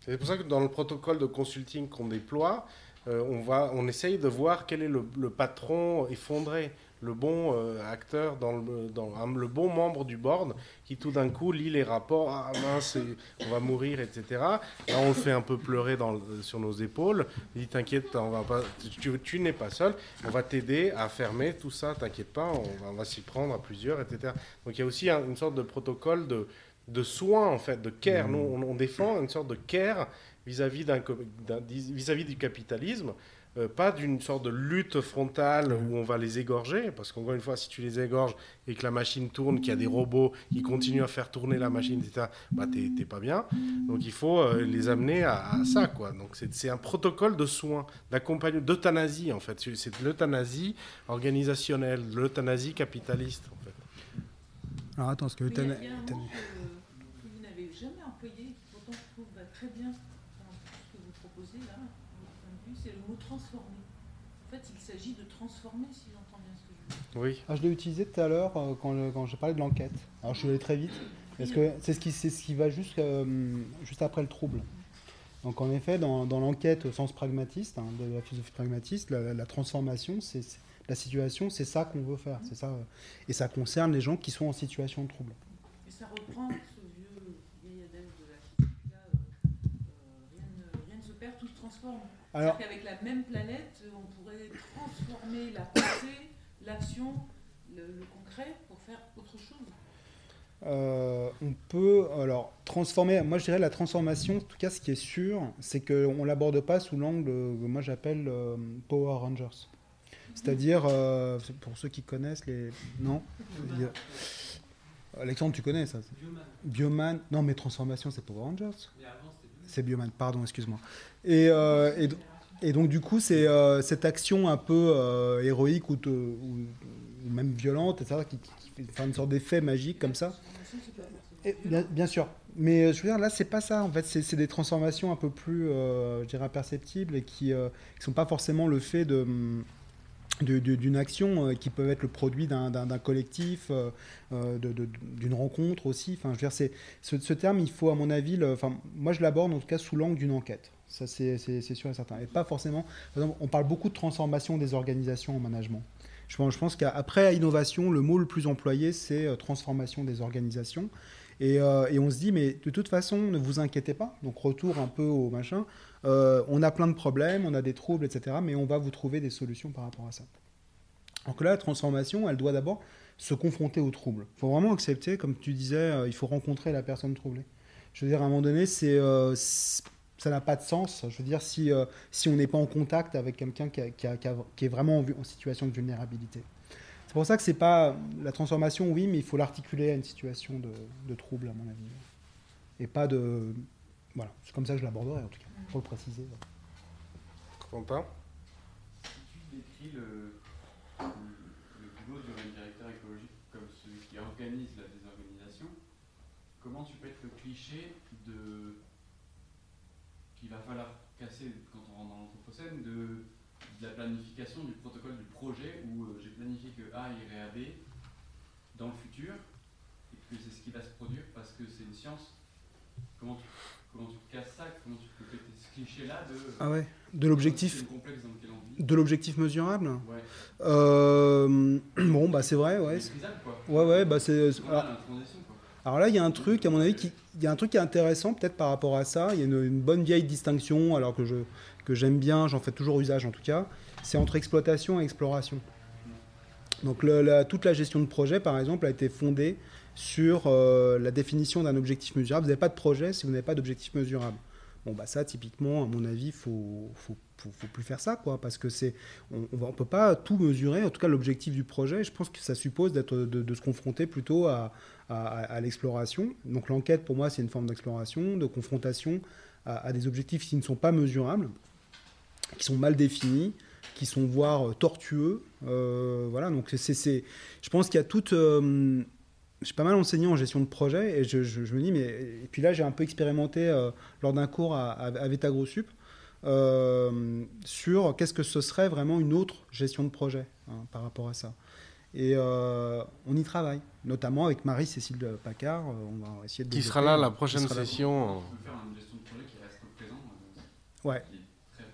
C'est pour ça que dans le protocole de consulting qu'on déploie, euh, on, va, on essaye de voir quel est le, patron effondré, le bon euh, acteur, dans le, dans, le bon membre du board qui tout d'un coup lit les rapports, ah mince, on va mourir, etc. Là, on le fait un peu pleurer sur nos épaules. Il dit, t'inquiète, tu, n'es pas seul, on va t'aider à fermer tout ça, t'inquiète pas, on va, s'y prendre à plusieurs, etc. Donc il y a aussi un- une sorte de protocole de, de soins, en fait, de care. Nous, on, on défend une sorte de care vis-à-vis d'un co- d'un- vis-à-vis du capitalisme, euh, pas d'une sorte de lutte frontale où on va les égorger, parce qu'encore une fois, si tu les égorges et que la machine tourne, qu'il y a des robots qui continuent à faire tourner la machine, etc., bah t'es t'es pas bien. Donc il faut euh, les amener à, à ça, quoi. Donc c'est c'est un protocole de soins, d'accompagnement, d'euthanasie, en fait. C'est l'euthanasie organisationnelle, de l'euthanasie capitaliste, en fait.
Alors attends, parce que
il y a-
euthana-
il y a un mot
euthana-
que, que vous n'avez jamais employé, qui pourtant je trouve va très bien dans ce que vous proposez là, de votre point de vue, c'est le mot transformer. En fait, il s'agit de transformer, si j'entends bien ce que je veux dire.
Oui.
Ah, je l'ai utilisé tout à l'heure euh, quand, quand j'ai parlé de l'enquête. Alors je suis allé très vite, parce que c'est ce qui, c'est ce qui va juste, euh, juste après le trouble. Donc en effet, dans, dans l'enquête au sens pragmatiste, hein, de la philosophie pragmatiste, la, la transformation, c'est c'est- la situation, c'est ça qu'on veut faire. C'est ça, euh, et ça concerne les gens qui sont en situation de trouble.
Et ça reprend ce vieux vieil adage de la physique, là, euh, euh, rien, ne, rien ne se perd, tout se transforme.
Alors,
C'est-à-dire qu'avec la même planète, on pourrait transformer la pensée, l'action, le, le concret pour faire autre chose?
Euh, on peut alors transformer. Moi, je dirais la transformation. En tout cas, ce qui est sûr, c'est qu'on l'aborde pas sous l'angle que moi j'appelle euh, Power Rangers. C'est-à-dire, euh, pour ceux qui connaissent les, non, a- Alexandre, tu connais ça?
Bioman.
Bioman. Non, mais transformation, c'est Power Rangers.
Mais avant c'était Bioman.
C'est Bioman. Pardon, excuse-moi. Et, euh, et, et donc du coup, c'est euh, cette action un peu euh, héroïque ou, même violente, etc., qui, fait une sorte d'effet magique comme ça. Bien, sûr. Mais euh, je veux dire, là, c'est pas ça. En fait, c'est des transformations un peu plus, euh, je dirais, imperceptibles et qui ne sont pas forcément le fait de- d'une action euh, qui peut être le produit d'un collectif, d'une rencontre aussi. Enfin, je veux dire, ce, ce terme, il faut, à mon avis, enfin, moi, je l'aborde en tout cas sous l'angle d'une enquête. Ça, c'est sûr et certain. Et pas forcément. Par exemple, on parle beaucoup de transformation des organisations en management. Je pense, je pense qu'après innovation, le mot le plus employé, c'est euh, transformation des organisations. Et, euh, et on se dit, mais de toute façon, ne vous inquiétez pas. Donc, retour un peu au machin. Euh, on a plein de problèmes, on a des troubles, etc. Mais on va vous trouver des solutions par rapport à ça. Donc là, la transformation, elle doit d'abord se confronter aux troubles. Il faut vraiment accepter, comme tu disais, il faut rencontrer la personne troublée. Je veux dire, à un moment donné, c'est- ça n'a pas de sens. Je veux dire, si, euh, si on n'est pas en contact avec quelqu'un qui, a- qui a- qui a- qui est vraiment en, situation de vulnérabilité. C'est pour ça que c'est pas la transformation, oui, mais il faut l'articuler à une situation de, de trouble, à mon avis. Et pas de. Voilà, c'est comme ça que je l'aborderai, en tout cas, pour le préciser.
Quentin?
Si tu décris le, le, le boulot du directeur écologique comme celui qui organise la désorganisation, comment tu peux être le cliché de qu'il va falloir casser quand on rentre dans l'Anthropocène de, de la planification du protocole du projet où euh, j'ai planifié que A irait à B dans le futur et que c'est ce qui va se produire parce que c'est une science. Comment tu, comment tu casses ça? Comment tu peux péter ce cliché-là de.
Ah ouais De l'objectif de l'objectif mesurable?
Ouais.
Euh, Bon, bah c'est vrai, ouais. Ouais, ouais, bah c'est.
Pas
alors- là, il y a un truc, à mon avis, qui, il y a un truc qui est intéressant peut-être par rapport à ça. Il y a une, bonne vieille distinction, alors que je que j'aime bien, j'en fais toujours usage en tout cas. C'est entre exploitation et exploration. Donc toute la gestion de projet, par exemple, a été fondée sur euh, la définition d'un objectif mesurable. Vous n'avez pas de projet si vous n'avez pas d'objectif mesurable. Bon, bah ça, typiquement, à mon avis, il faut, faut, faut, plus faire ça, quoi, parce que c'est, on ne peut pas tout mesurer. En tout cas, l'objectif du projet, je pense que ça suppose d'être, de se confronter plutôt à, à, l'exploration. Donc l'enquête, pour moi, c'est une forme d'exploration, de confrontation à, des objectifs qui ne sont pas mesurables, qui sont mal définis, qui sont voire euh, tortueux. Euh, voilà, donc c'est, je pense qu'il y a toute... euh, j'ai pas mal enseigné en gestion de projet et je, je- je me dis, mais. Et puis là, j'ai un peu expérimenté euh, lors d'un cours à, à, à sur qu'est-ce que ce serait vraiment une autre gestion de projet hein, par rapport à ça. Et euh, on y travaille, notamment avec Marie-Cécile Pacard. euh, On va essayer de
Qui sera là la
qui
prochaine
sera là.
session
On peut faire une gestion de projet qui reste au présent. euh,
Ouais.
Qui est très,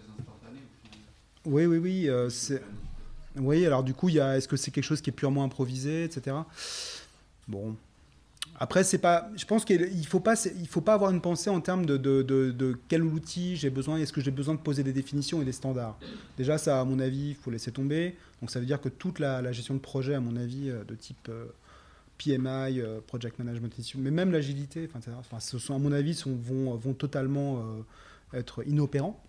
très instantanée au final.
Oui, oui, oui. euh, c'est... Oui, alors du coup, il y a, est-ce que c'est quelque chose qui est purement improvisé, etc. Bon. Après, c'est pas. Je pense qu'il il faut pas, il faut pas avoir une pensée en termes de, quel outil j'ai besoin. Est-ce que j'ai besoin de poser des définitions et des standards Déjà, ça, à mon avis, il faut laisser tomber. Donc, ça veut dire que toute la, gestion de projet, à mon avis, euh, de type euh, PMI, euh, Project Management mais même l'agilité, enfin, à mon avis, vont, totalement être inopérants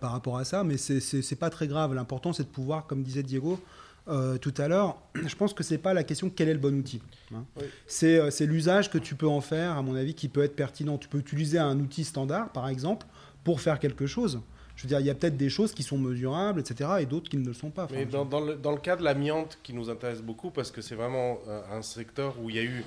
par rapport à ça, mais c'est pas très grave. L'important, c'est de pouvoir, comme disait Diego euh, tout à l'heure, je pense que c'est pas la question quel est le bon outil. hein.
Oui.
C'est euh, c'est l'usage que tu peux en faire, à mon avis, qui peut être pertinent. Tu peux utiliser un outil standard, par exemple, pour faire quelque chose. Je veux dire, il y a peut-être des choses qui sont mesurables, etc., et d'autres qui ne le sont pas.
Mais dans, dans le, dans le cas de l'amiante qui nous intéresse beaucoup, parce que c'est vraiment euh, un secteur où il y a eu.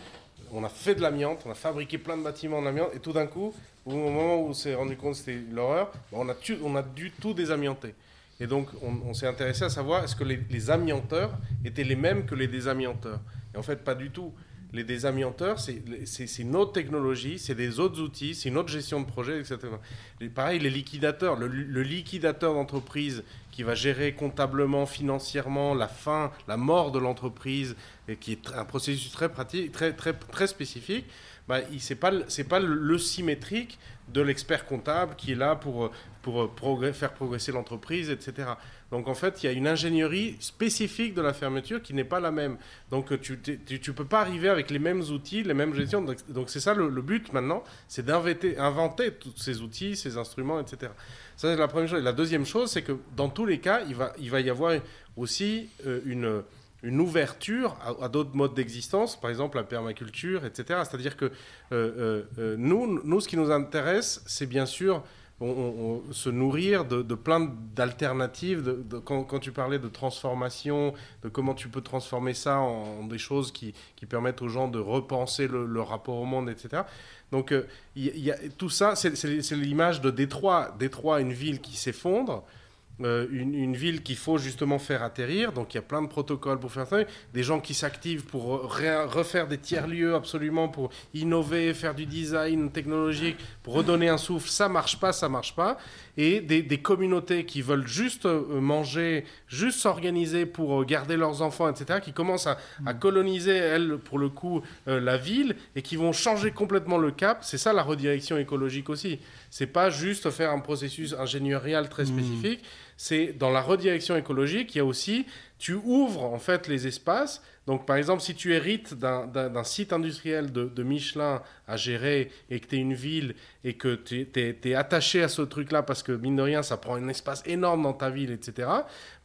On a fait de l'amiante, on a fabriqué plein de bâtiments en amiante, et tout d'un coup, au moment où on s'est rendu compte que c'était l'horreur, bah, on, a tu- on a dû tout désamianter. Et donc, on, s'est intéressé à savoir est-ce que les, amianteurs étaient les mêmes que les désamianteurs Et en fait, pas du tout. Les désamianteurs, c'est une autre technologie, c'est des autres outils, c'est une autre gestion de projet, etc. Et pareil, les liquidateurs, le, liquidateur d'entreprise qui va gérer comptablement, financièrement la fin, la mort de l'entreprise, qui est un processus très pratique, très, très, très spécifique, bah, il- c'est pas, pas le symétrique de l'expert comptable qui est là pour, pour euh, faire progresser l'entreprise, etc. Donc en fait, il y a une ingénierie spécifique de la fermeture qui n'est pas la même. Donc tu ne peux pas arriver avec les mêmes outils, les mêmes gestions. Donc c'est ça le, but maintenant, c'est d'inventer inventer tous ces outils, ces instruments, etc. Ça c'est la première chose. Et la deuxième chose, c'est que dans tous les cas, il va, il va y avoir aussi euh, une une ouverture à, d'autres modes d'existence, par exemple la permaculture, etc. C'est-à-dire que euh, euh, euh, nous, nous, ce qui nous intéresse, c'est bien sûr se nourrir de, plein d'alternatives. Quand, tu parlais de transformation, de comment tu peux transformer ça en, des choses qui, permettent aux gens de repenser le, rapport au monde, etc. Donc tout ça, c'est l'image de Détroit. Détroit, une ville qui s'effondre. Euh, une, une ville qu'il faut justement faire atterrir, donc il y a plein de protocoles pour faire ça, des gens qui s'activent pour refaire des tiers-lieux absolument, pour innover, faire du design technologique, pour redonner un souffle, ça marche pas, ça marche pas, et des, des communautés qui veulent juste euh, manger, juste s'organiser pour euh, garder leurs enfants, etc., qui commencent à, à coloniser, elles, pour le coup, euh, la ville, et qui vont changer complètement le cap, c'est ça la redirection écologique aussi. C'est pas juste faire un processus ingénierial très spécifique, c'est dans la redirection écologique, il y a aussi, tu ouvres en fait les espaces. Donc par exemple, si tu hérites d'un- site industriel de, Michelin à gérer et que tu es une ville et que tu es, attaché à ce truc-là parce que mine de rien, ça prend un espace énorme dans ta ville, etc.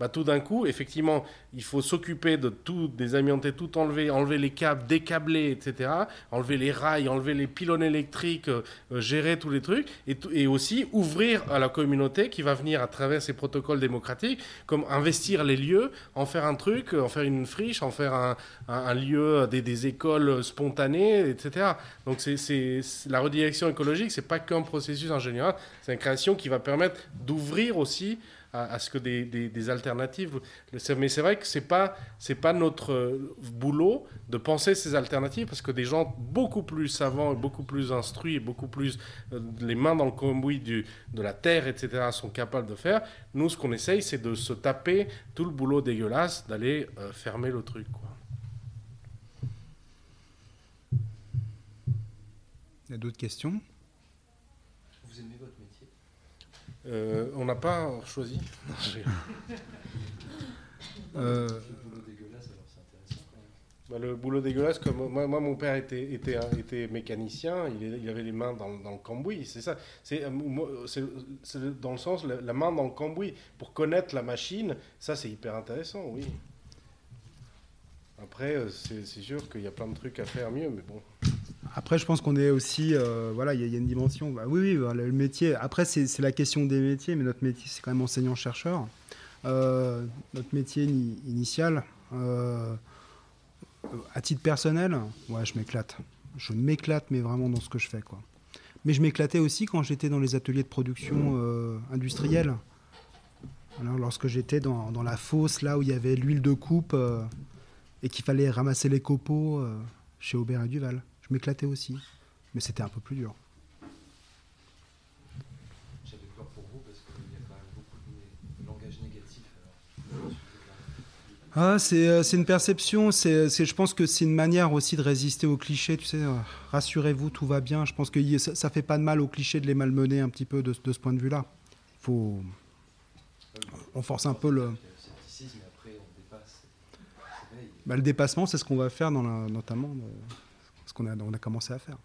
Bah, tout d'un coup, effectivement, il faut s'occuper de tout désamianter, tout enlever, enlever les câbles, décabler, etc. Enlever les rails, enlever les pylônes électriques, euh, euh, gérer tous les trucs et, et aussi ouvrir à la communauté qui va venir à travers ces protocoles démocratiques, comme investir les lieux, en faire un truc, en faire une friche, en faire un, un, lieu, des, des écoles spontanées, etc. Donc c'est, la redirection écologique, c'est pas qu'un processus général, c'est une création qui va permettre d'ouvrir aussi à, ce que des, alternatives. Mais c'est vrai que c'est pas pas notre euh, boulot de penser ces alternatives parce que des gens beaucoup plus savants, beaucoup plus instruits, beaucoup plus euh, les mains dans le cambouis de la terre, etc. sont capables de faire. Nous, ce qu'on essaye, c'est de se taper tout le boulot dégueulasse d'aller euh, fermer le truc. Quoi.
Il y a d'autres questions?
Vous aimez votre métier?
Euh, on n'a pas choisi.
Euh,
Le boulot dégueulasse, alors c'est intéressant quand même.
Bah, le boulot dégueulasse, comme moi, moi, mon père était, était, un- était mécanicien, il, avait les mains dans, dans le cambouis, c'est ça. C'est euh, c'est- dans le sens, la, la main dans le cambouis, pour connaître la machine, ça c'est hyper intéressant, oui. Après, euh, c'est c'est sûr qu'il y a plein de trucs à faire mieux, mais bon.
Après, je pense qu'on est aussi, euh, voilà, il y, a- une dimension. Bah oui, oui, le métier. Après, c'est la question des métiers, mais notre métier, c'est quand même enseignant-chercheur. Euh, notre métier ni- initial, euh, à titre personnel, ouais, je m'éclate. Je m'éclate, mais vraiment dans ce que je fais, quoi. Mais je m'éclatais aussi quand j'étais dans les ateliers de production industrielle. Alors, lorsque j'étais dans, dans la fosse, là où il y avait l'huile de coupe et qu'il fallait ramasser les copeaux chez Aubert et Duval. Je m'éclatais aussi, mais c'était un peu plus dur.
J'avais peur pour vous parce qu'il y a quand même beaucoup de langage négatif. Sujet-là.
Ah, c'est euh, c'est une perception, c'est, c'est- je pense que c'est une manière aussi de résister aux clichés, tu sais, euh, rassurez-vous, tout va bien. Je pense que ça, ça fait pas de mal aux clichés de les malmener un petit peu de, de ce point de vue-là. Il faut... On force un peu le... Bah, le dépassement, c'est ce qu'on va faire dans la- notamment euh, ce qu'on a, on a commencé à faire.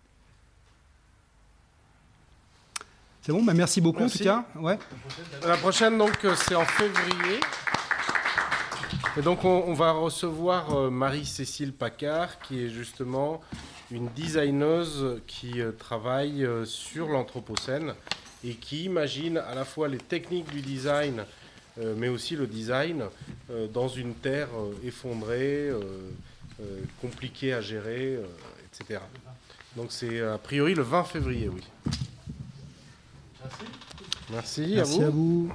C'est bon, bah merci beaucoup
Merci.
en tout cas. Ouais.
La prochaine, donc, euh, c'est en février. Et donc, on, on va recevoir euh, Marie-Cécile Paccard, qui est justement une designeuse qui euh, travaille sur l'Anthropocène et qui imagine à la fois les techniques du design, mais aussi le design dans une terre effondrée, compliquée à gérer, donc c'est euh, a priori le 20 février, oui.
Merci.
Merci, à vous.
Merci à vous.